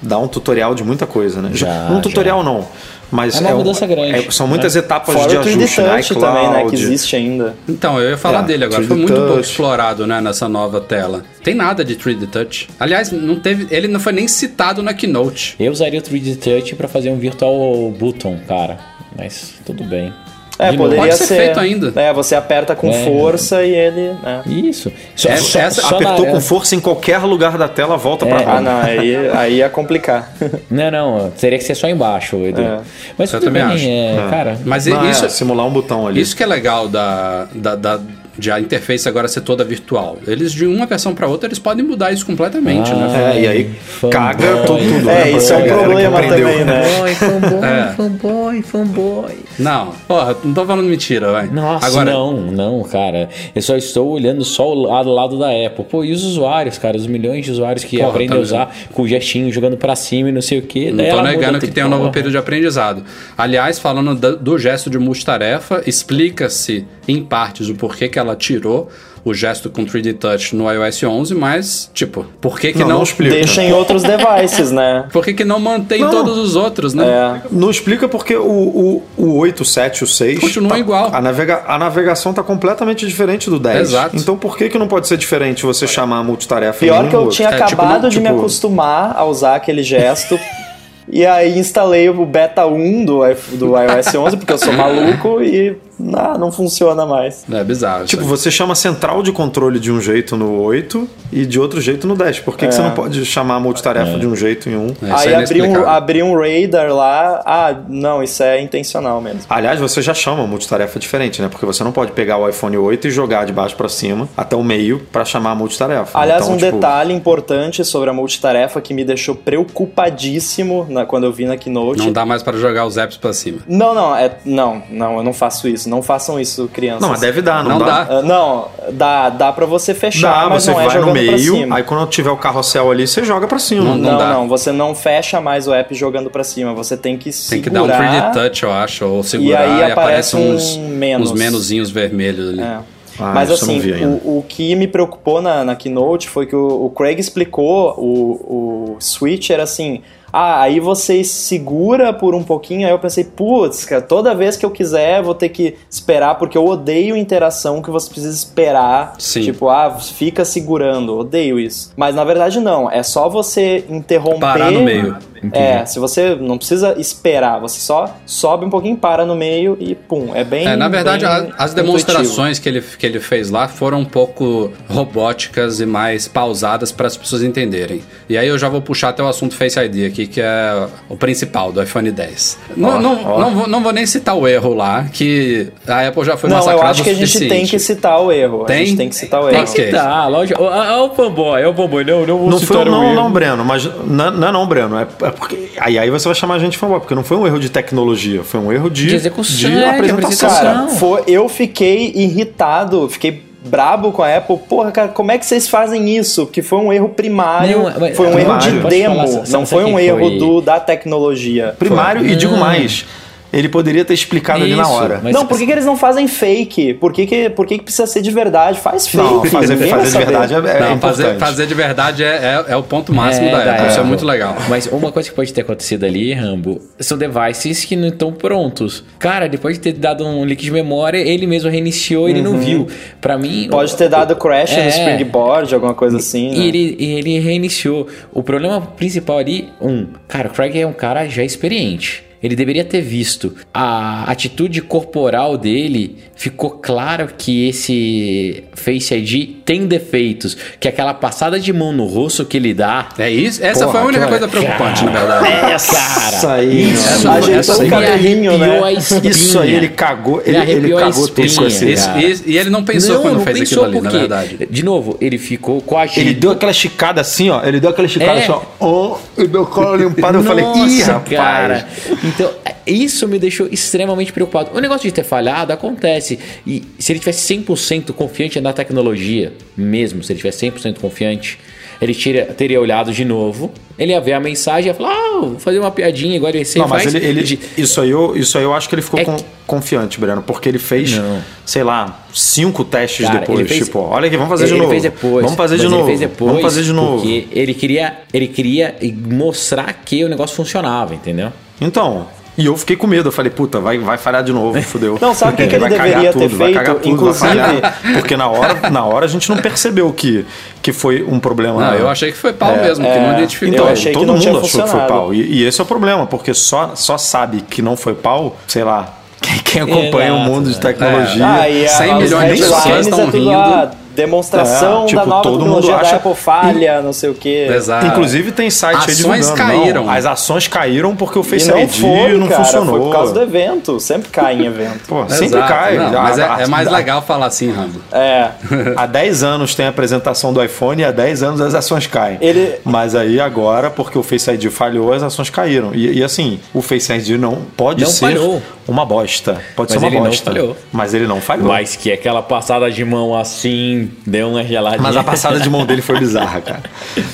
dá um tutorial de muita coisa, né? Já, um tutorial não, mas É uma um- mudança grande, é- são muitas etapas Fora de o 3D ajuste, né? Touch também, né? Que iCloud. existe ainda. Então, eu ia falar É, dele agora. 3D Foi muito pouco explorado, né, nessa nova tela. Tem nada de 3D Touch. Aliás, não teve, ele não foi nem citado na Keynote. Eu usaria o 3D Touch pra fazer um Virtual Button, cara. Mas tudo bem. É, De poderia Pode ser feito ainda. É, você aperta com É. força e ele. né? Isso. Só, Essa- só- essa- só Apertou na- com força em qualquer lugar da tela, volta É. pra Ah, home. não, aí, aí ia complicar. Não, não. Teria que ser só embaixo, Edu. É. Mas Eu tudo também bem, acho. é, cara. Mas Não, isso, é, simular um botão ali. Isso que é legal da, da, da- de a interface agora ser toda virtual. Eles, de uma versão para outra, eles podem mudar isso completamente, né? É, e aí caga tudo, tudo. É, né? isso é um problema também, né? Fanboy, fanboy, É. fanboy, fanboy. Não, porra, não tô falando mentira, vai. Nossa, Agora, não, não, cara. Eu só estou olhando só o lado, lado da Apple. Pô, e os usuários, cara? Os milhões de usuários que Porra, aprendem tá a usar com o gestinho, jogando pra cima e não sei o que. Não tô negando que tem um novo período de aprendizado. Aliás, falando do gesto de multitarefa, explica-se em partes o porquê que ela ela tirou o gesto com 3D Touch no iOS 11, mas, tipo, por que que Não, não... não explica. Deixa em outros devices, né? Por que que não mantém Não. todos os outros, né? É. Não explica porque o, o, o 8, o 7, o 6. Continua tá- igual. A, navega, a navegação tá completamente diferente do 10. Exato. Então por que, que não pode ser diferente você chamar a multitarefa em Pior um que eu outro? tinha É, tipo, acabado não, de me tipo- acostumar a usar aquele gesto. e aí instalei o beta 1 do, do iOS 11, porque eu sou maluco e ah, não funciona mais. É bizarro. Tipo, aí. você chama central de controle de um jeito no 8 e de outro jeito no 10. Por que, que você não pode chamar a multitarefa de um jeito em um? É, aí é abri um, abri um radar lá. Ah, não, isso é intencional mesmo. Aliás, você já chama multitarefa diferente, né? Porque você não pode pegar o iPhone 8 e jogar de baixo pra cima até o meio pra chamar a multitarefa. Aliás, Então, um tipo, detalhe importante sobre a multitarefa que me deixou preocupadíssimo na- quando eu vi na Keynote. Não dá mais para jogar os apps pra cima. Não, não, é, não, não, eu não faço isso. Não façam isso, crianças. Não, mas deve dar, não, Não dá? dá. Ah, não, dá, dá pra você fechar, Dá, mas você não é vai no meio, cima. aí quando tiver o carrossel ali, você joga pra cima. Não- Não, dá. não, você não fecha mais o app jogando pra cima. Você tem que Tem segurar. que dar um 3D Touch, eu acho, ou segurar aí e, aparece aparece uns, um menos. uns menuzinhos vermelhos ali. É. Ah, Mas não assim, vi ainda. o, o que me preocupou na, na Keynote foi que o, o Craig explicou o, o switch era assim. Ah, aí você segura por um pouquinho, aí eu pensei, putz, cara, toda vez que eu quiser vou ter que esperar, porque eu odeio interação que você precisa esperar. Sim. Tipo, ah, fica segurando, odeio isso. Mas na verdade não, é só você interromper. Parar no meio. É, se você não precisa esperar, você só sobe um pouquinho, para no meio e pum, é bem. É, na verdade, bem as intuitivo. demonstrações que ele, que ele fez lá foram um pouco robóticas e mais pausadas para as pessoas entenderem. E aí eu já vou puxar até o assunto Face ID aqui, que é o principal do iPhone 10. Não, Ó, não, ó. não, vou, não vou nem citar o erro lá, que a Apple já foi Não, eu massacrada acho que a gente tem que citar o erro. A Tem? gente tem que citar o Tem erro. que ser. Tá, lógico. Olha o fanboy, é o fanboy. Não, não vou Não foi citar um o não, erro. não, Breno, mas não, não é não, Breno. É, é porque. Aí, aí você vai chamar a gente de fanboy, porque não foi um erro de tecnologia, foi um erro de, De execução, de é, apresentação. Cara, foi, eu fiquei irritado, fiquei brabo com a Apple. Porra, cara, como é que vocês fazem isso? Porque foi um erro primário, Não, mas- foi um erro de primário. Posso demo, falar, não foi um erro foi? do, da tecnologia. Primário, e digo Não. mais, ele poderia ter explicado ali na Isso, hora. mas- não, por que, que eles não fazem fake? Por que, que, por que, que precisa ser de verdade? Faz fake. Não, fazer, fazer de verdade é, é Não, fazer, importante. fazer de verdade é, é, é o ponto máximo É, da da Apple. Isso é muito legal. Mas uma coisa que pode ter acontecido ali, Rambo, são devices que não estão prontos. Cara, depois de ter dado um leak de memória, ele mesmo reiniciou, ele não viu. Pra mim. Uhum. Pode o- ter dado crash É. no Springboard, alguma coisa assim. né? E ele, e ele reiniciou. O problema principal ali, um, cara, o Craig é um cara já experiente. Ele deveria ter visto. A atitude corporal dele ficou claro que esse Face ID tem defeitos. Que aquela passada de mão no rosto que ele dá. É isso? Essa Porra, foi a única cara, coisa preocupante, cara. na verdade. Essa aí, Isso, mano. Ajeitou Essa o aí- cabelinho, né? a espinha. Isso aí ele cagou, ele, ele arrepiou a cagou tudo com espinha. esse. Isso- cara. isso- e ele não pensou não, quando não fez pensou aquilo ali, porque, na verdade. de novo, ele ficou coagido. Ele deu aquela esticada assim, ó. Ele deu aquela esticada É. assim, ó. ó, e deu aquela limpada. Eu falei, ih, rapaz. cara. Então, isso me deixou extremamente preocupado. O negócio de ter falhado acontece. E se ele tivesse 100% confiante na tecnologia, mesmo se ele tivesse 100% confiante, ele tira- teria olhado de novo, ele ia ver a mensagem e ia falar, ah, vou fazer uma piadinha, igual ele sempre Não, mas faz. ele, ele- de- isso, aí eu, isso aí eu acho que ele ficou É con- que- confiante, Breno, porque ele fez, Não. sei lá, cinco testes Cara, depois. ele fez- tipo, olha aqui, vamos fazer de ele novo. fez depois. vamos fazer de novo. Ele depois vamos fazer de novo. Porque ele queria, ele queria mostrar que o negócio funcionava, entendeu? Então, e eu fiquei com medo. Eu falei, puta, vai, vai falhar de novo, fudeu. Não, sabe o que que ele Vai cagar deveria ter tudo, vai feito? cagar tudo, Inclusive- vai falhar. Porque na hora, na hora a gente não percebeu que, que foi um problema. Não, na- eu achei que foi pau mesmo, que não identificou. Então, Eu achei que todo mundo achou que foi pau. E, e esse é o problema, porque só, só sabe que não foi pau, sei lá, quem, quem acompanha o Exato, mundo de né? tecnologia. Ah, e a, 100 os milhões de pessoas estão é rindo. ah, demonstração É, tipo, da nova todo tecnologia mundo da acha- Apple falha, não sei o quê. Exato. Inclusive tem site aí Ações divulgando. caíram. Não, as ações caíram porque o E Face não ID foi, não cara, funcionou. foi por causa do evento. Sempre cai em evento. Pô, sempre cai. Não, mas é, há- é mais legal falar assim, Rambo. É. Há 10 anos tem a apresentação do iPhone e há 10 anos as ações caem. Ele- Mas aí agora, porque o Face ID falhou, as ações caíram. E, e assim, o Face ID não pode Não ser falhou. uma bosta. Pode Mas ser uma ele não bosta. falhou. Mas ele não falhou. Mas que aquela passada de mão assim deu uma geladinha. Mas a passada de mão dele foi bizarra, cara.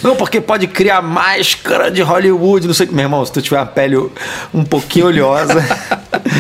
Não, porque pode criar máscara de Hollywood, não sei o que. Meu irmão, se tu tiver a pele um pouquinho oleosa,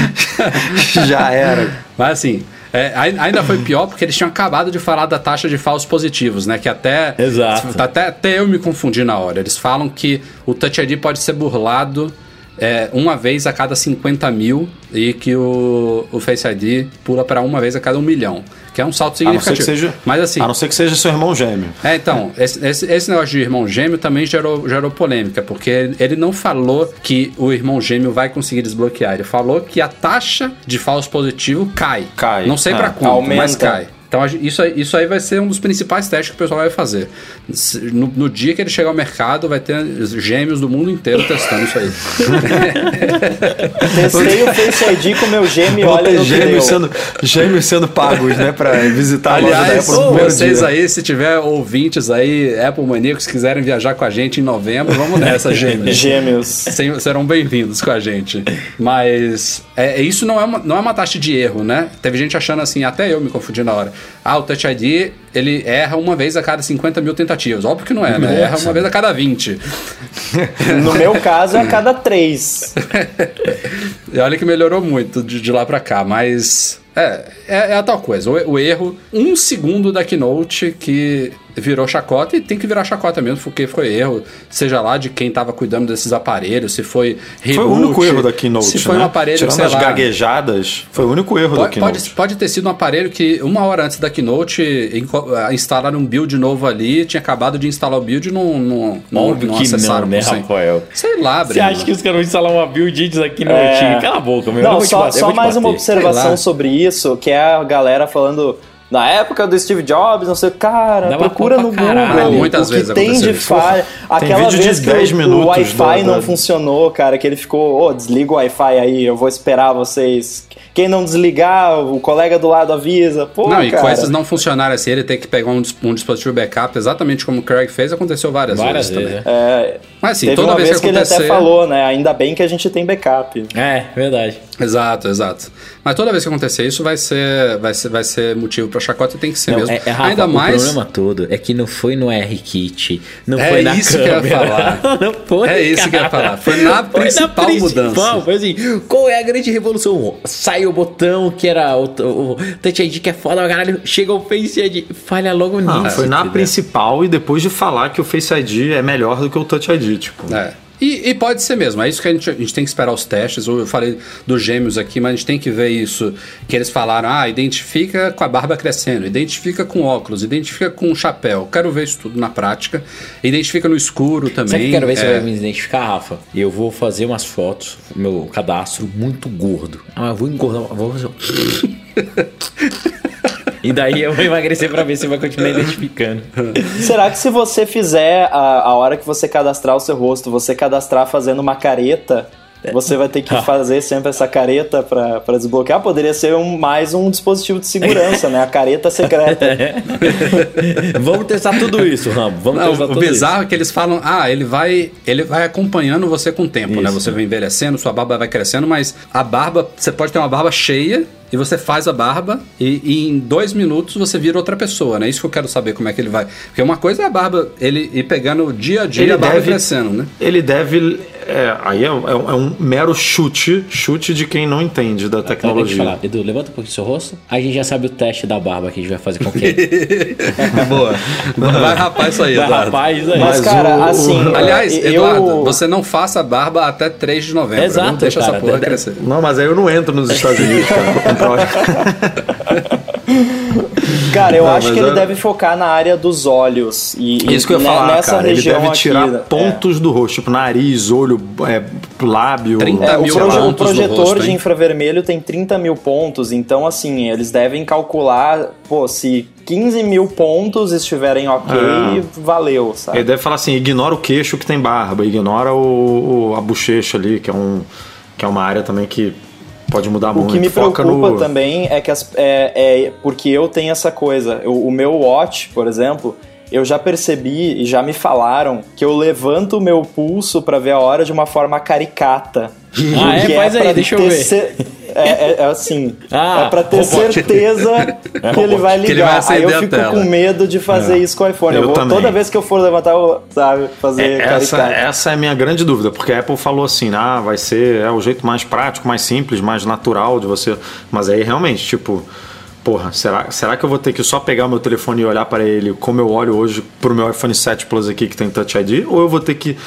já era. Mas assim, É, ai- ainda foi pior porque eles tinham acabado de falar da taxa de falsos positivos, né? Que até. Exato. Até, até eu me confundi na hora. Eles falam que o Touch ID pode ser burlado é, uma vez a cada 50 mil e que o, o Face ID pula para uma vez a cada um milhão. Que é um salto significativo. que seja, Mas assim. a não ser que seja seu irmão gêmeo. É, então, esse, esse, esse negócio de irmão gêmeo também gerou, gerou polêmica, porque ele não falou que o irmão gêmeo vai conseguir desbloquear. Ele falou que a taxa de falso positivo cai. Cai, Não sei é. pra quanto, Aumenta. mas cai. Então isso aí, isso aí vai ser um dos principais testes que o pessoal vai fazer. No, no dia que ele chegar ao mercado, vai ter gêmeos do mundo inteiro testando isso aí. Testei o Face ID com meu gêmeo Vão olha gêmeos sendo, gêmeos sendo pagos, né? Pra visitar a loja da Aliás, Apple vocês dia. aí, se tiver ouvintes aí, Apple Maníacos, quiserem viajar com a gente em novembro, vamos nessa, gêmeos. Gêmeos. Serão bem-vindos com a gente. Mas é, isso não é, uma, não é uma taxa de erro, né? Teve gente achando assim, até eu me confundi na hora. Ah, o Touch ID, ele erra uma vez a cada 50 mil tentativas. Óbvio que não é, né? Erra uma vez a cada 20. No meu caso, é a cada três. E olha que melhorou muito de, de lá pra cá, mas... É, é, é a tal coisa. O, o erro, um segundo da Keynote que virou chacota e tem que virar chacota mesmo, porque foi erro, seja lá de quem tava cuidando desses aparelhos, se foi reboot, Foi o único erro da Keynote, se foi né? um aparelho, Tirando sei as lá, gaguejadas, foi o único erro da Pode, Keynote. pode, pode ter sido um aparelho que uma hora antes da Keynote ah, instalaram um build novo ali, tinha acabado de instalar o build e não, não, não, Óbvio não que não, acessaram né. Rafael? Sei lá, Você Breno. acha que os caras vão instalar uma build antes aqui no É. Cala a boca, meu. eu Não, só, bater, só mais uma bater. Sei observação sobre isso, que é a galera falando. Na época do Steve Jobs, não sei, cara, Dava procura no caralho. Google. Muitas o que vezes tem de falha. Aquela vídeo de vez que 10 o, Wi-Fi do- não funcionou, cara, que ele ficou, ô, desliga o Wi-Fi aí, eu vou esperar vocês. Quem não desligar, o colega do lado avisa. Pô, Não, e cara. coisas não funcionarem assim, ele tem que pegar um, um dispositivo backup, exatamente como o Craig fez, aconteceu várias, Várias vezes, vezes, também. é. Mas assim, teve toda uma vez, vez que que, acontecer... ele até falou, né? Ainda bem que a gente tem backup. É, verdade. Exato, exato. Mas toda vez que acontecer isso vai ser, vai ser, vai ser motivo pra chacota e tem que ser Não, mesmo. é, é, Rafa, Ainda o mais... problema todo é que não foi no R-Kit, não É foi na isso que eu ia câmera. falar. não foi, É isso que eu ia cara. falar. Foi na principal mudança. Foi assim, qual é a grande revolução? Sai o botão que era o, o, Touch ID que é foda, caralho, chega o Face ID, falha logo Não, nisso. foi na entendeu? principal e depois de falar que o Face ID é melhor do que o Touch ID, tipo. É. E, e pode ser mesmo, é isso que a gente, a gente tem que esperar os testes. Eu falei dos gêmeos aqui, mas a gente tem que ver isso. Que eles falaram: ah, identifica com a barba crescendo, identifica com óculos, identifica com chapéu. Quero ver isso tudo na prática. Identifica no escuro também. Sabe que quero ver se é, vai me identificar, Rafa? Eu vou fazer umas fotos, meu cadastro muito gordo. Ah, eu vou engordar, vou fazer... E daí eu vou emagrecer pra ver se vai continuar identificando. Será que se você fizer a, a hora que você cadastrar o seu rosto, você cadastrar fazendo uma careta, você vai ter que fazer sempre essa careta pra, pra desbloquear? Poderia ser um, mais um dispositivo de segurança, né? A careta secreta. Vamos testar tudo isso, Rambo. Vamos Não, testar o tudo bizarro é que eles falam, ah, ele vai, ele vai acompanhando você com o tempo, né? Isso. Você vai envelhecendo, sua barba vai crescendo, mas a barba, você pode ter uma barba cheia e você faz a barba e, e em dois minutos você vira outra pessoa, né? Isso que eu quero saber como é que ele vai. Porque uma coisa é a barba, ele ir pegando dia a dia Ele a barba deve- crescendo, né? Ele deve. é, aí é, um- é um- é um mero chute, chute de quem não entende da tecnologia. falar. Edu, levanta um pouquinho seu rosto. Aí a gente já sabe o teste da barba que a gente vai fazer com quem. Boa. Vai rapar isso aí, Vai Eduardo. rapaz, isso aí. Mas, Mas cara, o- assim. o- Aliás, eu- Eduardo, você não faça a barba até 3 de novembro. Exato, não deixa cara. essa porra De- crescer. Não, mas aí eu não entro nos Estados Unidos, cara. Cara, eu Não, acho que ele é- deve focar na área dos olhos. E, e Isso que eu ia ne- falar, nessa cara. Ele região deve tirar aqui, né? pontos do rosto, tipo nariz, olho, é, lábio. 30 É, o, mil proje- o pontos no projetor rosto, de hein? infravermelho tem 30 mil pontos, então assim, eles devem calcular, pô, se 15 mil pontos estiverem ok, Ah. valeu, sabe? Ele deve falar assim: ignora o queixo que tem barba, ignora o, o- a bochecha ali, que é, um, que é uma área também que pode mudar O muito. que me Foca preocupa no... também é que as, é, é porque eu tenho essa coisa. O meu watch, por exemplo, eu já percebi e já me falaram que eu levanto o meu pulso pra ver a hora de uma forma caricata. Ah, é? Que Faz aí, pra deixa eu ter ver. ce- É, é- é assim, Ah, é pra ter robô. certeza que ele vai Que ele ligar. vai Aí eu fico com medo de fazer isso com o iPhone. Eu, Eu vou, também. toda vez que eu for levantar, eu, sabe, fazer É, essa, essa é a minha grande dúvida, porque a Apple falou assim, ah, vai ser é o jeito mais prático, mais simples, mais natural de você. Mas aí realmente, tipo, porra, será, será que eu vou ter que só pegar o meu telefone e olhar para ele como eu olho hoje pro meu iPhone 7 Plus aqui que tem Touch ID? Ou eu vou ter que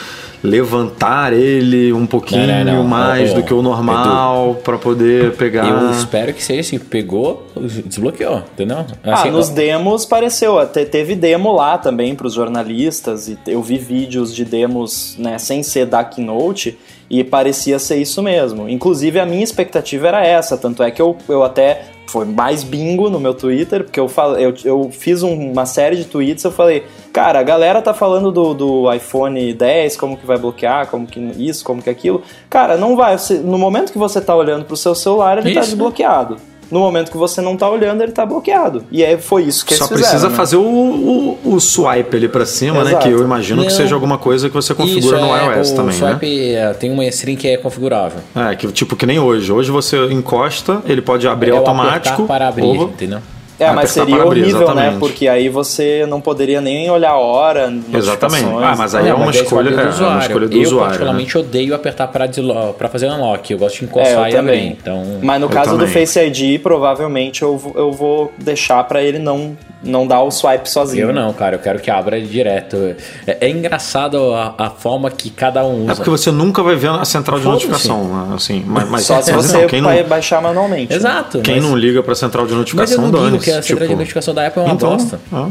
levantar ele um pouquinho Não, não, não. mais do que o normal para poder pegar? Eu espero que seja assim, pegou, desbloqueou, entendeu? Assim, ah, nos ó, demos pareceu, até teve demo lá também para os jornalistas e eu vi vídeos de demos, né, sem ser da Keynote e parecia ser isso mesmo. Inclusive a minha expectativa era essa, tanto é que eu, eu até foi mais bingo no meu Twitter, porque eu, fal, eu, eu fiz um- uma série de tweets, eu falei, cara, a galera tá falando do, do iPhone 10, como que vai bloquear, como que isso, como que aquilo. Cara, não vai. No momento que você tá olhando pro seu celular, ele tá Isso. desbloqueado. No momento que você não tá olhando, ele tá bloqueado. E aí foi isso que Só eles fizeram. precisa né? fazer o, o, o swipe ali para cima, né? Exato. Que eu imagino que Não. seja alguma coisa que você configura isso no é, iOS o também, né? swipe, é, Tem uma string que é configurável. É, que tipo que nem hoje. Hoje você encosta, ele pode abrir é automático. para abrir, ou- entendeu? É, mas seria para abrir, horrível, né? Porque aí você não poderia nem olhar a hora, Exatamente. Ah, mas aí é Não, uma mas é escolha, do é, é uma usuário. escolha do eu, usuário. né? particularmente, odeio apertar para, deslo- para fazer unlock. Eu gosto de É, encostar eu e abrir. também. Então, Mas no Eu caso do também. Face ID, provavelmente eu, vou- eu vou deixar pra ele não, não dar o swipe sozinho. eu não, cara. Eu quero que abra direto. É, é engraçado a, a forma que cada um usa. É porque você nunca vai ver a central de notificação, né? assim. Mas, mas Só se mas você não, quem vai não, baixar manualmente. né? Exato. quem mas, não liga pra central de mas eu notificação, não que a central de tipo, notificação da Apple é uma então, bosta. ah.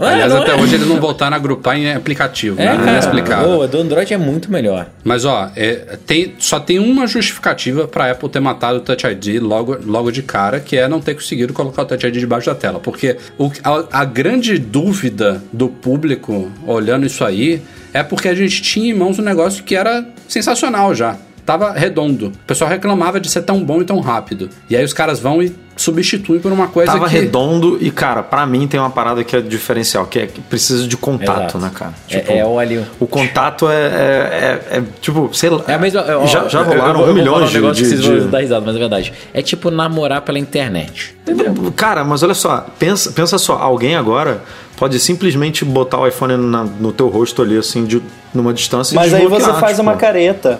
É, Aliás, até é. hoje eles não voltaram a agrupar em aplicativo, É, né? Não cara. explicado. Ô, a do Android é muito melhor. Mas ó, é, tem, só tem uma justificativa pra Apple ter matado o Touch ID logo, logo de cara, que é não ter conseguido colocar o Touch ID debaixo da tela. Porque o- a, a grande dúvida do público olhando isso aí é porque a gente tinha em mãos um negócio que era sensacional já. Tava redondo. O pessoal reclamava de ser tão bom e tão rápido. E aí os caras vão e substituem por uma coisa Tava que... redondo e, cara, pra mim tem uma parada que é diferencial, que é que precisa de contato, Exato. né, cara? É- é o ali. O contato é, é, é- é, tipo, sei lá. É a mesma. ó, já, já eu rolaram eu um milhão de. negócio que de, vocês vão de- dar risada, mas é verdade. É tipo namorar pela internet. Cara, mas olha só, pensa, pensa só, alguém agora pode simplesmente botar o iPhone na- no teu rosto ali, assim, de, numa distância e Mas aí você faz tipo. uma careta.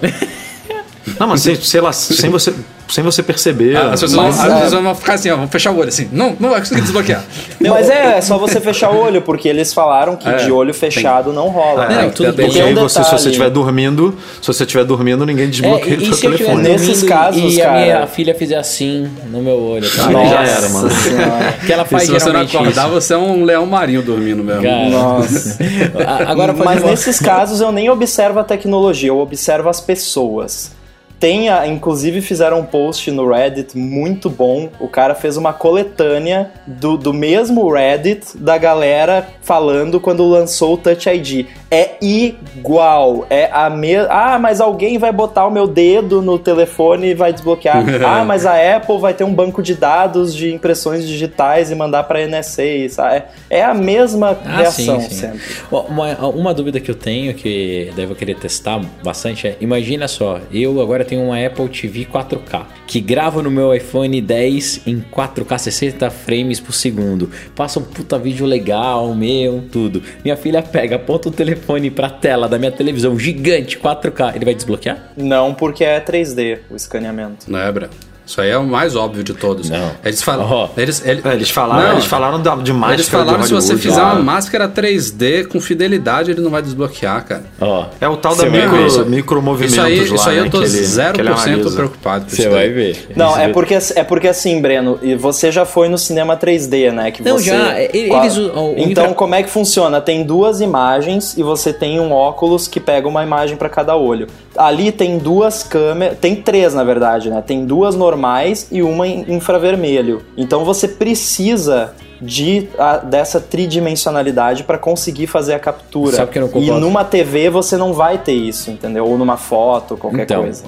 Não, mas sei, sei lá, sem você, sem você perceber. Ah, As pessoas, Mas, vão, as é- pessoas vão ficar assim, ó, vão fechar o olho assim. Não, não vai conseguir desbloquear. Mas é, é só você fechar o olho, porque eles falaram que É, de olho fechado não rola. É, né? Não, tudo porque bem. Tem aí um você, se você estiver dormindo, se você estiver dormindo, ninguém desbloqueia É, o e, seu e se eu estiver telefone. Nesses casos, e a cara- minha filha fizer assim no meu olho, cara? Aí já Nossa era, mano. Que ela E faz se você não acordar, isso. você é um leão marinho dormindo mesmo. Cara, Nossa. a- agora Mas nesses casos eu nem observo a tecnologia, eu observo as pessoas. Tem, a- inclusive fizeram um post no Reddit muito bom. O cara fez uma coletânea do, do mesmo Reddit da galera falando quando lançou o Touch ID. É igual, é a mesma. Ah, mas alguém vai botar o meu dedo no telefone e vai desbloquear. ah, mas a Apple vai ter um banco de dados de impressões digitais e mandar para NSA. sabe? É a mesma Ah, reação sim, sim. sempre. Uma, uma dúvida que eu tenho, que deve querer testar bastante, é: imagina só, eu agora tenho uma Apple TV 4K, que grava no meu iPhone 10 em 4K 60 frames por segundo. Passa um puta vídeo legal, meu, tudo. Minha filha pega, aponta o telefone pra tela da minha televisão gigante 4K, ele vai desbloquear? Não, porque é 3D o escaneamento. Não é, Breno? Isso aí é o mais óbvio de todos. Não. Eles falam. Ó. Eles, ele- É, eles falaram, Não. eles falaram da- de máscara Eles falaram se você fizer uma máscara 3D com fidelidade, ele não vai desbloquear, cara. Ó, É o tal da vai ver. micro, micro movimentos Isso aí, lá, isso aí né, eu tô que ele- que ele 0% analisa. preocupado com você isso. vai ver. Não, é porque, é porque assim, Breno, e você já foi no cinema 3D, né? Que Não, você, já, é, Qual- eles Então, como é que funciona? Tem duas imagens e você tem um óculos que pega uma imagem para cada olho. Ali tem duas câmeras, tem três na verdade, né? Tem duas normais e uma em infravermelho. Então você precisa de, a- dessa tridimensionalidade para conseguir fazer a captura. Sabe que eu não e concordo? numa TV você não vai ter isso, entendeu? Ou numa foto, qualquer então, coisa.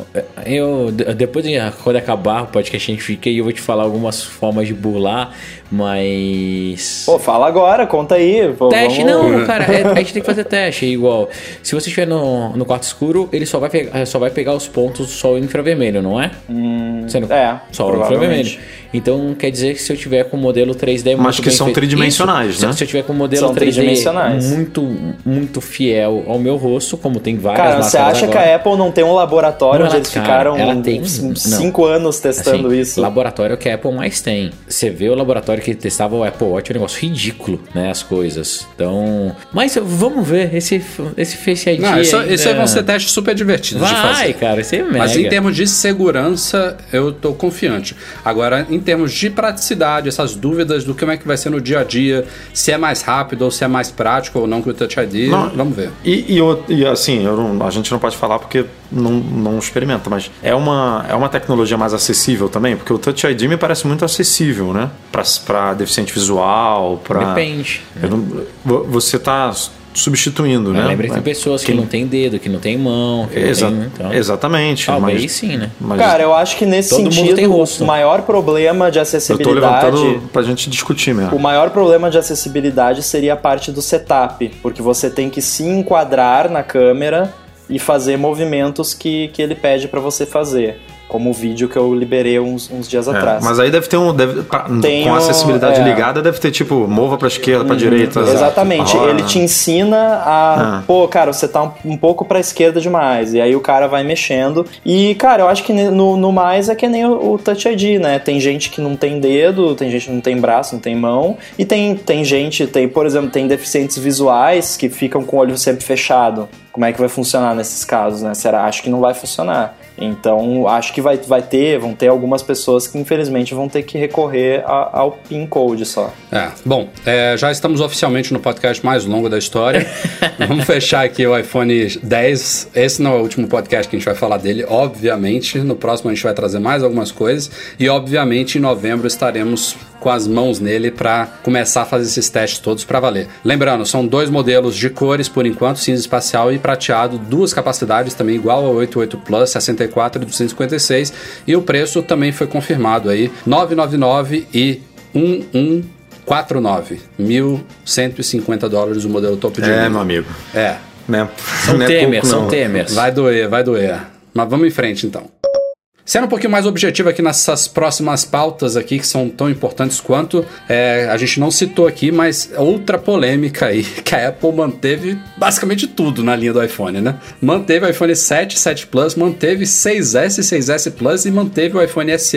eu de- depois de quando acabar o podcast a gente fica e eu vou te falar algumas formas de burlar, mas Pô, fala agora, conta aí. Pô, teste vamos- não, cara, é- a gente tem que fazer teste, é igual. Se você estiver no, no quarto escuro, ele só vai pegar, só vai pegar os pontos só infravermelho, não é? Você não- é, provavelmente. infravermelho. Então quer dizer que se eu tiver com o modelo 3D Mas que bem são feito- tridimensionais, Isso, né? Se eu tiver com o modelo São 3D tridimensionais. muito, muito fiel ao meu rosto, como tem várias Cara, você acha que agora. a Apple não tem um laboratório Não, onde ela- eles cara, ficaram ela tem- não. cinco anos testando Assim, isso? Laboratório que a Apple mais tem. Você vê o laboratório que testava o Apple Watch, é um negócio ridículo, né? As coisas. Então. Mas vamos ver. Esse, esse Face ID. Não, isso, isso aí ainda- vão ser testes super divertidos de Vai, fazer. cara, isso é mega. Mas em termos de segurança, eu tô confiante. Agora, em termos de praticidade, essas dúvidas do como é que vai ser no dia a dia, se é mais rápido ou se é mais prático ou não que o Touch ID, Não. vamos ver. E, e eu- e, assim, eu não- a gente não pode falar porque não, não experimenta, mas é uma, é uma tecnologia mais acessível também, porque o Touch ID me parece muito acessível, né? Pra deficiente visual, pra. Depende. Eu não- vo- você tá substituindo, né? Lembra que tem pessoas que não tem dedo, que não tem mão, que Exa- não tem. Então, Exatamente. talvez mas, sim, né? mas Cara, eu acho que nesse Todo mundo sentido, tem rosto. o maior problema de eu tô acessibilidade. levantando pra gente discutir mesmo. O maior problema de acessibilidade seria a parte do setup, porque você tem que se enquadrar na câmera e fazer movimentos que, que ele pede pra você fazer. Como o vídeo que eu liberei uns, uns dias É, atrás. mas aí deve ter um. Deve, pra- Tem com acessibilidade é. ligada, deve ter tipo, mova pra esquerda, pra direita. Exatamente, lá. ele te ensina a. Ah. Pô, cara, você tá um, um pouco pra esquerda demais. E aí o cara vai mexendo. E, cara, eu acho que no, no mais é que nem o, o Touch ID, né? Tem gente que não tem dedo, tem gente que não tem braço, não tem mão. E tem, tem gente, tem, por exemplo, tem deficientes visuais que ficam com o olho sempre fechado. Como é que vai funcionar nesses casos, né? Será? Acho que não vai funcionar. Então, acho que vai, vai ter, vão ter algumas pessoas que infelizmente vão ter que recorrer a- ao PIN code só. É, bom, é, já estamos oficialmente no podcast mais longo da história. Vamos fechar aqui o iPhone 10. Esse não é o último podcast que a gente vai falar dele, obviamente. No próximo a gente vai trazer mais algumas coisas. E, obviamente, em novembro estaremos com as mãos nele para começar a fazer esses testes todos para valer. Lembrando, são dois modelos de cores por enquanto, cinza espacial e prateado, duas capacidades também igual ao 88 Plus, 64 e 256, e o preço também foi confirmado aí, 999 e 1149, 1.150 dólares o modelo topo de É, linha. meu amigo. É, Né? São Não é Temer, pouco, são. Temers. vai doer, vai doer. Mas vamos em frente então. Sendo um pouquinho mais objetivo aqui nessas próximas pautas aqui, que são tão importantes quanto, é, a gente não citou aqui, mas outra polêmica aí, que a Apple manteve basicamente tudo na linha do iPhone, né? Manteve o iPhone 7, 7 Plus, manteve 6S, 6S Plus e manteve o iPhone SE.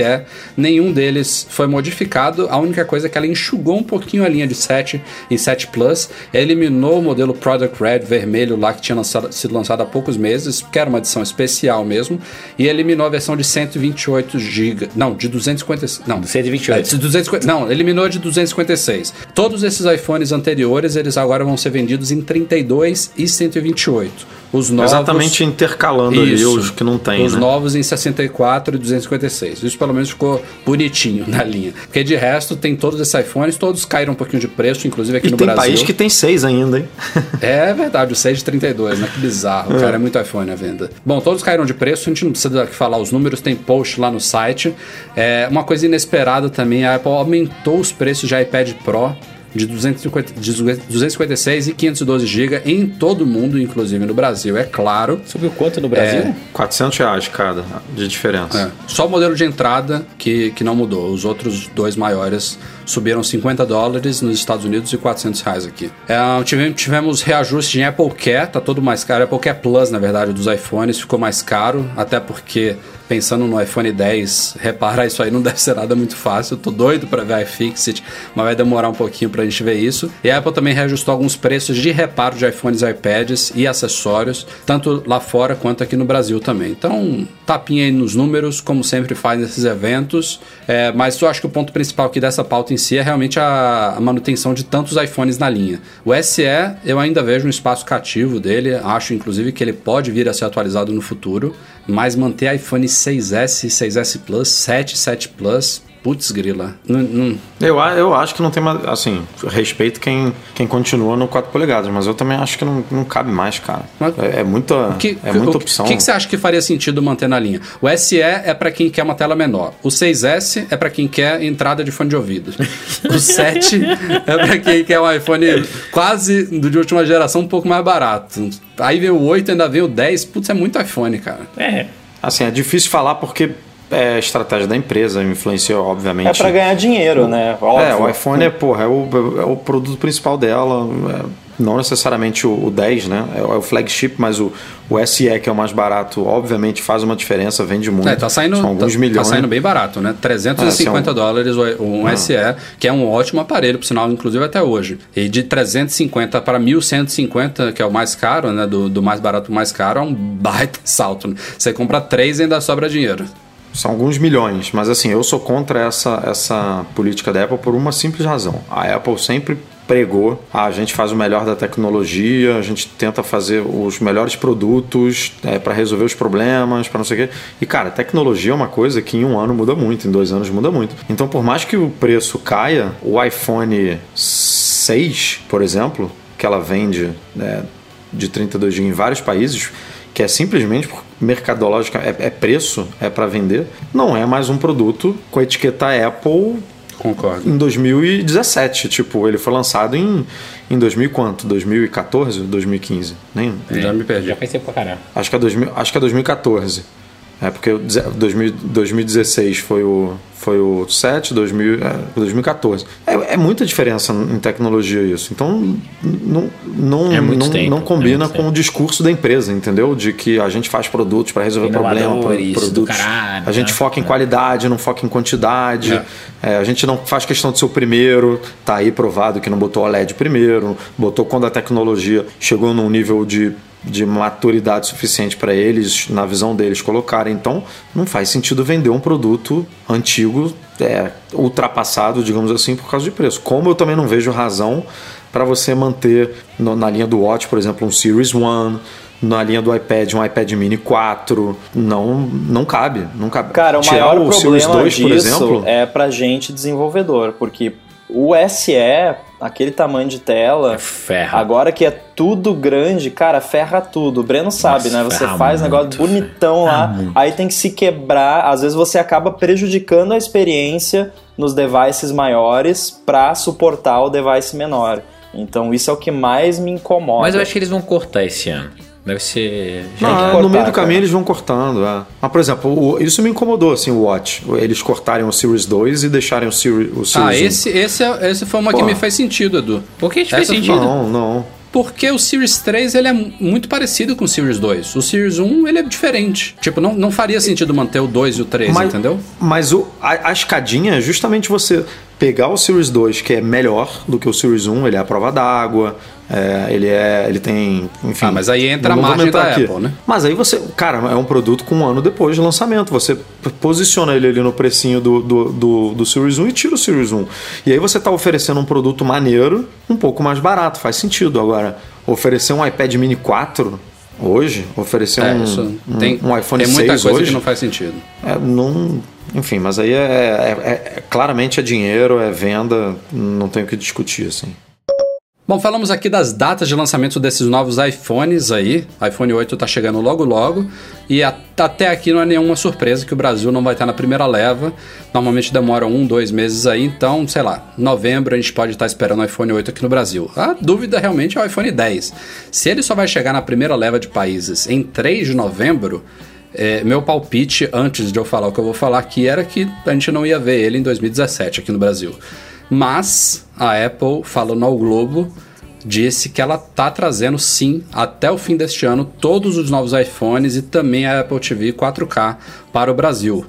Nenhum deles foi modificado, a única coisa é que ela enxugou um pouquinho a linha de 7 e 7 Plus, eliminou o modelo Product Red vermelho lá que tinha lançado- sido lançado há poucos meses, que era uma edição especial mesmo, e eliminou a versão de 128 GB, não, de 256, não, 128. é, de 250, não, eliminou de 256. Todos esses iPhones anteriores, eles agora vão ser vendidos em 32 e 128. Os novos Exatamente intercalando ali Isso. os que não tem, Os né? novos em 64 e 256. Isso pelo menos ficou bonitinho na linha. Porque de resto, tem todos esses iPhones, todos caíram um pouquinho de preço, inclusive aqui E no tem Brasil. país que tem seis ainda, hein? É verdade, o 6 de 32, né? Que bizarro. O cara é muito iPhone à venda. Bom, todos caíram de preço, a gente não precisa falar os números, tem post lá no site. É, uma coisa inesperada também, a Apple aumentou os preços de iPad Pro de 250, de 256 e 512 GB em todo o mundo, inclusive no Brasil, é claro. Subiu quanto no Brasil? É. 400 reais cada de diferença. É. Só o modelo de entrada que, que não mudou. Os outros dois maiores subiram 50 dólares nos Estados Unidos e 400 reais aqui. É, tivemos, tivemos reajuste em Apple Care, tá todo mais caro. Apple Care Plus, na verdade, dos iPhones ficou mais caro, até porque pensando no iPhone 10, reparar isso aí não deve ser nada muito fácil. Eu tô doido para ver iFixit, mas vai demorar um pouquinho pra gente ver isso. E a Apple também reajustou alguns preços de reparo de iPhones iPads e acessórios, tanto lá fora quanto aqui no Brasil também. Então, tapinha aí nos números, como sempre faz nesses eventos. É, mas eu acho que o ponto principal aqui dessa pauta em si é realmente a, a manutenção de tantos iPhones na linha. O SE, eu ainda vejo um espaço cativo dele, acho inclusive que ele pode vir a ser atualizado no futuro, mas manter iPhone 6S, 6S Plus, 7, 7 Plus, putz grila. Não, não, Eu, eu acho que não tem mais. Assim, respeito quem, quem continua no 4 polegadas, mas eu também acho que não, não cabe mais, cara. Mas- É, é muita, que, é muita o, opção. O que, que você acha que faria sentido manter na linha? O SE é para quem quer uma tela menor. O 6S é para quem quer entrada de fone de ouvido. O 7 é para quem quer um iPhone quase do de última geração, um pouco mais barato. Aí vem o 8, ainda vem o 10. Putz, é muito iPhone, cara. É. Assim, é difícil falar porque é a estratégia da empresa, influenciou, obviamente. É para ganhar dinheiro, né? Óbvio. É, o iPhone é, porra, é o, é o produto principal dela. É não necessariamente o, o 10, né? É, é, o flagship, mas o, o SE, que é o mais barato, obviamente faz uma diferença, vende muito. É, tá saindo, São alguns tá, milhões. Tá saindo bem barato, né? 350 é, um... dólares um ah. SE, que é um ótimo aparelho, por sinal, inclusive até hoje. E de 350 para 1150, que é o mais caro, né? Do, do mais barato para mais caro, é um baita salto. Né? Você compra três e ainda sobra dinheiro. São alguns milhões, mas assim, eu sou contra essa, essa política da Apple por uma simples razão. A Apple sempre pregou, ah, a gente faz o melhor da tecnologia, a gente tenta fazer os melhores produtos é, para resolver os problemas, para não sei o quê. E cara, tecnologia é uma coisa que em um ano muda muito, em dois anos muda muito. Então, por mais que o preço caia, o iPhone 6, por exemplo, que ela vende é, de 32 GB em vários países, que é simplesmente mercadológica, é, é preço, é para vender, não é mais um produto com a etiqueta Apple Concordo. Em 2017, tipo, ele foi lançado em, em 2000 quanto? 2014, 2015? Nem, é, já me perdi. Já pensei pra caramba. Acho que é, 2000, acho que é 2014. É porque 2016 foi o, foi o 7, 2000, é, 2014. É, é, muita diferença em tecnologia isso. Então não, não, é não, tempo, não combina com tempo. o discurso da empresa, entendeu? De que a gente faz produtos para resolver problemas, produtos. Caralho, a gente né? foca em é. qualidade, não foca em quantidade. É. É, a gente não faz questão de ser o primeiro. Tá aí provado que não botou OLED primeiro, botou quando a tecnologia chegou num nível de de maturidade suficiente para eles, na visão deles, colocarem. Então, não faz sentido vender um produto antigo, é, ultrapassado, digamos assim, por causa de preço. Como eu também não vejo razão para você manter no, na linha do Watch, por exemplo, um Series One na linha do iPad, um iPad Mini 4, não não cabe, não cabe. Cara, o Tirar maior o problema Series 2, disso por exemplo, é pra gente desenvolvedor, porque o SE, aquele tamanho de tela, é ferra. agora que é tudo grande, cara, ferra tudo. O Breno sabe, Nossa, né? Você faz um negócio bonitão lá, muito. aí tem que se quebrar. Às vezes você acaba prejudicando a experiência nos devices maiores para suportar o device menor. Então isso é o que mais me incomoda. Mas eu acho que eles vão cortar esse ano. Deve ser. Não, cortar, no meio do caminho cara. eles vão cortando. É. Mas, por exemplo, o, isso me incomodou, assim, o Watch. Eles cortarem o Series 2 e deixarem o, Siri, o Series Ah, esse, esse, é, esse foi uma Pô. que me faz sentido, Edu. Por que faz sentido? Não, não. Porque o Series 3 ele é muito parecido com o Series 2. O Series 1 ele é diferente. Tipo, não, não faria sentido manter o 2 e o 3, mas, entendeu? Mas o, a, a escadinha é justamente você pegar o Series 2, que é melhor do que o Series 1, ele é a prova d'água, é, ele é. Ele tem. Enfim. Ah, mas aí entra a margem da aqui. Apple, né? Mas aí você. Cara, é um produto com um ano depois do lançamento. Você posiciona ele ali no precinho do, do, do, do Series 1 e tira o Series 1. E aí você está oferecendo um produto maneiro, um pouco mais barato. Faz sentido. Agora, oferecer um iPad mini 4 hoje, oferecer é, um, um, tem, um iPhone tem muita 6 coisa hoje, que não faz sentido. É, não, enfim, mas aí é, é, é, é claramente é dinheiro, é venda, não tem o que discutir assim. Bom, falamos aqui das datas de lançamento desses novos iPhones aí. iPhone 8 está chegando logo logo. E até aqui não é nenhuma surpresa que o Brasil não vai estar na primeira leva. Normalmente demora um, dois meses aí. Então, sei lá, novembro a gente pode estar esperando o iPhone 8 aqui no Brasil. A dúvida realmente é o iPhone 10. Se ele só vai chegar na primeira leva de países em 3 de novembro, é, meu palpite antes de eu falar o que eu vou falar aqui era que a gente não ia ver ele em 2017 aqui no Brasil. Mas a Apple, falando ao Globo, disse que ela está trazendo sim, até o fim deste ano, todos os novos iPhones e também a Apple TV 4K para o Brasil.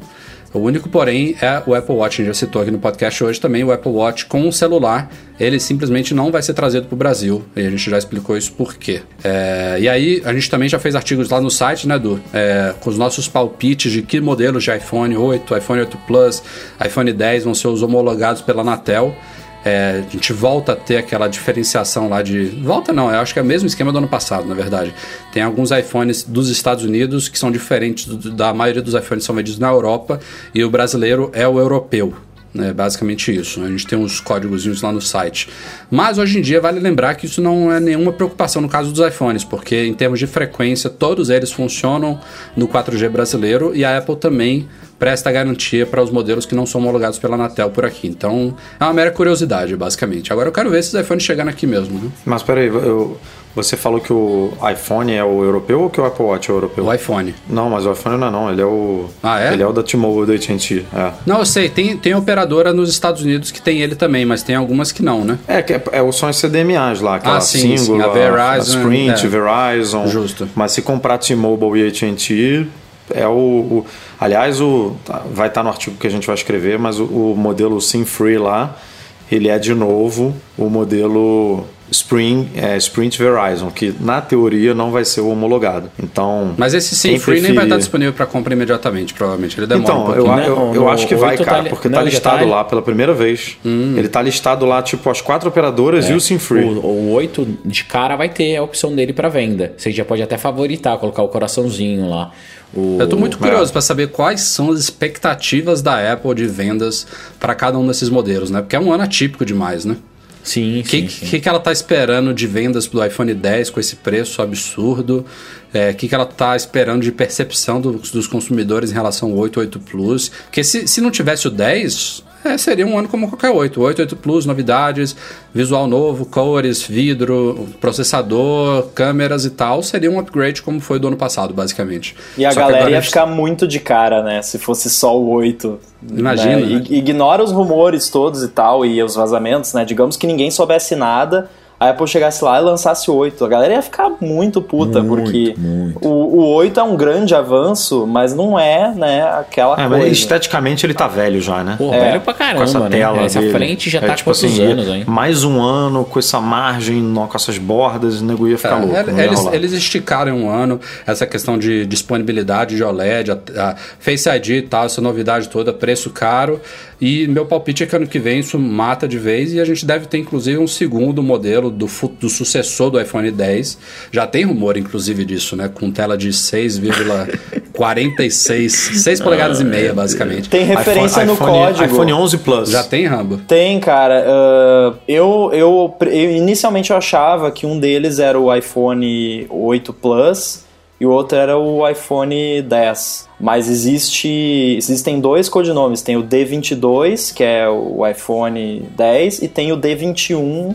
O único, porém, é o Apple Watch. A gente já citou aqui no podcast hoje também o Apple Watch com o celular. Ele simplesmente não vai ser trazido para o Brasil. E a gente já explicou isso por quê. É, e aí, a gente também já fez artigos lá no site, né, Edu? É, com os nossos palpites de que modelos de iPhone 8, iPhone 8 Plus, iPhone 10 vão ser os homologados pela Anatel. É, a gente volta a ter aquela diferenciação lá de. Volta não, eu acho que é o mesmo esquema do ano passado, na verdade. Tem alguns iPhones dos Estados Unidos que são diferentes do, da maioria dos iPhones que são vendidos na Europa e o brasileiro é o europeu. É basicamente isso. A gente tem uns códigozinhos lá no site. Mas hoje em dia vale lembrar que isso não é nenhuma preocupação no caso dos iPhones, porque em termos de frequência, todos eles funcionam no 4G brasileiro e a Apple também presta garantia para os modelos que não são homologados pela Anatel por aqui. Então, é uma mera curiosidade, basicamente. Agora eu quero ver esses iPhones chegando aqui mesmo. Né? Mas peraí, eu, você falou que o iPhone é o europeu ou que o Apple Watch é o europeu? O iPhone. Não, mas o iPhone não é não, ele é o... Ah, é? Ele é o da T-Mobile, do AT&T, é. Não, eu sei, tem, tem operadora nos Estados Unidos que tem ele também, mas tem algumas que não, né? É, que é, é, são as CDMAs lá, aquela Ah, sim, sim, a Singular, Verizon, Sprint, é. Verizon. Justo. Mas se comprar T-Mobile e AT&T, é o, o... Aliás, o, tá, vai estar no artigo que a gente vai escrever, mas o, o modelo SIM Free lá, ele é de novo o modelo Spring, é, Sprint Verizon, que na teoria não vai ser o homologado. Então. Mas esse SIM Free nem vai estar preferir- disponível para compra imediatamente, provavelmente. Ele demora um Então, eu, pouquinho. eu, eu no acho que vai, 8 tá cara, li- porque não, tá ele já listado tá- lá pela primeira vez. Ele tá listado lá, tipo, as quatro operadoras e o SIM Free. O, o 8 de cara vai ter a opção dele para venda. Você já pode até favoritar, colocar o coraçãozinho lá. O, Eu tô muito curioso É. para saber quais são as expectativas da Apple de vendas para cada um desses modelos, né? Porque é um ano atípico demais, né? Sim, O que, sim, sim. que, que ela tá esperando de vendas do iPhone 10 com esse preço absurdo? O que, que ela tá esperando de percepção dos, dos consumidores em relação ao 8, 8 Plus? Porque se, se não tivesse o 10, é, seria um ano como qualquer 8. 8, 8 Plus, novidades, visual novo, cores, vidro, processador, câmeras e tal. Seria um upgrade como foi do ano passado, basicamente. E a Só galera agora ia ficar muito de cara, né? Se fosse só o 8. Imagina, Né? né? Ignora os rumores todos e tal, e os vazamentos, né? Digamos que ninguém soubesse nada, a Apple chegasse lá e lançasse o 8. A galera ia ficar muito puta, Muito, porque muito. O, o 8 é um grande avanço, mas não é, né, aquela É, coisa. mas esteticamente ele tá velho já, né? Pô, É, velho pra com caramba, essa né? tela Essa dele. frente já É, tá tipo com quantos assim, anos, hein? Mais um ano com essa margem, com essas bordas, o nego ia ficar É, louco. ele- não ia eles, eles esticaram um ano essa questão de disponibilidade de OLED, a, a Face ID e tal, essa novidade toda, preço caro. E meu palpite é que ano que vem isso mata de vez e a gente deve ter inclusive um segundo modelo do, fu- do sucessor do iPhone 10. Já tem rumor, inclusive, disso, né? Com tela de 6,46, 6 polegadas e meia, basicamente. Tem referência iPhone, no iPhone, código. iPhone 11 Plus. Já tem, Rambo? Tem, cara. ah, eu, eu, eu inicialmente eu achava que um deles era o iPhone 8 Plus e o outro era o iPhone 10. Mas existe, existem dois codinomes. Tem o D22, que é o iPhone 10, e tem o D21,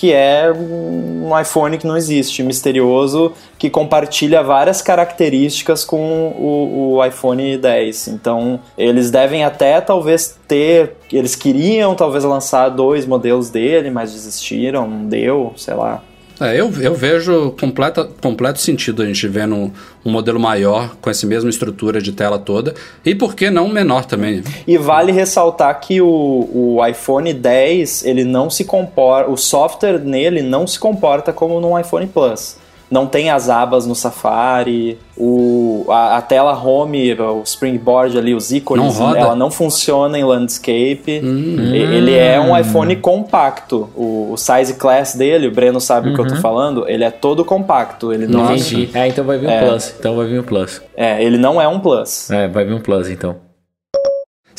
que é um iPhone que não existe, misterioso, que compartilha várias características com o, o iPhone 10. Então, eles devem até talvez ter. Eles queriam talvez lançar dois modelos dele, mas desistiram, não deu, sei lá. É, eu, eu vejo completa, completo sentido a gente vendo um, um modelo maior com essa mesma estrutura de tela toda. E por que não menor também? E vale ressaltar que o, o iPhone 10, ele não se comporta, o software nele não se comporta como no iPhone Plus. Não tem as abas no Safari, o, a, a tela home, o springboard ali, os ícones, Não ela não funciona em landscape. E- Ele é um iPhone compacto. O, o size class dele, o Breno sabe o que eu tô falando, ele é todo compacto. Ele não. Entendi. É, então vai vir um É. Plus. Então vai vir um Plus. é, ele não é um Plus. É, vai vir um Plus então.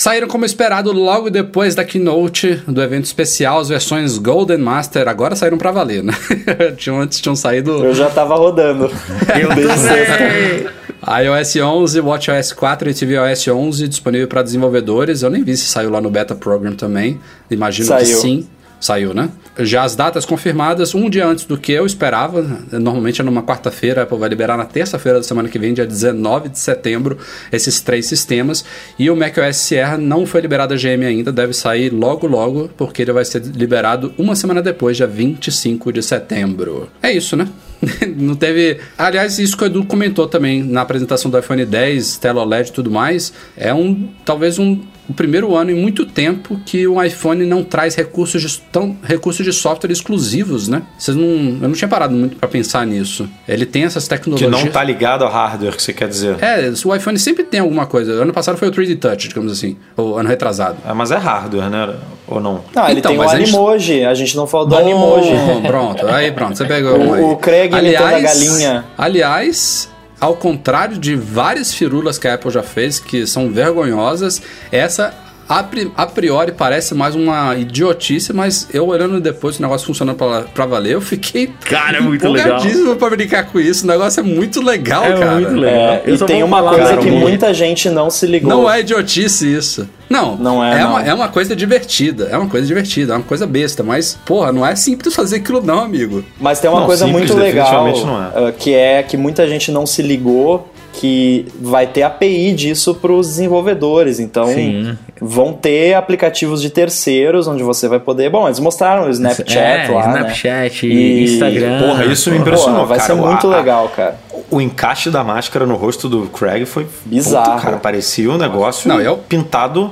Saíram como esperado logo depois da keynote do evento especial, as versões Golden Master agora saíram pra valer, né? tinham, antes tinham saído Eu já tava rodando. Sexta. iOS 11, WatchOS 4 e tvOS 11 disponível para desenvolvedores. Eu nem vi se saiu lá no Beta Program também. Imagino que Saiu. sim. Saiu, né? Já as datas confirmadas, um dia antes do que eu esperava. Normalmente é numa quarta-feira, vai liberar na terça-feira da semana que vem, dia 19 de setembro, esses três sistemas. E o macOS Sierra não foi liberado a GM ainda, deve sair logo logo, porque ele vai ser liberado uma semana depois, dia 25 de setembro. É isso, né? não teve. Aliás, isso que o Edu comentou também na apresentação do iPhone 10, tela OLED e tudo mais. É um. Talvez um. O primeiro ano em muito tempo que o iPhone não traz recursos de, tão, recursos de software exclusivos, né? Vocês não, eu não tinha parado muito pra pensar nisso. Ele tem essas Que tecnologias. não tá ligado ao hardware, que você quer dizer. É, o iPhone sempre tem alguma coisa. Ano passado foi o 3D Touch, digamos assim. Ou ano retrasado. É, mas é hardware, né? Ou não? Não, ele Então, tem o mas a gente- Animoji, a gente não falou do Animoji. Bom, pronto, aí pronto, você pegou um aí. O, o Craig imitando a galinha. Aliás, ao contrário de várias firulas que a Apple já fez, que são vergonhosas, essa a, pri- a priori parece mais uma idiotice, mas eu olhando depois o negócio funcionando pra, pra valer, eu fiquei Cara, é muito legal. pra brincar com isso. O negócio é muito legal, É cara. muito legal. É, Eu e tem uma coisa cara, que um- muita gente não se ligou. Não é idiotice isso. Não, Não é, é, não. Uma, é uma coisa divertida. É uma coisa divertida, é uma coisa besta. Mas, porra, não é simples fazer aquilo, não, amigo. Mas tem uma Não, coisa simples, muito legal, não é. uh, que é que muita gente não se ligou que vai ter API disso para os desenvolvedores. Então, Sim. vão ter aplicativos de terceiros onde você vai poder. Bom, eles mostraram o Snapchat é, lá, Snapchat, né? E- Instagram. Porra, isso me impressionou, Porra, vai cara. ser muito O- a- legal, cara. O encaixe da máscara no rosto do Craig foi Bizarro. Cara, parecia um negócio Não, eu- pintado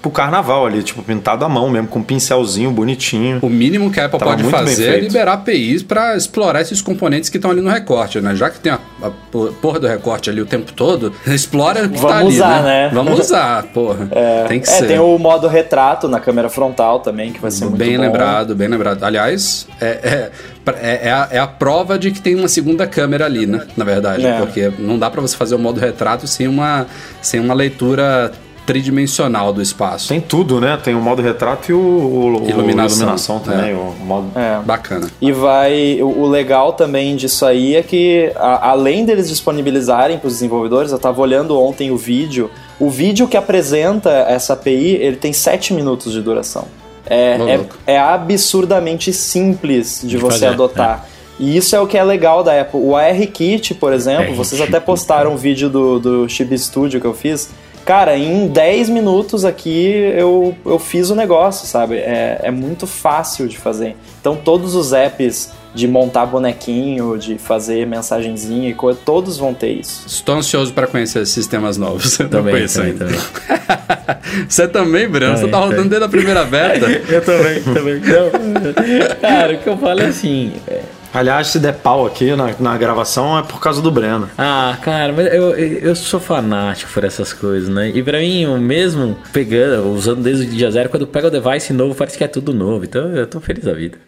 pro carnaval ali, tipo, pintado à mão mesmo, com um pincelzinho bonitinho. O mínimo que a Apple Tava pode fazer é liberar APIs pra explorar esses componentes que estão ali no recorte, né? Já que tem a, a porra do recorte ali o tempo todo, explora o que Vamos tá ali, usar, né? Vamos usar, porra. tem que É, ser. tem o modo retrato na câmera frontal também, que vai ser muito Bem bom. lembrado, bem lembrado. Aliás, é, é, é, é a, é a prova de que tem uma segunda câmera ali, né? Na verdade. É. Porque não dá pra você fazer o modo retrato sem uma, sem uma leitura tridimensional do espaço. Tem tudo, né? Tem o modo retrato e o, o- o Iluminação. iluminação também. É. O modo... É. Bacana. E vai. O, legal também disso aí é que, a- além deles disponibilizarem para os desenvolvedores, eu estava olhando ontem o vídeo. O vídeo que apresenta essa API, ele tem 7 minutos de duração. É, é, é absurdamente simples de, De você fazer, adotar. E isso é o que é legal da Apple. O ARKit, por exemplo, vocês até postaram um vídeo do, do Chibi Studio que eu fiz. Cara, em 10 minutos aqui eu, eu fiz o negócio, sabe? É, é muito fácil de fazer. Então todos os apps de montar bonequinho, de fazer mensagenzinha e coisa, todos vão ter isso. Estou ansioso para conhecer sistemas novos. Eu não Também, conheço também, ainda. também. Você também, Breno? Você Também, tá rodando também. desde a primeira beta? Eu também, também. Não. Cara, o que eu falo é assim. é- Aliás, se der pau aqui na, na gravação é por causa do Breno. Ah, cara, mas eu, eu sou fanático por essas coisas, né? E pra mim, mesmo pegando, usando desde o dia zero, quando pega o device novo, parece que é tudo novo. Então eu tô feliz da vida.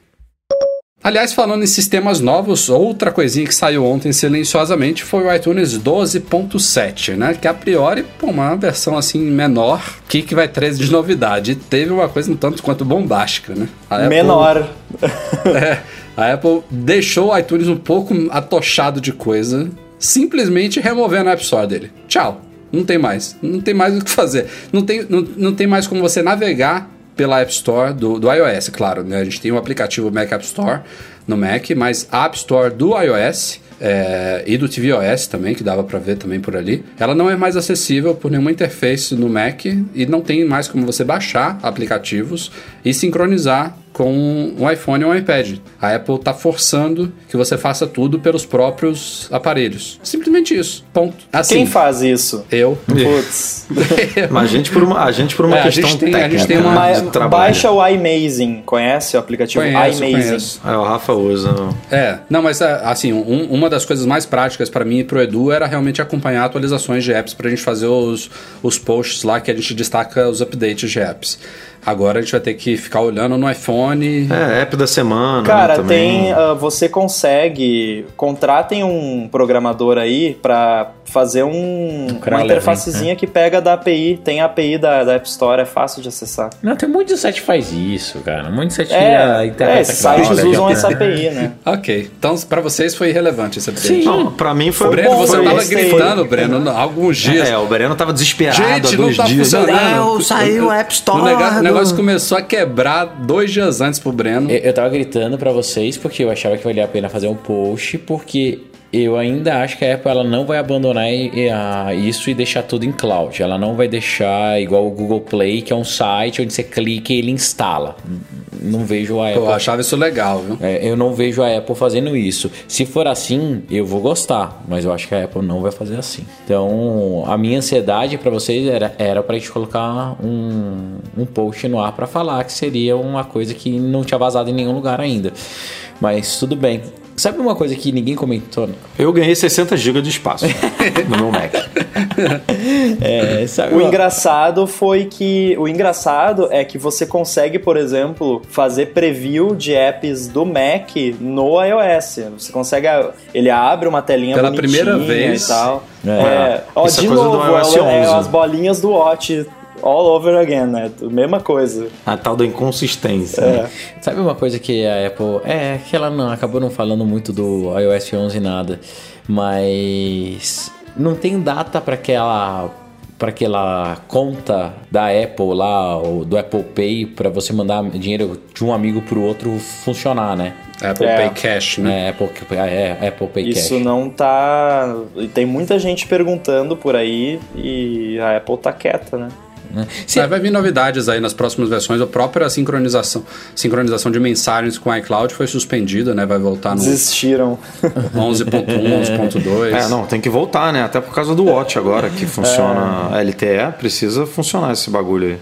Aliás, falando em sistemas novos, outra coisinha que saiu ontem silenciosamente foi o iTunes 12.7, né? Que a priori, pô, uma versão assim menor, o que, que vai trazer de novidade? E teve uma coisa um tanto quanto bombástica, né? Apple- Menor. É, a Apple deixou o iTunes um pouco atochado de coisa, simplesmente removendo a App Store dele. Tchau. Não tem mais. Não tem mais o que fazer. Não tem, não, não tem mais como você navegar pela App Store do, do iOS, claro. Né? A gente tem o aplicativo Mac App Store no Mac, mas a App Store do iOS é, e do tvOS também, que dava para ver também por ali, ela não é mais acessível por nenhuma interface no Mac e não tem mais como você baixar aplicativos e sincronizar com um iPhone ou um iPad. A Apple está forçando que você faça tudo pelos próprios aparelhos. Simplesmente isso. Ponto. Assim, Quem faz isso? Eu. Putz. Mas a gente por uma, a gente por uma É, a questão gente tem- a técnica gente tem né, uma- Mas de trabalho. baixa o iMazing. Conhece o aplicativo Conheço, iMazing? conheço. É, o Rafa usa. É, não, mas é, assim, um- uma das coisas mais práticas para mim e pro Edu era realmente acompanhar atualizações de apps pra gente fazer os, os posts lá que a gente destaca os updates de apps. Agora a gente vai ter que ficar olhando no iPhone. É, app da semana. Cara, né, também. tem. ah, você consegue. Contratem um programador aí pra fazer um, uma interfacezinha que pega da API. Tem a API da, da App Store, é fácil de acessar. Não, tem de site que faz isso, cara. Um monte de site É, a internet é esses sites crawler, usam essa API, né? Ok, então pra vocês foi irrelevante esse update. Sim. Não, pra mim foi O Breno, bom, você foi- tava gritando, Breno, há alguns dias. É, o Breno tava desesperado Gente, há não dois tá dias. funcionando. Não, saiu a App Store. O negócio, começou a quebrar dois dias antes pro Breno. Eu, eu tava gritando pra vocês porque eu achava que valia a pena fazer um post, porque eu ainda acho que a Apple ela não vai abandonar isso e deixar tudo em cloud. Ela não vai deixar igual o Google Play, que é um site onde você clica e ele instala. Não vejo a Apple. Eu achava isso legal, viu? É, eu não vejo a Apple fazendo isso. Se for assim, eu vou gostar, mas eu acho que a Apple não vai fazer assim. Então, a minha ansiedade pra vocês era, era pra gente colocar um, um post no ar pra falar que seria uma coisa que não tinha vazado em nenhum lugar ainda. Mas tudo bem. Sabe uma coisa que ninguém comentou? Eu ganhei 60 GB de espaço no meu Mac. É, sabe O uma- engraçado foi que. O engraçado é que você consegue, por exemplo, fazer preview de apps do Mac no iOS. Você consegue. Ele abre uma telinha Pela primeira vez. e tal. É. É. Ó, é de coisa do novo, iOS é, é 11. as bolinhas do Watch all over again, né? Mesma coisa. A tal da inconsistência. É. né? Sabe uma coisa que a Apple. É, que ela não acabou não falando muito do iOS 11 nada, mas não tem data para aquela para aquela conta da Apple lá, ou do Apple Pay, para você mandar dinheiro de um amigo pro outro funcionar, né? Apple É. Pay Cash, né? É, Apple, é, Apple Pay Isso Cash. não tá. e Tem muita gente perguntando por aí e a Apple tá quieta, né? Né? Se- É, vai vir novidades aí nas próximas versões. A própria sincronização, sincronização de mensagens com o iCloud foi suspendida, né? Vai voltar no Desistiram. 11.1, 11.2. É, não, tem que voltar, né? Até por causa do Watch agora, que funciona LTE, precisa funcionar esse bagulho aí.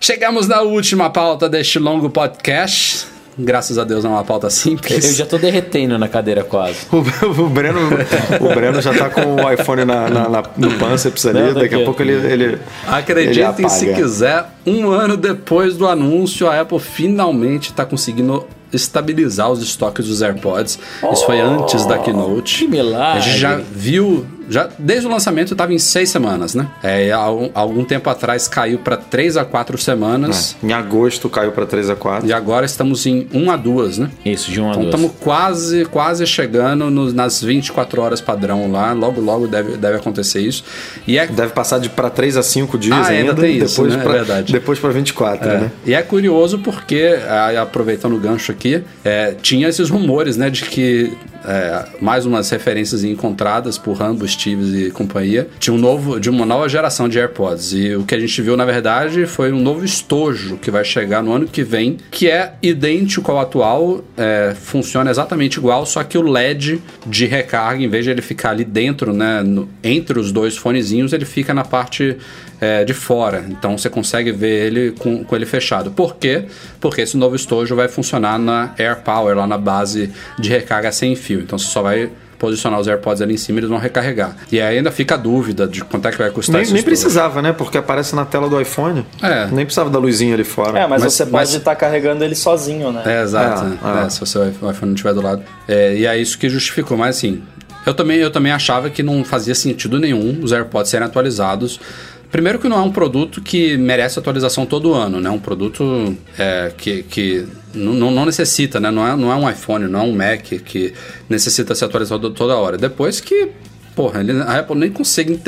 Chegamos na última pauta deste longo podcast. Graças a Deus não é uma pauta simples. eu já tô derretendo na cadeira quase. O, o Breno, o Breno já tá com o iPhone na, na- na- no pânceps ali, Não, daqui a pouco ele. ele ele Acreditem se apaga. quiser, um ano depois do anúncio, a Apple finalmente está conseguindo estabilizar os estoques dos AirPods. Isso foi antes da Keynote. que milagre. A gente já viu, já desde o lançamento estava em seis semanas, né? É, há algum, algum tempo atrás caiu para três a quatro semanas. Em agosto caiu para 3 a 4. E agora estamos em 1 a 2, né? Isso, de um a Então duas. estamos quase, quase chegando no- nas 24 horas padrão lá. Logo, logo deve, deve acontecer isso. E é Deve passar de para 3 a 5 dias Ah, ainda ainda, tem isso, depois né? É pra, verdade. depois para 24, É. né? E é curioso porque, ah, aproveitando o gancho aqui, é, tinha esses rumores, né, de que é, mais umas referências encontradas por Rambo, Steves e companhia, de, um novo, de uma nova geração de AirPods. E o que a gente viu, na verdade, foi um novo estojo que vai chegar no ano que vem, que é idêntico ao atual, é, funciona exatamente igual, só que o LED de recarga, em vez de ele ficar ali dentro, né, no- entre os dois fonezinhos, ele fica na parte é, de fora. Então você consegue ver ele com, com ele fechado. Por quê? Porque esse novo estojo vai funcionar na AirPower, lá na base de recarga sem fio. Então você só vai posicionar os AirPods ali em cima e eles vão recarregar. E aí ainda fica a dúvida de quanto é que vai custar Nem, nem precisava, né? Porque aparece na tela do iPhone. É. Nem precisava da luzinha ali fora. É, mas, Mas- você mas- pode estar carregando ele sozinho, né? É, exato. É, né? é. É, se o seu iPhone não estiver do lado. É, e é isso que justificou. Mas assim, eu também, eu também achava que não fazia sentido nenhum os AirPods serem atualizados. Primeiro que não é um produto que merece atualização todo ano, né? Um produto é, que, que não, não- necessita, né? Não é, não é um iPhone, não é um Mac que necessita ser atualizado toda hora. Depois que Porra, ele- a Apple nem consegue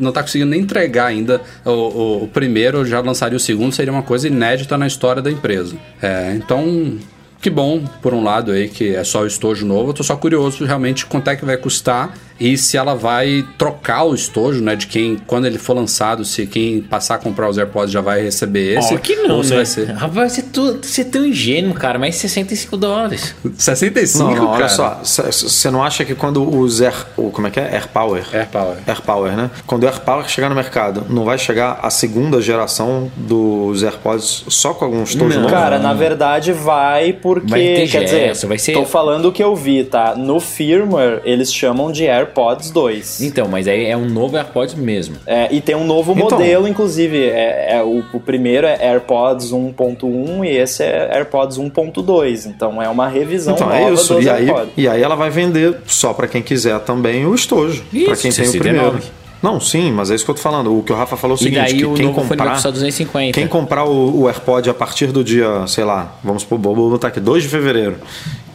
não tá conseguindo nem entregar ainda o, o- o primeiro, já lançaria o segundo, seria uma coisa inédita na história da empresa. É, então, que bom, por um lado aí, que é só o estojo novo. Eu tô só curioso realmente quanto é que vai custar e se ela vai trocar o estojo, né? De quem, quando ele for lançado, se quem passar a comprar os AirPods já vai receber esse. Ó, que não, ou se né? vai ser Rapaz, você, tu- você é tão ingênuo, cara, mas 65 dólares. 65, Não, não, olha cara. só. Você não acha que quando os Air. o- Como é que é? AirPower? AirPower. AirPower, né? Quando o AirPower chegar no mercado, não vai chegar a segunda geração dos AirPods só com algum estojo Não. novo? Cara, na verdade vai porque. Vai ter quer dizer, gesso, vai ser- tô falando o que eu vi, tá? No firmware, eles chamam de AirPods 2. Então, mas aí é um novo AirPods mesmo. É, e tem um novo Então. modelo, inclusive. É, é o, o primeiro é AirPods 1.1 e esse é AirPods 1.2. Então é uma revisão Então nova é isso. dos E aí, AirPods. e aí ela vai vender só pra quem quiser também o estojo. Isso, Pra quem tem o 69. primeiro. Não, sim, mas é isso que eu tô falando. O que o Rafa falou é o E seguinte: daí que o quem comprar. custar 250. Quem comprar o, o AirPod a partir do dia, sei lá, vamos supor, vou botar aqui, 2 de fevereiro,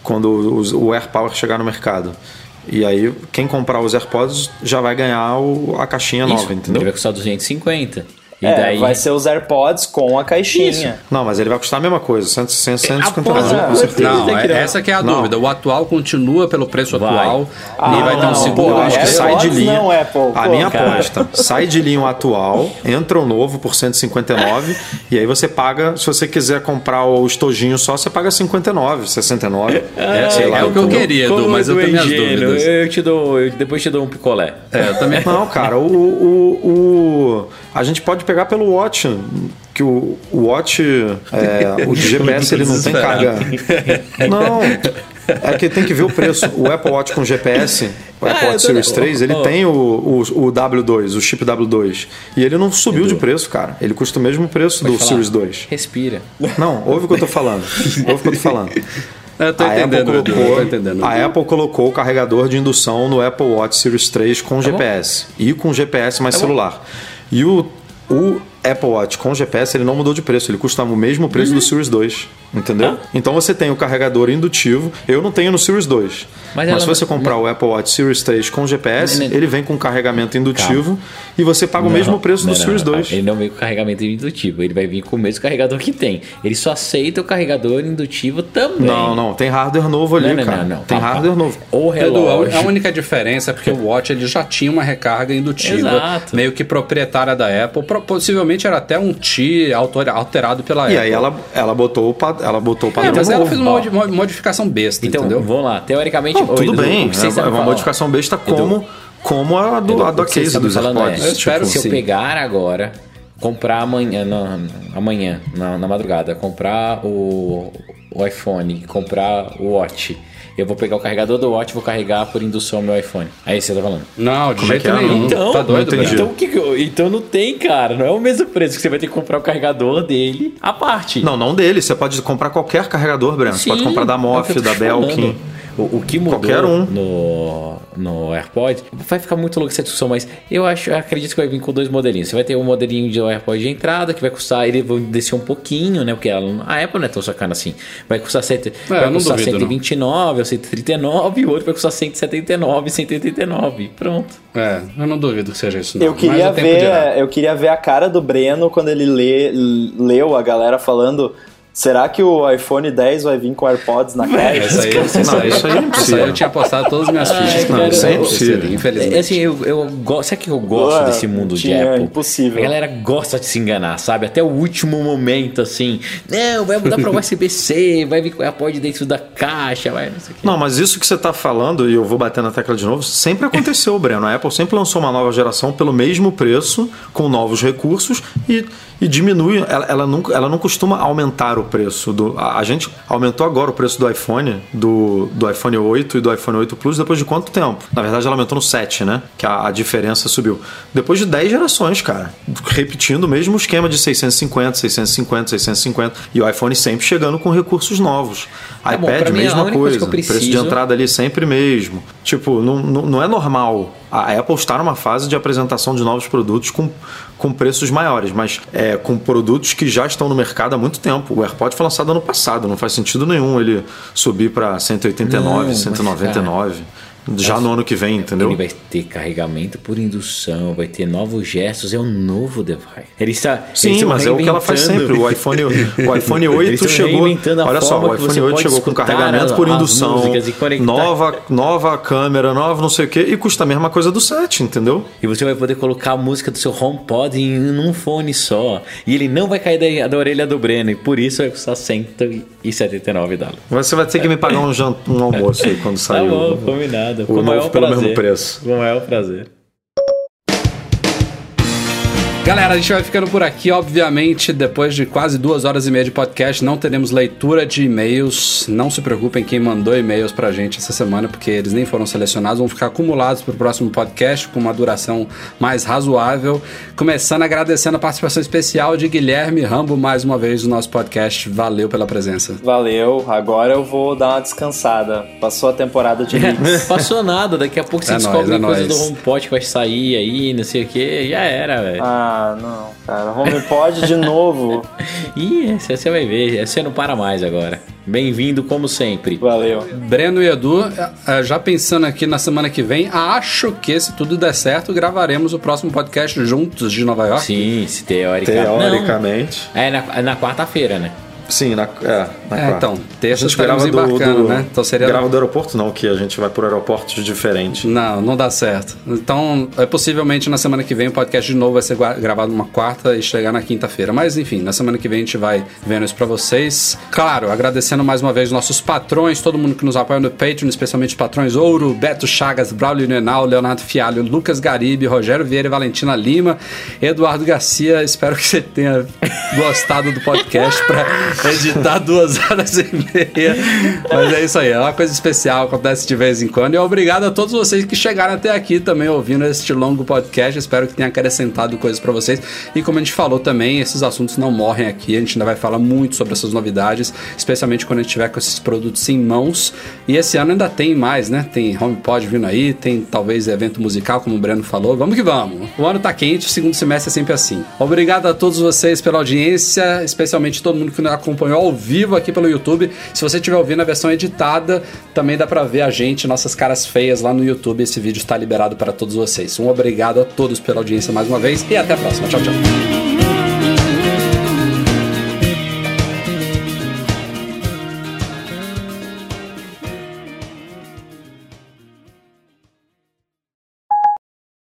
quando os- o AirPower chegar no mercado. E aí, quem comprar os AirPods já vai ganhar o- a caixinha Isso, nova, Ele entendeu? vai custar 250. E É, daí... vai ser os AirPods com a caixinha. Não, mas ele vai custar a mesma coisa, 100, 100, 150 porra, reais. com certeza. Não, Tem que é- não. essa que é a Não. dúvida. O atual continua pelo preço Vai. atual Ah, e vai ter um não, segundo. Pô, acho que AirPods sai de linha. não, Apple, a pô, minha cara. aposta. Sai de linha o atual, entra o novo por 159 e aí você paga, se você quiser comprar o estojinho só, você paga 59, 69. É, sei lá, é o que eu queria, Edu, mas eu é tenho minhas dúvidas. Eu te dou, eu depois te dou um picolé. É, eu também. Não, cara, o, o, o- a gente pode pegar pelo Watch, que o, o Watch, é, o GPS ele não tem carga. Não, é que tem que ver o preço. O Apple Watch com GPS, o Apple eu Watch Series 3, ele tem o, o, o W2, o chip W2. E ele não subiu de preço, cara. Ele custa o mesmo preço do falar. Series 2. Respira. Não, ouve o que eu tô falando. Ouve o que eu tô falando. Eu tô a Apple, entendendo, eu colocou, tô entendendo. a Apple colocou o carregador de indução no Apple Watch Series 3 com GPS e com GPS mais celular. E o, o Apple Watch com GPS ele não mudou de preço, ele custa o mesmo preço do Series 2, entendeu? Então você tem o carregador indutivo, eu não tenho no Series 2. Mas Mas, se não- você comprar o Apple Watch Series 3 com GPS, Não, não. ele vem com carregamento indutivo e você paga o mesmo preço Não, do não, Series não, 2. Ele não vem com carregamento indutivo, ele vai vir com o mesmo carregador que tem. Ele só aceita o carregador indutivo também. Não, não, tem hardware novo ali, Não, não, cara. não, não. Tem Calma, hardware calma. novo. O relógio. a a única diferença é porque o Watch ele já tinha uma recarga indutiva, Exato. meio que proprietária da Apple. Pro- Era até um T autor- alterado pela E Apple. aí ela, ela botou o pa- ela botou o É, padrão mas ela fez uma modi- mo- modificação besta, Então, entendeu? vamos lá. Teoricamente, Não, tudo Edu, bem, o que vocês é estão uma modificação besta como, como a do, Edu, a do case dos falando AirPods. Eu espero se eu sim. pegar agora, comprar amanhã, na, amanhã na, na madrugada, comprar o, o iPhone, comprar o Watch, eu vou pegar o carregador do Watch e vou carregar por indução meu iPhone. É isso que você tá falando? Não, de Como é jeito é? nenhum. Então, tá doido, não. Então, que então não tem, cara. Não é o mesmo preço que você vai ter que comprar o carregador dele à parte. Não, não dele. Você pode comprar qualquer carregador, Breno. Você pode Sim, comprar da é Moff, tô da te falando. O, o que mudou Qualquer um. no, no AirPod vai ficar muito louco essa discussão, mas eu acho, eu acredito que vai vir com dois modelinhos. Você vai ter o modelinho de AirPod de entrada, que vai custar, ele vai descer um pouquinho, né? Porque ela- a Apple não é tão sacana assim. Vai custar, cento, vai É, eu não custar duvido, não. 129 ou 139, e o outro vai custar 179, 189. Pronto. É, eu não duvido que seja isso. Não. Eu queria, ver, eu queria ver a cara do Breno quando ele lê, leu a galera falando. Será que o iPhone 10 vai vir com AirPods na aí, essa Não, isso aí é impossível. eu tinha postado todas as minhas fichas. Ai, Não, cara, isso é impossível, infelizmente. É, assim, eu, eu gosto. Sabe que eu gosto Ué, desse mundo de tinha, Apple? impossível. A galera gosta de se enganar, sabe? Até o último momento, assim. Não, vai mudar pra USB-C, vai vir com o AirPod dentro da caixa, vai não sei o quê. Não, mas isso que você está falando, e eu vou bater na tecla de novo, sempre aconteceu, Breno. A Apple sempre lançou uma nova geração pelo mesmo preço, com novos recursos e, e diminui. Ela, ela, nunca, ela não costuma aumentar o preço. Do, a, a gente aumentou agora o preço do iPhone, do, do iPhone 8 e do iPhone 8 Plus, depois de quanto tempo? Na verdade, ela aumentou no 7, né? Que a, a diferença subiu. Depois de 10 gerações, cara. Repetindo o mesmo esquema de 650, 650, 650. E o iPhone sempre chegando com recursos novos. Tá bom, iPad, mim, a mesma única coisa Preço de entrada ali sempre mesmo. Tipo, não, não, não é normal. A Apple está numa fase de apresentação de novos produtos com, com preços maiores, mas é, com produtos que já estão no mercado há muito tempo. O AirPod foi lançado ano passado, não faz sentido nenhum ele subir para 189, Não, mas, 199. já no ano que vem, entendeu? Ele vai ter carregamento por indução, vai ter novos gestos, é um novo device. Ele está, Sim, estão mas é o que ela faz sempre. O iPhone, o iPhone Eles 8 estão chegou. Olha só, o iPhone você 8 pode chegou com carregamento por indução, nova, nova câmera, nova não sei o que, e custa a mesma coisa do 7, entendeu? E você vai poder colocar a música do seu HomePod em um fone só. E ele não vai cair da, da orelha do Breno. E por isso vai custar 179 dólares. Você vai ter que me pagar um, jan- um almoço aí quando Tá sair bom, o, combinado. O Com o novo maior pelo prazer. mesmo preço. Com o maior prazer. Galera, a gente vai ficando por aqui. Obviamente, depois de quase duas horas e meia de podcast, não teremos leitura de e-mails. Não se preocupem quem mandou e-mails pra gente essa semana, porque eles nem foram selecionados, vão ficar acumulados pro próximo podcast com uma duração mais razoável. Começando agradecendo a participação especial de Guilherme Rambo mais uma vez no nosso podcast. Valeu pela presença. Valeu, agora eu vou dar uma descansada. Passou a temporada de mix. Passou nada, daqui a pouco você É descobre nóis, é coisa do nóis. HomePod que vai sair aí, não sei o que. Já era, velho. Ah, não, cara. HomePod de novo. Ih, você você vai ver, você não para mais agora. Bem-vindo como sempre. Valeu. Breno e Edu, eh, já pensando aqui na semana que vem, acho que se tudo der certo, gravaremos o próximo podcast juntos de Nova York. Sim, se teórica. Teoricamente. Não, é na, é na quarta-feira, né? Sim, na, é, na É, quarta. então, terça a gente grava do, embarcando, do, né? Então seria- Grava do aeroporto não, que a gente vai por aeroportos diferentes. Não, não dá certo. Então, é, possivelmente na semana que vem o podcast de novo vai ser gravado numa quarta e chegar na quinta-feira. Mas enfim, na semana que vem a gente vai vendo isso pra vocês. Claro, agradecendo mais uma vez nossos patrões, todo mundo que nos apoia no Patreon, especialmente os patrões Ouro, Beto Chagas, Braulio Nenal, Leonardo Fialho, Lucas Garibe, Rogério Vieira e Valentina Lima, Eduardo Garcia. Espero que você tenha gostado do podcast pra editar duas horas e meia. Mas é isso aí, é uma coisa especial, acontece de vez em quando. E obrigado a todos vocês que chegaram até aqui também ouvindo este longo podcast. Espero que tenha acrescentado coisas para vocês. E como a gente falou também, esses assuntos não morrem aqui. A gente ainda vai falar muito sobre essas novidades, especialmente quando a gente tiver com esses produtos em mãos. E esse ano ainda tem mais, né? Tem HomePod vindo aí, tem talvez evento musical, como o Breno falou. Vamos que vamos. O ano tá quente, o segundo semestre é sempre assim. Obrigado a todos vocês pela audiência, especialmente todo mundo que nos acompanhou ao vivo aqui pelo YouTube. Se você estiver ouvindo a versão editada, também dá para ver a gente, nossas caras feias lá no YouTube. Esse vídeo está liberado para todos vocês. Um obrigado a todos pela audiência mais uma vez e até a próxima. Tchau, tchau.